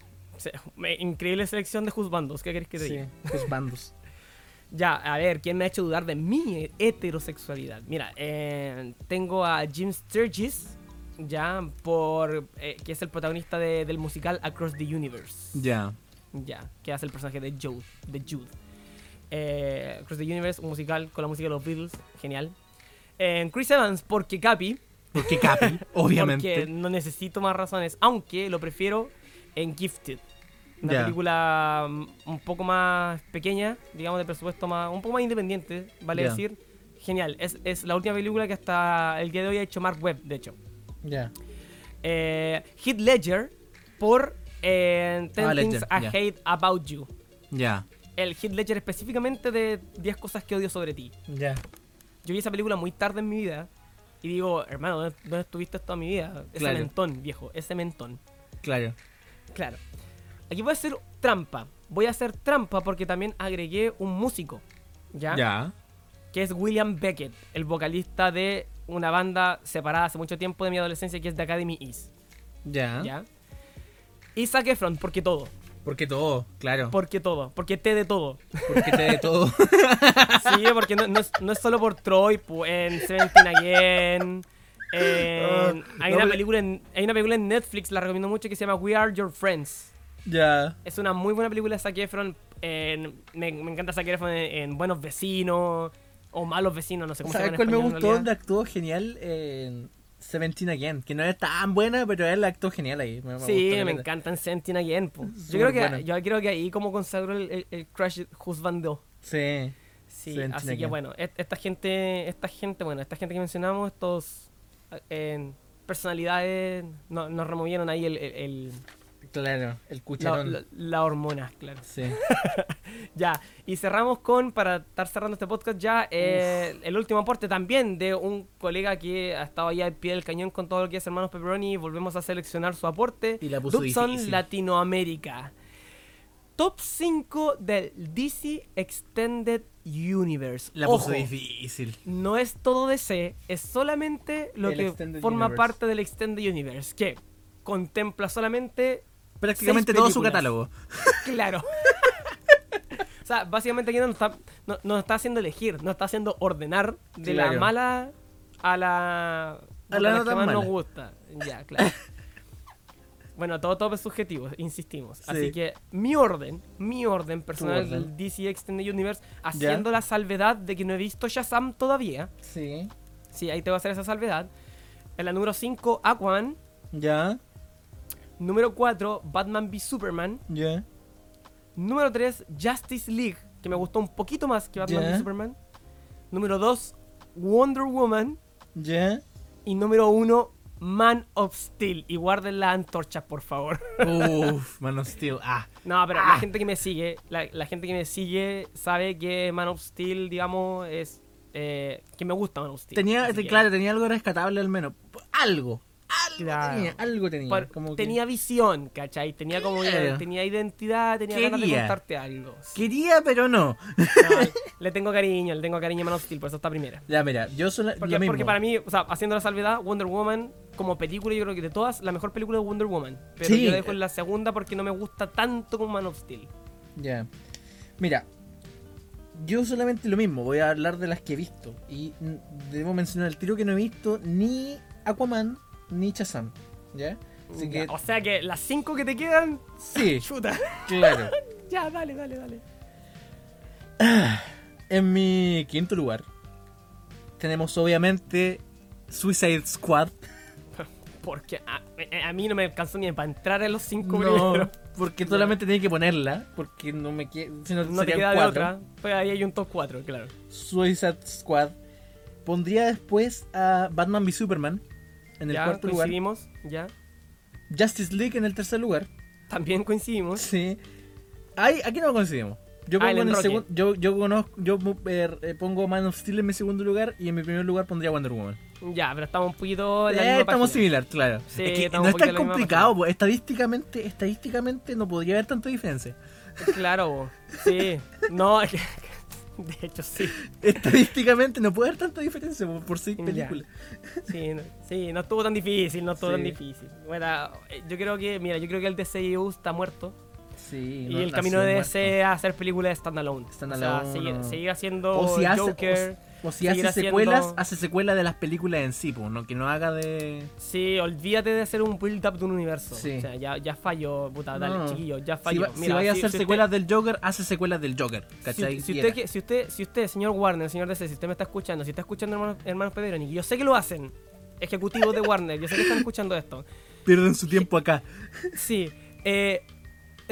Speaker 1: Increíble selección de juzbandos. ¿Qué querés que te
Speaker 2: Sí,
Speaker 1: diga? Ya, a ver, ¿quién me ha hecho dudar de mi heterosexualidad? Mira, eh, tengo a Jim Sturgis, ya, por eh, que es el protagonista de- del musical Across the Universe.
Speaker 2: Ya.
Speaker 1: Ya, que hace el personaje de Jude. De Jude. Eh, Across the Universe, un musical con la música de los Beatles, genial. Chris Evans, porque Capi,
Speaker 2: Porque Capi, obviamente.
Speaker 1: porque no necesito más razones, aunque lo prefiero en Gifted. Una película mm, un poco más pequeña, digamos de presupuesto más, un poco más independiente, vale decir. Genial, es, es la última película que hasta el día de hoy ha hecho Mark Webb, de hecho.
Speaker 2: Ya.
Speaker 1: Eh, Heath Ledger por eh, 10
Speaker 2: Ah,
Speaker 1: Things
Speaker 2: Ledger,
Speaker 1: I. Hate About You.
Speaker 2: Ya.
Speaker 1: El Heath Ledger específicamente de 10 cosas que odio sobre ti.
Speaker 2: Ya.
Speaker 1: Yo vi esa película muy tarde en mi vida y digo, hermano, ¿dónde, dónde estuviste toda mi vida? Ese
Speaker 2: Claro.
Speaker 1: mentón, viejo, ese mentón.
Speaker 2: Claro.
Speaker 1: Claro. Aquí voy a hacer trampa. Voy a hacer trampa porque también agregué un músico. ¿Ya?
Speaker 2: Ya.
Speaker 1: Que es William Beckett, el vocalista de una banda separada hace mucho tiempo de mi adolescencia que es The Academy Is.
Speaker 2: Ya.
Speaker 1: ¿Ya? Y Zac Efron, porque todo.
Speaker 2: Porque todo, claro.
Speaker 1: Porque todo. Porque te de todo.
Speaker 2: Porque te de todo.
Speaker 1: Sí, porque no, no es, no es solo por Troy, en Seventeen Again, Eh,
Speaker 2: Oh,
Speaker 1: hay,
Speaker 2: no,
Speaker 1: una película en, hay una película en Netflix, la recomiendo mucho, que se llama We Are Your Friends.
Speaker 2: Ya.
Speaker 1: Es una muy buena película de Zac Efron. en- me, me encanta Zac Efron en, en Buenos Vecinos o Malos Vecinos, no sé cómo se
Speaker 2: ¿Sabes
Speaker 1: llama
Speaker 2: cuál me gustó? Donde actuó genial en Seventeen Again. Que no es tan buena, pero él actuó genial ahí. Me, me
Speaker 1: Sí, me encanta en Sentin Again. po. Yo creo, que,
Speaker 2: buena.
Speaker 1: yo creo que ahí como consagró el, el, el Crash Husband 2.
Speaker 2: Sí.
Speaker 1: Sí, así que bueno, esta gente, esta gente, bueno, esta gente que mencionamos, estos eh, personalidades, no- nos removieron ahí el-
Speaker 2: Claro, el cucharón.
Speaker 1: la- la hormona, claro.
Speaker 2: Sí.
Speaker 1: Ya, y cerramos con, para estar cerrando este podcast ya, eh, el último aporte también de un colega que ha estado ya al pie del cañón con todo lo que es Hermanos Pepperoni. Volvemos a seleccionar su aporte.
Speaker 2: Y la puso
Speaker 1: Dubson. Latinoamérica. Top 5 del DC Extended Universe.
Speaker 2: La
Speaker 1: Ojo,
Speaker 2: puso difícil.
Speaker 1: no es todo DC, es solamente lo
Speaker 2: El
Speaker 1: que forma
Speaker 2: Universe.
Speaker 1: parte del Extended Universe, que contempla solamente
Speaker 2: Prácticamente todo su catálogo.
Speaker 1: Claro. o sea, básicamente aquí nos está, no- nos está haciendo elegir, nos está haciendo ordenar de la mala a la,
Speaker 2: A la
Speaker 1: que más nos gusta. Ya, claro. bueno, todo, todo es subjetivo, insistimos. Así
Speaker 2: Sí.
Speaker 1: que mi orden, mi orden personal
Speaker 2: orden.
Speaker 1: del DC Extended Universe, haciendo la salvedad de que no he visto Shazam todavía.
Speaker 2: Sí.
Speaker 1: Sí, ahí te voy a hacer esa salvedad. En la número 5, Aquaman.
Speaker 2: Ya.
Speaker 1: Número 4, Batman v Superman.
Speaker 2: Ya.
Speaker 1: Número 3, Justice League, que me gustó un poquito más que Batman
Speaker 2: Ya.
Speaker 1: v Superman. Número 2, Wonder Woman.
Speaker 2: Ya.
Speaker 1: Y número 1, Man of Steel. Y guarden las antorchas, por favor.
Speaker 2: Uf, Man of Steel. Ah.
Speaker 1: No, pero la
Speaker 2: Ah.
Speaker 1: gente que me sigue, la, la gente que me sigue sabe que Man of Steel, digamos, es... eh, que me gusta Man of Steel.
Speaker 2: Tenía,
Speaker 1: que,
Speaker 2: claro, tenía algo rescatable al menos. Algo. Algo
Speaker 1: Claro.
Speaker 2: tenía, algo tenía.
Speaker 1: por-
Speaker 2: como que-
Speaker 1: tenía visión, ¿cachai? Tenía como
Speaker 2: Claro.
Speaker 1: tenía identidad, tenía ganas de
Speaker 2: Quería.
Speaker 1: contarte algo. Sí.
Speaker 2: Quería, pero no.
Speaker 1: No, le tengo cariño, le tengo cariño a Man of Steel, por eso está primera.
Speaker 2: Ya, mira, yo soy
Speaker 1: Porque,
Speaker 2: lo mismo.
Speaker 1: porque para mí, o sea, haciendo la salvedad, Wonder Woman, como película, yo creo que de todas, la mejor película es Wonder Woman. Pero
Speaker 2: Sí.
Speaker 1: yo la dejo en la segunda porque no me gusta tanto como Man of Steel.
Speaker 2: Ya. Mira, yo solamente lo mismo, voy a hablar de las que he visto. Y debo mencionar el tiro que no he visto ni Aquaman ni Shazam. ¿Ya? Así que,
Speaker 1: O sea que las cinco que te quedan,
Speaker 2: sí,
Speaker 1: chuta.
Speaker 2: claro.
Speaker 1: ya, dale, dale, dale.
Speaker 2: En mi quinto lugar tenemos obviamente Suicide Squad.
Speaker 1: Porque a, a mí no me alcanzó ni para entrar en los cinco
Speaker 2: No,
Speaker 1: primeros.
Speaker 2: porque solamente tenía que ponerla, porque no me queda, si no,
Speaker 1: No te queda de otra. Pues ahí hay un top 4, claro.
Speaker 2: Suicide Squad. Pondría después a Batman v Superman en el
Speaker 1: ya
Speaker 2: cuarto lugar.
Speaker 1: coincidimos, ya.
Speaker 2: Justice League en el tercer lugar.
Speaker 1: También coincidimos.
Speaker 2: Sí. Ay, aquí no coincidimos. Yo
Speaker 1: Ah,
Speaker 2: pongo en el segundo, yo, yo conozco, yo eh, pongo Man of Steel en mi segundo lugar y en mi primer lugar pondría Wonder Woman.
Speaker 1: Ya, pero estamos un poquito la
Speaker 2: Eh,
Speaker 1: misma
Speaker 2: estamos similar, claro.
Speaker 1: Sí,
Speaker 2: es que no es tan complicado, estadísticamente, estadísticamente no podría haber tanta diferencia.
Speaker 1: Claro, sí. No, es que- de hecho sí.
Speaker 2: Estadísticamente no puede haber tanta diferencia por, por seis películas.
Speaker 1: Sí no, sí, no estuvo tan difícil, no estuvo tan difícil. Bueno, eh, yo creo que, mira, yo creo que el DCU está muerto.
Speaker 2: Sí,
Speaker 1: y
Speaker 2: no,
Speaker 1: el camino de. DC a hacer películas de standalone.
Speaker 2: Standalone,
Speaker 1: O sea, seguir, seguir haciendo
Speaker 2: O si hace,
Speaker 1: Joker.
Speaker 2: o, o si hace
Speaker 1: haciendo-
Speaker 2: secuelas, hace secuelas de las películas en sí, pues, no, que no haga de...
Speaker 1: Sí, olvídate de hacer un build-up de un universo.
Speaker 2: Sí.
Speaker 1: O sea, ya, ya falló, puta, dale, chiquillo, ya
Speaker 2: Si,
Speaker 1: falló.
Speaker 2: va- si vaya a hacer
Speaker 1: si usted-
Speaker 2: secuelas del Joker, hace secuelas del Joker, ¿cachai?
Speaker 1: si usted, si usted, si usted, señor Warner, señor DC, si usted me está escuchando, si está escuchando hermanos, hermanos Pederoni, y yo sé que lo hacen, ejecutivos de Warner, yo sé que están escuchando esto.
Speaker 2: Pierden su tiempo acá.
Speaker 1: Sí, eh,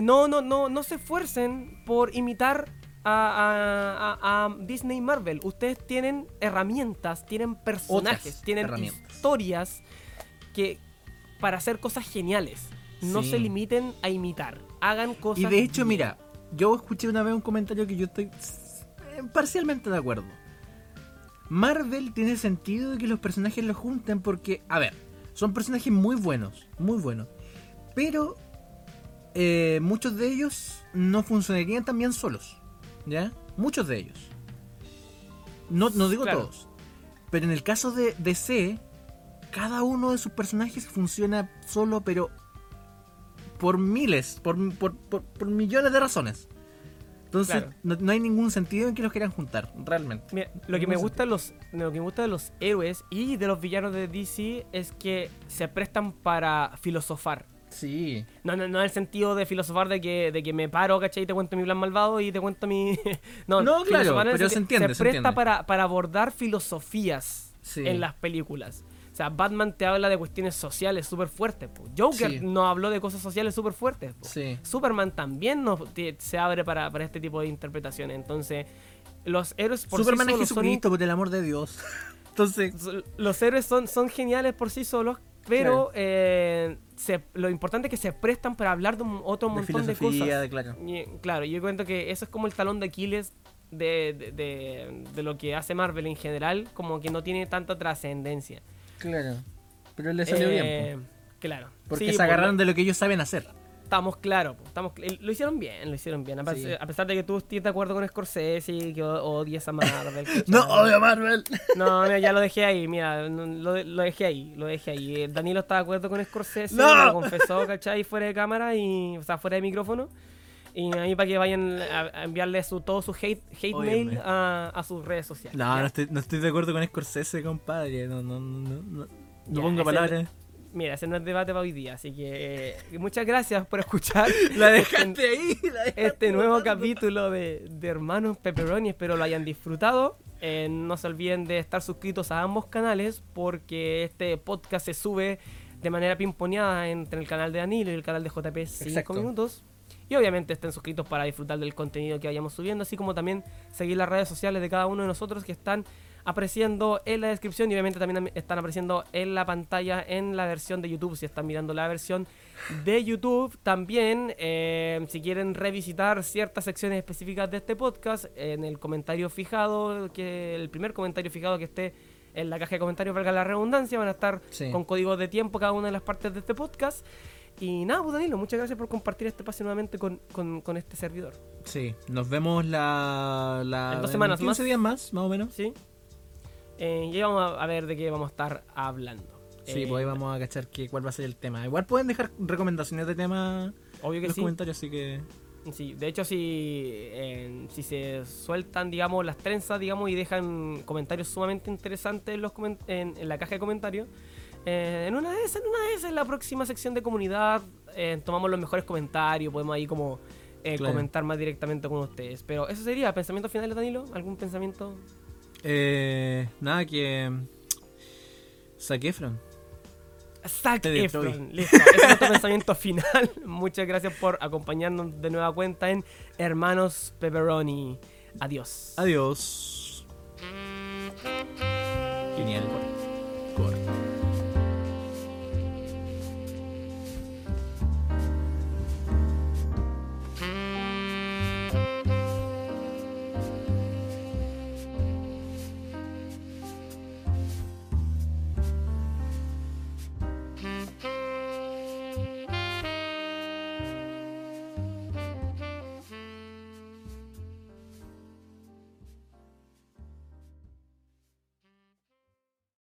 Speaker 1: no, no, no, no se esfuercen por imitar a, a- a- a Disney Marvel. Ustedes tienen herramientas, tienen personajes,
Speaker 2: Otras
Speaker 1: tienen historias que para hacer cosas geniales. No
Speaker 2: Sí.
Speaker 1: se limiten a imitar. Hagan cosas.
Speaker 2: Y de hecho,
Speaker 1: bien.
Speaker 2: mira, yo escuché una vez un comentario que yo estoy eh, parcialmente de acuerdo. Marvel tiene sentido de que los personajes los junten porque, a ver, son personajes muy buenos, muy buenos. Pero eh, muchos de ellos no funcionarían tan bien solos. ¿Ya? Muchos de ellos. No, no digo
Speaker 1: Claro.
Speaker 2: todos. Pero en el caso de DC, cada uno de sus personajes funciona solo, pero por miles, por, por, por- por millones de razones. Entonces,
Speaker 1: Claro.
Speaker 2: no, no hay ningún sentido en que los quieran juntar, realmente.
Speaker 1: Mira, lo que me gusta los lo que me gusta de los héroes y de los villanos de DC es que se prestan para filosofar.
Speaker 2: Sí.
Speaker 1: No, no, no en el sentido de filosofar de que, de que me paro, ¿cachai? Y te cuento mi plan malvado y te cuento mi... no,
Speaker 2: No, claro,
Speaker 1: en
Speaker 2: pero se entiende,
Speaker 1: Se
Speaker 2: se
Speaker 1: presta
Speaker 2: entiende.
Speaker 1: para, para abordar filosofías
Speaker 2: Sí.
Speaker 1: en las películas. O sea, Batman te habla de cuestiones sociales súper fuertes. po. Joker
Speaker 2: Sí.
Speaker 1: no habló de cosas sociales súper fuertes.
Speaker 2: Sí.
Speaker 1: Superman también nos, te- se abre para, para este tipo de interpretaciones. Entonces, los héroes por
Speaker 2: Superman
Speaker 1: sí
Speaker 2: es
Speaker 1: solos son
Speaker 2: Jesucristo, por el amor de Dios. Entonces,
Speaker 1: los héroes son, son geniales por sí solos, pero eh, se- lo importante es que se prestan para hablar de un otro
Speaker 2: de
Speaker 1: montón de cosas.
Speaker 2: de claro.
Speaker 1: Y, claro, yo cuento que eso es como el talón de Aquiles de, de- de- de lo que hace Marvel en general, como que no tiene tanta trascendencia.
Speaker 2: Claro. Pero le salió bien.
Speaker 1: Eh, Claro.
Speaker 2: po. Porque
Speaker 1: Sí,
Speaker 2: se
Speaker 1: po,
Speaker 2: agarraron
Speaker 1: lo-
Speaker 2: de lo que ellos saben hacer.
Speaker 1: Estamos claros, estamos, lo hicieron bien, lo hicieron bien. A, pesar-
Speaker 2: Sí.
Speaker 1: a pesar de que tú estés de acuerdo con Scorsese y que o- odies a Marvel.
Speaker 2: No, odio Marvel.
Speaker 1: No, mira, ya lo dejé ahí, mira, lo, lo dejé ahí, lo dejé ahí. Eh, Danilo está de acuerdo con Scorsese,
Speaker 2: ¡No!
Speaker 1: lo confesó, ¿cachai? Fuera de cámara y, o sea, fuera de micrófono. Y ahí para que vayan a, a enviarle su, todo su hate, hate mail a, a sus redes sociales.
Speaker 2: No, no estoy, no estoy de acuerdo con Scorsese, compadre. No, no, no, no. No, no pongo palabras.
Speaker 1: Mira, ese no es debate para hoy día, así que eh, muchas gracias por escuchar
Speaker 2: La dejaste ahí. La dejaste
Speaker 1: este nuevo capítulo de, de Hermanos Pepperoni. Espero lo hayan disfrutado. Eh, no se olviden de estar suscritos a ambos canales porque este podcast se sube de manera pimponeada entre el canal de Danilo y el canal de JP 5
Speaker 2: Exacto.
Speaker 1: minutos. Y obviamente estén suscritos para disfrutar del contenido que vayamos subiendo, así como también seguir las redes sociales de cada uno de nosotros que están apareciendo en la descripción y obviamente también están apareciendo en la pantalla en la versión de YouTube, si están mirando la versión de YouTube. También, eh, si quieren revisitar ciertas secciones específicas de este podcast, en el comentario fijado, que el primer comentario fijado que esté en la caja de comentarios, valga la redundancia, van a estar
Speaker 2: Sí.
Speaker 1: con códigos de tiempo cada una de las partes de este podcast. Y nada, pues Danilo, muchas gracias por compartir este espacio nuevamente con, con- con este servidor.
Speaker 2: Sí, nos vemos la. la
Speaker 1: En dos semanas
Speaker 2: 15
Speaker 1: más.
Speaker 2: días más, más o menos.
Speaker 1: ¿Sí? Eh, y ahí vamos a- a ver de qué vamos a estar hablando.
Speaker 2: Sí,
Speaker 1: Eh,
Speaker 2: pues ahí vamos a cachar que, cuál va a ser el tema. Igual pueden dejar recomendaciones de tema
Speaker 1: Obvio
Speaker 2: en los
Speaker 1: sí.
Speaker 2: comentarios, así que.
Speaker 1: Sí, de hecho, si, eh, si se sueltan, digamos, las trenzas, digamos, y dejan comentarios sumamente interesantes en, los comen- en, en la caja de comentarios, eh, en una de esas, en una de esas, en la próxima sección de comunidad, eh, tomamos los mejores comentarios, podemos ahí como eh,
Speaker 2: Claro.
Speaker 1: comentar más directamente con ustedes. Pero eso sería, pensamiento final, Danilo, ¿algún pensamiento?
Speaker 2: Eh, nada, que. Zac Efron.
Speaker 1: Zac. Efron. Listo, ese es nuestro pensamiento final. Muchas gracias por acompañarnos de nueva cuenta en Hermanos Pepperoni. Adiós.
Speaker 2: Adiós. Genial.